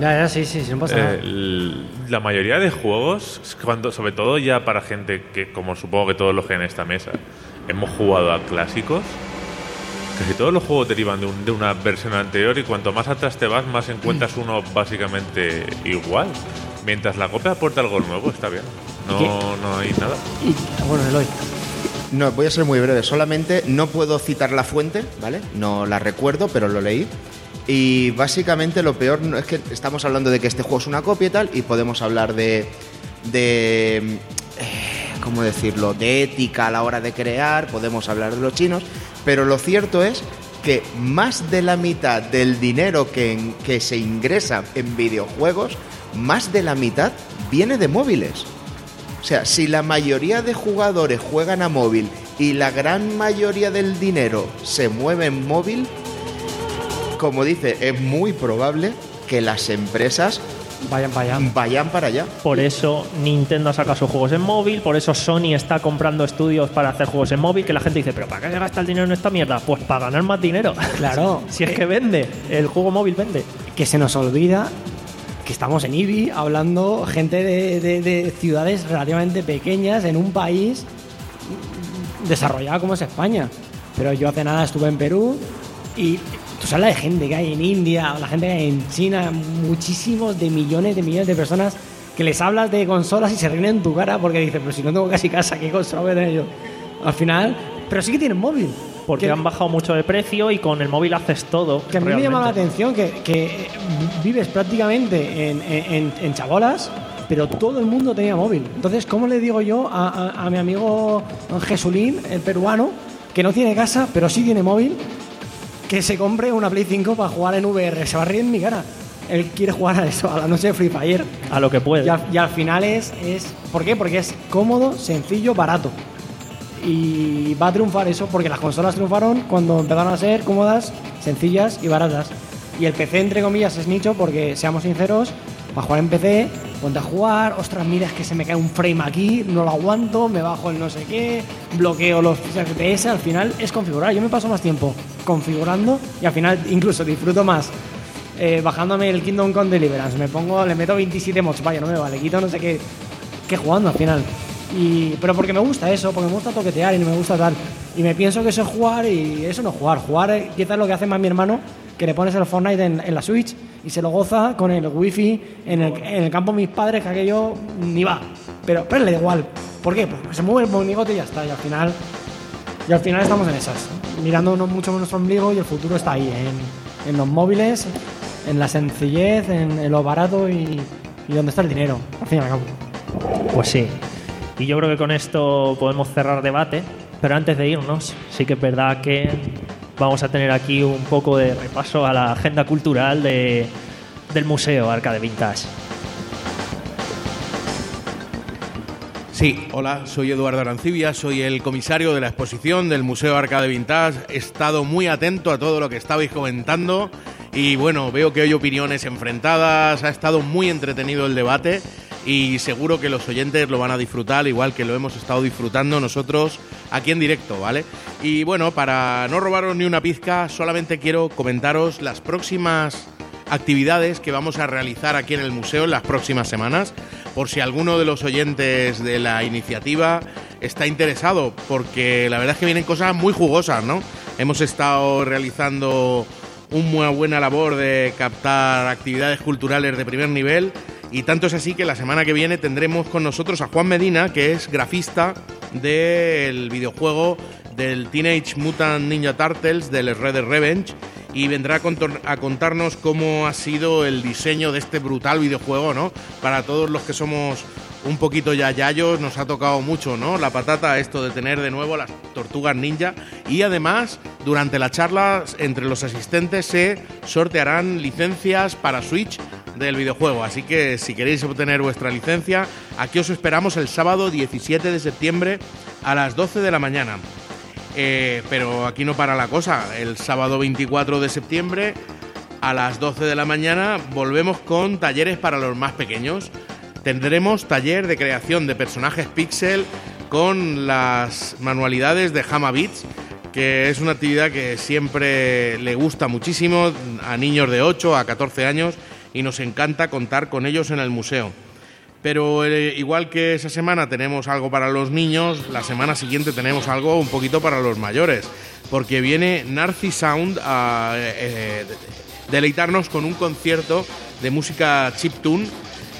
Ya, ya, sí, sí, sí, no pasa nada. Eh, la mayoría de juegos, cuando, sobre todo ya para gente que, como supongo que todos los que en esta mesa, hemos jugado a clásicos, casi todos los juegos derivan de, un- de una versión anterior y cuanto más atrás te vas, más encuentras uno básicamente igual. Mientras la copia aporta algo nuevo, está bien. No, no hay nada. Y, bueno, Eloy. No, voy a ser muy breve. Solamente no puedo citar la fuente, ¿vale? No la recuerdo, pero lo leí. Y básicamente lo peor es que estamos hablando de que este juego es una copia y tal, y podemos hablar de. de. eh, ¿Cómo decirlo? De ética a la hora de crear, podemos hablar de los chinos, pero lo cierto es que más de la mitad del dinero que, que se ingresa en videojuegos, más de la mitad viene de móviles. O sea, si la mayoría de jugadores juegan a móvil y la gran mayoría del dinero se mueve en móvil, como dice, es muy probable que las empresas Vayan para allá. vayan para allá. Por eso Nintendo saca sus juegos en móvil, por eso Sony está comprando estudios para hacer juegos en móvil, que la gente dice, pero ¿para qué se gasta el dinero en esta mierda? Pues para ganar más dinero. Claro. *laughs* si es que vende, el juego móvil vende. que se nos olvida que estamos en IBI hablando gente de, de- de ciudades relativamente pequeñas en un país desarrollado como es España. Pero yo hace nada estuve en Perú y tú sabes la de gente que hay en India, o la gente que hay en China, muchísimos de millones de millones de personas que les hablas de consolas y se ríen en tu cara porque dices, pero si no tengo casi casa, ¿qué consola voy a tener yo? Al final, pero sí que tienen móvil. Porque Que- han bajado mucho de precio y con el móvil haces todo. que a mí me llama la realmente. atención que, que vives prácticamente en, en, en chabolas, pero todo el mundo tenía móvil. Entonces, ¿cómo le digo yo a, a- a mi amigo Jesulín, el peruano, que no tiene casa, pero sí tiene móvil, que se compre una Play 5 para jugar en VR? Se va a reír en mi cara. Él quiere jugar a eso, a la noche de Free Fire. A lo que puede. Y al, y al final es, es. ¿Por qué? Porque es cómodo, sencillo, barato. Y va a triunfar eso porque las consolas triunfaron cuando empezaron a ser cómodas, sencillas y baratas. Y el PC, entre comillas, es nicho porque, seamos sinceros, para jugar en PC, ponte a jugar, ostras, mira, es que se me cae un frame aquí, no lo aguanto, me bajo el no sé qué, bloqueo los FPS, al final es configurar. Yo me paso más tiempo configurando y al final incluso disfruto más eh, bajándome el Kingdom Come Deliverance, me pongo, le meto 27 mods, vaya, no me vale, quito no sé qué, qué jugando al final. Y, pero porque me gusta eso, porque me gusta toquetear y me gusta tal. Y me pienso que eso es jugar y eso no es jugar. Jugar quizás lo que hace más mi hermano, que le pones el Fortnite en, en la Switch y se lo goza con el wifi en el, en el campo de mis padres, que aquello ni va. Pero, pero le da igual. ¿Por qué? Pues se mueve el monigote y ya está. Y al final, y al final estamos en esas. Mirándonos mucho nuestro ombligo y el futuro está ahí, en, en los móviles, en la sencillez, en, en lo barato y, y dónde está el dinero, al fin y al cabo. Pues sí. Y yo creo que con esto podemos cerrar debate. Pero antes de irnos, sí que es verdad que vamos a tener aquí un poco de repaso a la agenda cultural de, del Museo Arcade Vintage. Sí, hola, soy Eduardo Arancibia, soy el comisario de la exposición del Museo Arcade Vintage. He estado muy atento a todo lo que estabais comentando y bueno, veo que hay opiniones enfrentadas, ha estado muy entretenido el debate y seguro que los oyentes lo van a disfrutar igual que lo hemos estado disfrutando nosotros aquí en directo, ¿vale? Y bueno, para no robaros ni una pizca, solamente quiero comentaros las próximas actividades que vamos a realizar aquí en el museo en las próximas semanas, por si alguno de los oyentes de la iniciativa está interesado, porque la verdad es que vienen cosas muy jugosas, ¿no? Hemos estado realizando una buena labor de captar actividades culturales de primer nivel y tanto es así que la semana que viene tendremos con nosotros a Juan Medina, que es grafista del videojuego del Teenage Mutant Ninja Turtles del Red Dead Revenge y vendrá a, contarnos cómo ha sido el diseño de este brutal videojuego, ¿no? Para todos los que somos un poquito ya yayos, nos ha tocado mucho, ¿no? La patata, esto de tener de nuevo las tortugas ninja. Y además, durante la charla, entre los asistentes se sortearán licencias para Switch del videojuego. Así que si queréis obtener vuestra licencia, aquí os esperamos el sábado 17 de septiembre a las 12 de la mañana. Eh, pero aquí no para la cosa. El sábado 24 de septiembre a las 12 de la mañana volvemos con talleres para los más pequeños. Tendremos taller de creación de personajes pixel con las manualidades de Hama Beats, que es una actividad que siempre le gusta muchísimo a niños de 8 a 14 años y nos encanta contar con ellos en el museo. Pero eh, igual que esa semana tenemos algo para los niños, la semana siguiente tenemos algo un poquito para los mayores, porque viene Narci Sound a eh, deleitarnos con un concierto de música chiptune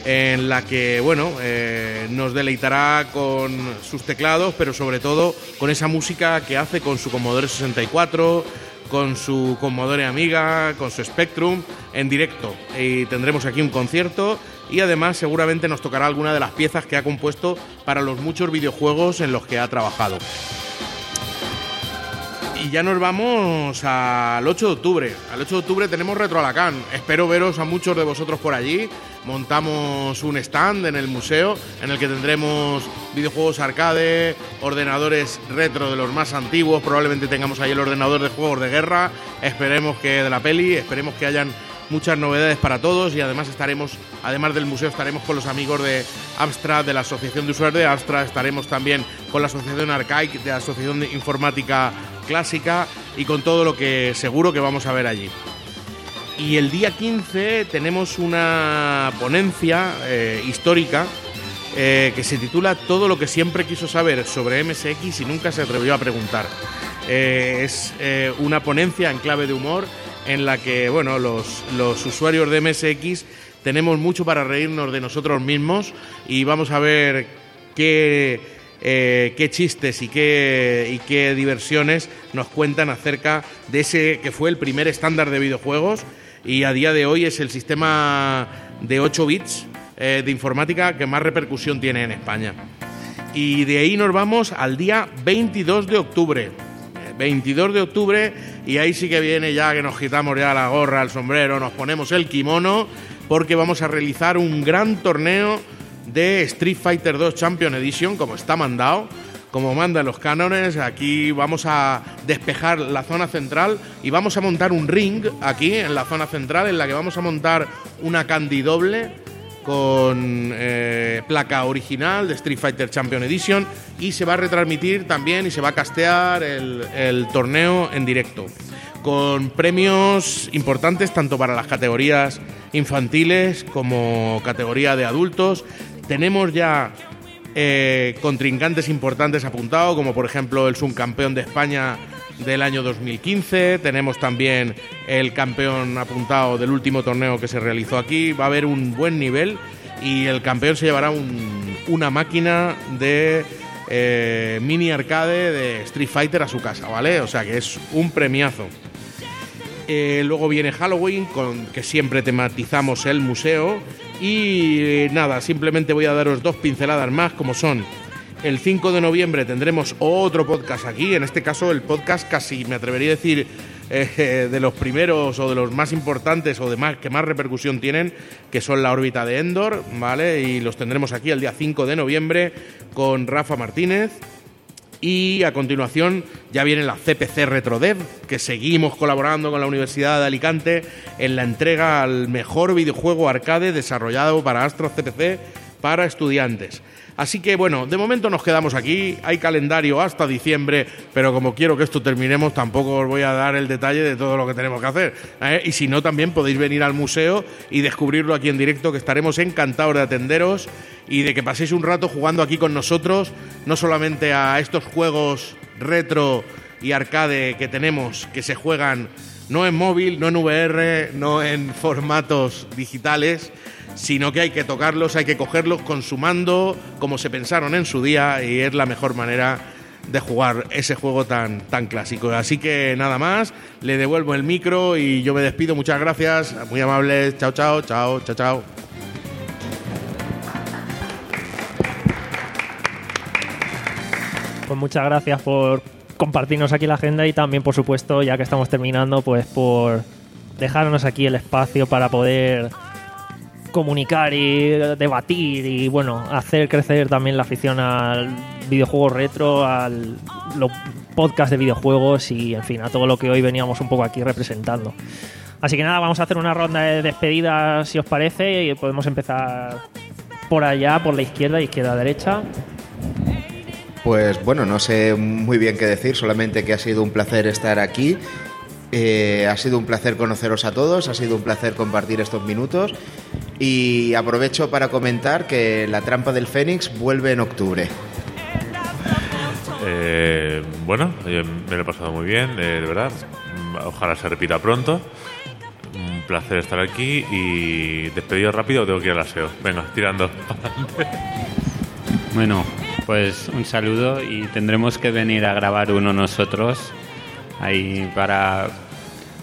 en la que bueno eh, nos deleitará con sus teclados, pero sobre todo con esa música que hace con su Commodore 64, con su Commodore Amiga, con su Spectrum en directo. Y tendremos aquí un concierto y además seguramente nos tocará alguna de las piezas que ha compuesto para los muchos videojuegos en los que ha trabajado. Y ya nos vamos al 8 de octubre. Al 8 de octubre tenemos Retro Alacán. Espero veros a muchos de vosotros por allí. Montamos un stand en el museo en el que tendremos videojuegos arcade, ordenadores retro de los más antiguos. Probablemente tengamos ahí el ordenador de juegos de guerra. Esperemos que de la peli, esperemos que hayan muchas novedades para todos y además estaremos, además del museo, estaremos con los amigos de Amstrad, de la Asociación de Usuarios de Amstrad, estaremos también con la Asociación Arcaic, de la Asociación de Informática Clásica y con todo lo que seguro que vamos a ver allí. Y el día 15 tenemos una ponencia eh, histórica eh, que se titula Todo lo que siempre quiso saber sobre MSX y nunca se atrevió a preguntar. Eh, es una ponencia en clave de humor en la que bueno, los, los usuarios de MSX tenemos mucho para reírnos de nosotros mismos y vamos a ver qué, qué chistes y qué, y qué diversiones nos cuentan acerca de ese que fue el primer estándar de videojuegos y a día de hoy es el sistema de 8 bits eh, de informática que más repercusión tiene en España. Y de ahí nos vamos al día 22 de octubre. 22 de octubre y ahí sí que viene ya que nos quitamos ya la gorra, el sombrero, nos ponemos el kimono porque vamos a realizar un gran torneo de Street Fighter 2 Champion Edition como está mandado, como mandan los cánones. Aquí vamos a despejar la zona central y vamos a montar un ring aquí en la zona central en la que vamos a montar una candy doble con eh, placa original de Street Fighter Champion Edition y se va a retransmitir también y se va a castear el, torneo en directo con premios importantes tanto para las categorías infantiles como categoría de adultos. Tenemos ya eh, contrincantes importantes apuntados, como por ejemplo el subcampeón de España del año 2015. Tenemos también el campeón apuntado del último torneo que se realizó aquí. Va a haber un buen nivel y el campeón se llevará una máquina de eh, mini arcade de Street Fighter a su casa, ¿vale? O sea que es un premiazo. Eh, luego viene Halloween, con que siempre tematizamos el museo. Y eh, nada, simplemente voy a daros dos pinceladas más, como son el 5 de noviembre tendremos otro podcast aquí, en este caso el podcast casi me atrevería a decir eh, de los primeros o de los más importantes o de más que más repercusión tienen, que son la órbita de Endor, ¿vale? Y los tendremos aquí el día 5 de noviembre con Rafa Martínez. Y a continuación ya viene la CPC RetroDev, que seguimos colaborando con la Universidad de Alicante en la entrega al mejor videojuego arcade desarrollado para Astro CPC para estudiantes. Así que bueno, de momento nos quedamos aquí. Hay calendario hasta diciembre, pero como quiero que esto terminemos, tampoco os voy a dar el detalle de todo lo que tenemos que hacer. ¿eh? Y si no, también podéis venir al museo y descubrirlo aquí en directo, que estaremos encantados de atenderos y de que paséis un rato jugando aquí con nosotros, no solamente a estos juegos retro y arcade que tenemos, que se juegan no en móvil, no en VR, no en formatos digitales, sino que hay que tocarlos, hay que cogerlos consumando como se pensaron en su día y es la mejor manera de jugar ese juego tan, tan clásico. Así que nada más, le devuelvo el micro y yo me despido. Muchas gracias, muy amables. Chao, chao, chao, chao, chao. Pues muchas gracias por compartirnos aquí la agenda y también, por supuesto, ya que estamos terminando, pues por dejarnos aquí el espacio para poder comunicar y debatir y bueno, hacer crecer también la afición al videojuego retro, al los podcast de videojuegos y en fin, a todo lo que hoy veníamos un poco aquí representando. Así que nada, vamos a hacer una ronda de despedidas si os parece y podemos empezar por allá, por la izquierda, izquierda-derecha. Pues bueno, no sé muy bien qué decir, solamente que ha sido un placer estar aquí. Eh, ha sido un placer conoceros a todos, ha sido un placer compartir estos minutos y aprovecho para comentar que La Trampa del Fénix vuelve en octubre. Eh, bueno, me lo he pasado muy bien, eh, de verdad. Ojalá se repita pronto. Un placer estar aquí y despedido rápido tengo que ir al aseo. Venga, tirando. *laughs* bueno, pues un saludo y tendremos que venir a grabar uno nosotros ahí para,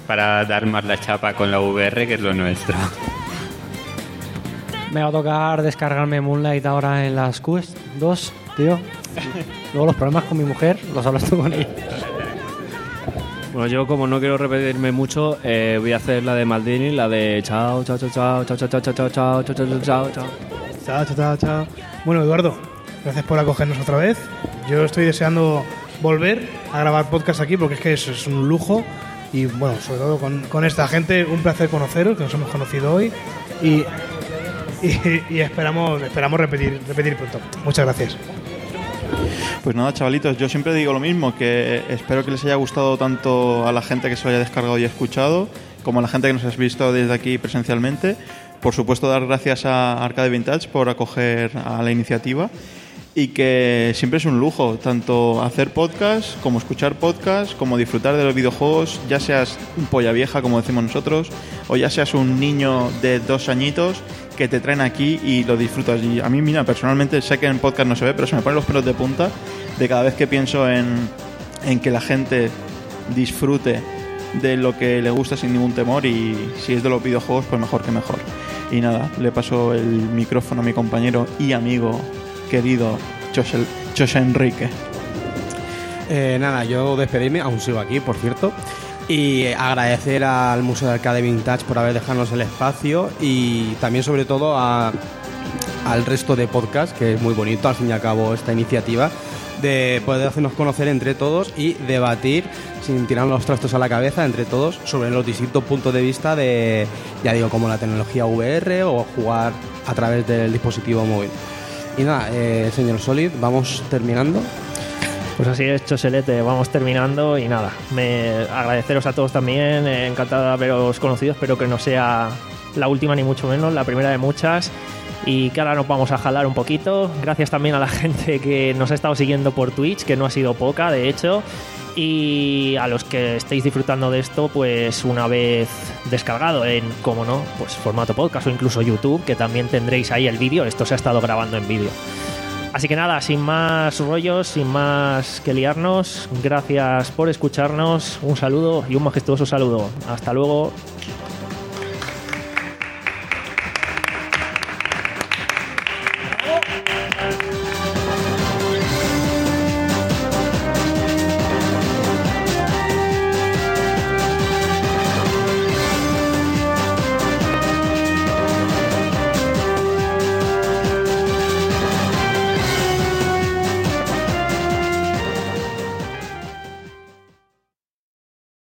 para dar más la chapa con la VR, que es lo nuestro. Me va a tocar descargarme Moonlight ahora en las Quest 2, tío. Luego los problemas con mi mujer los hablas tú con ella. Bueno, yo como no quiero repetirme mucho, eh, voy a hacer la de Maldini, la de chao, chao, chao, chao, chao, chao, chao, chao, chao, chao, chao, chao, chao, chao. Chao, chao, chao, Bueno, Eduardo, gracias por acogernos otra vez. Yo estoy deseando volver a grabar podcast aquí porque es que es, es un lujo Y bueno, sobre todo con, con esta gente, un placer conoceros, que nos hemos conocido hoy. Y, y, y esperamos, esperamos repetir, repetir pronto. Muchas gracias. Pues nada, chavalitos, yo siempre digo lo mismo, que espero que les haya gustado tanto a la gente que se lo haya descargado y escuchado, como a la gente que nos has visto desde aquí presencialmente. Por supuesto, dar gracias a Arcade Vintage por acoger a la iniciativa y que siempre es un lujo, tanto hacer podcast como escuchar podcast, como disfrutar de los videojuegos, ya seas un polla vieja, como decimos nosotros, o ya seas un niño de dos añitos que te traen aquí y lo disfrutas. Y a mí, mira, personalmente sé que en podcast no se ve, pero se me ponen los pelos de punta de cada vez que pienso en, en que la gente disfrute de lo que le gusta sin ningún temor y si es de los videojuegos, pues mejor que mejor. Y nada, le paso el micrófono a mi compañero y amigo querido José Enrique. Eh, nada, yo despedirme, aún sigo aquí, por cierto. Y agradecer al Museo de Arcade Vintage por haber dejado el espacio y también sobre todo a, al resto de podcast, que es muy bonito al fin y al cabo esta iniciativa, de poder hacernos conocer entre todos y debatir sin tirar los trastos a la cabeza entre todos sobre los distintos puntos de vista de, ya digo, como la tecnología VR o jugar a través del dispositivo móvil. Y nada, eh, señor Solid, vamos terminando. Pues así es, Choselete, vamos terminando y nada, agradeceros a todos también, eh, encantado de haberos conocido, espero que no sea la última ni mucho menos, la primera de muchas y que ahora nos vamos a jalar un poquito. Gracias también a la *laughs* gente que nos ha estado siguiendo por Twitch, que no ha sido poca, de hecho. Y a los que estéis disfrutando de esto, pues una vez descargado en, como no, pues formato podcast o incluso YouTube, que también tendréis ahí el vídeo. Esto se ha estado grabando en vídeo. Así que nada, sin más rollos, sin más que liarnos, gracias por escucharnos, un saludo y un majestuoso saludo. Hasta luego.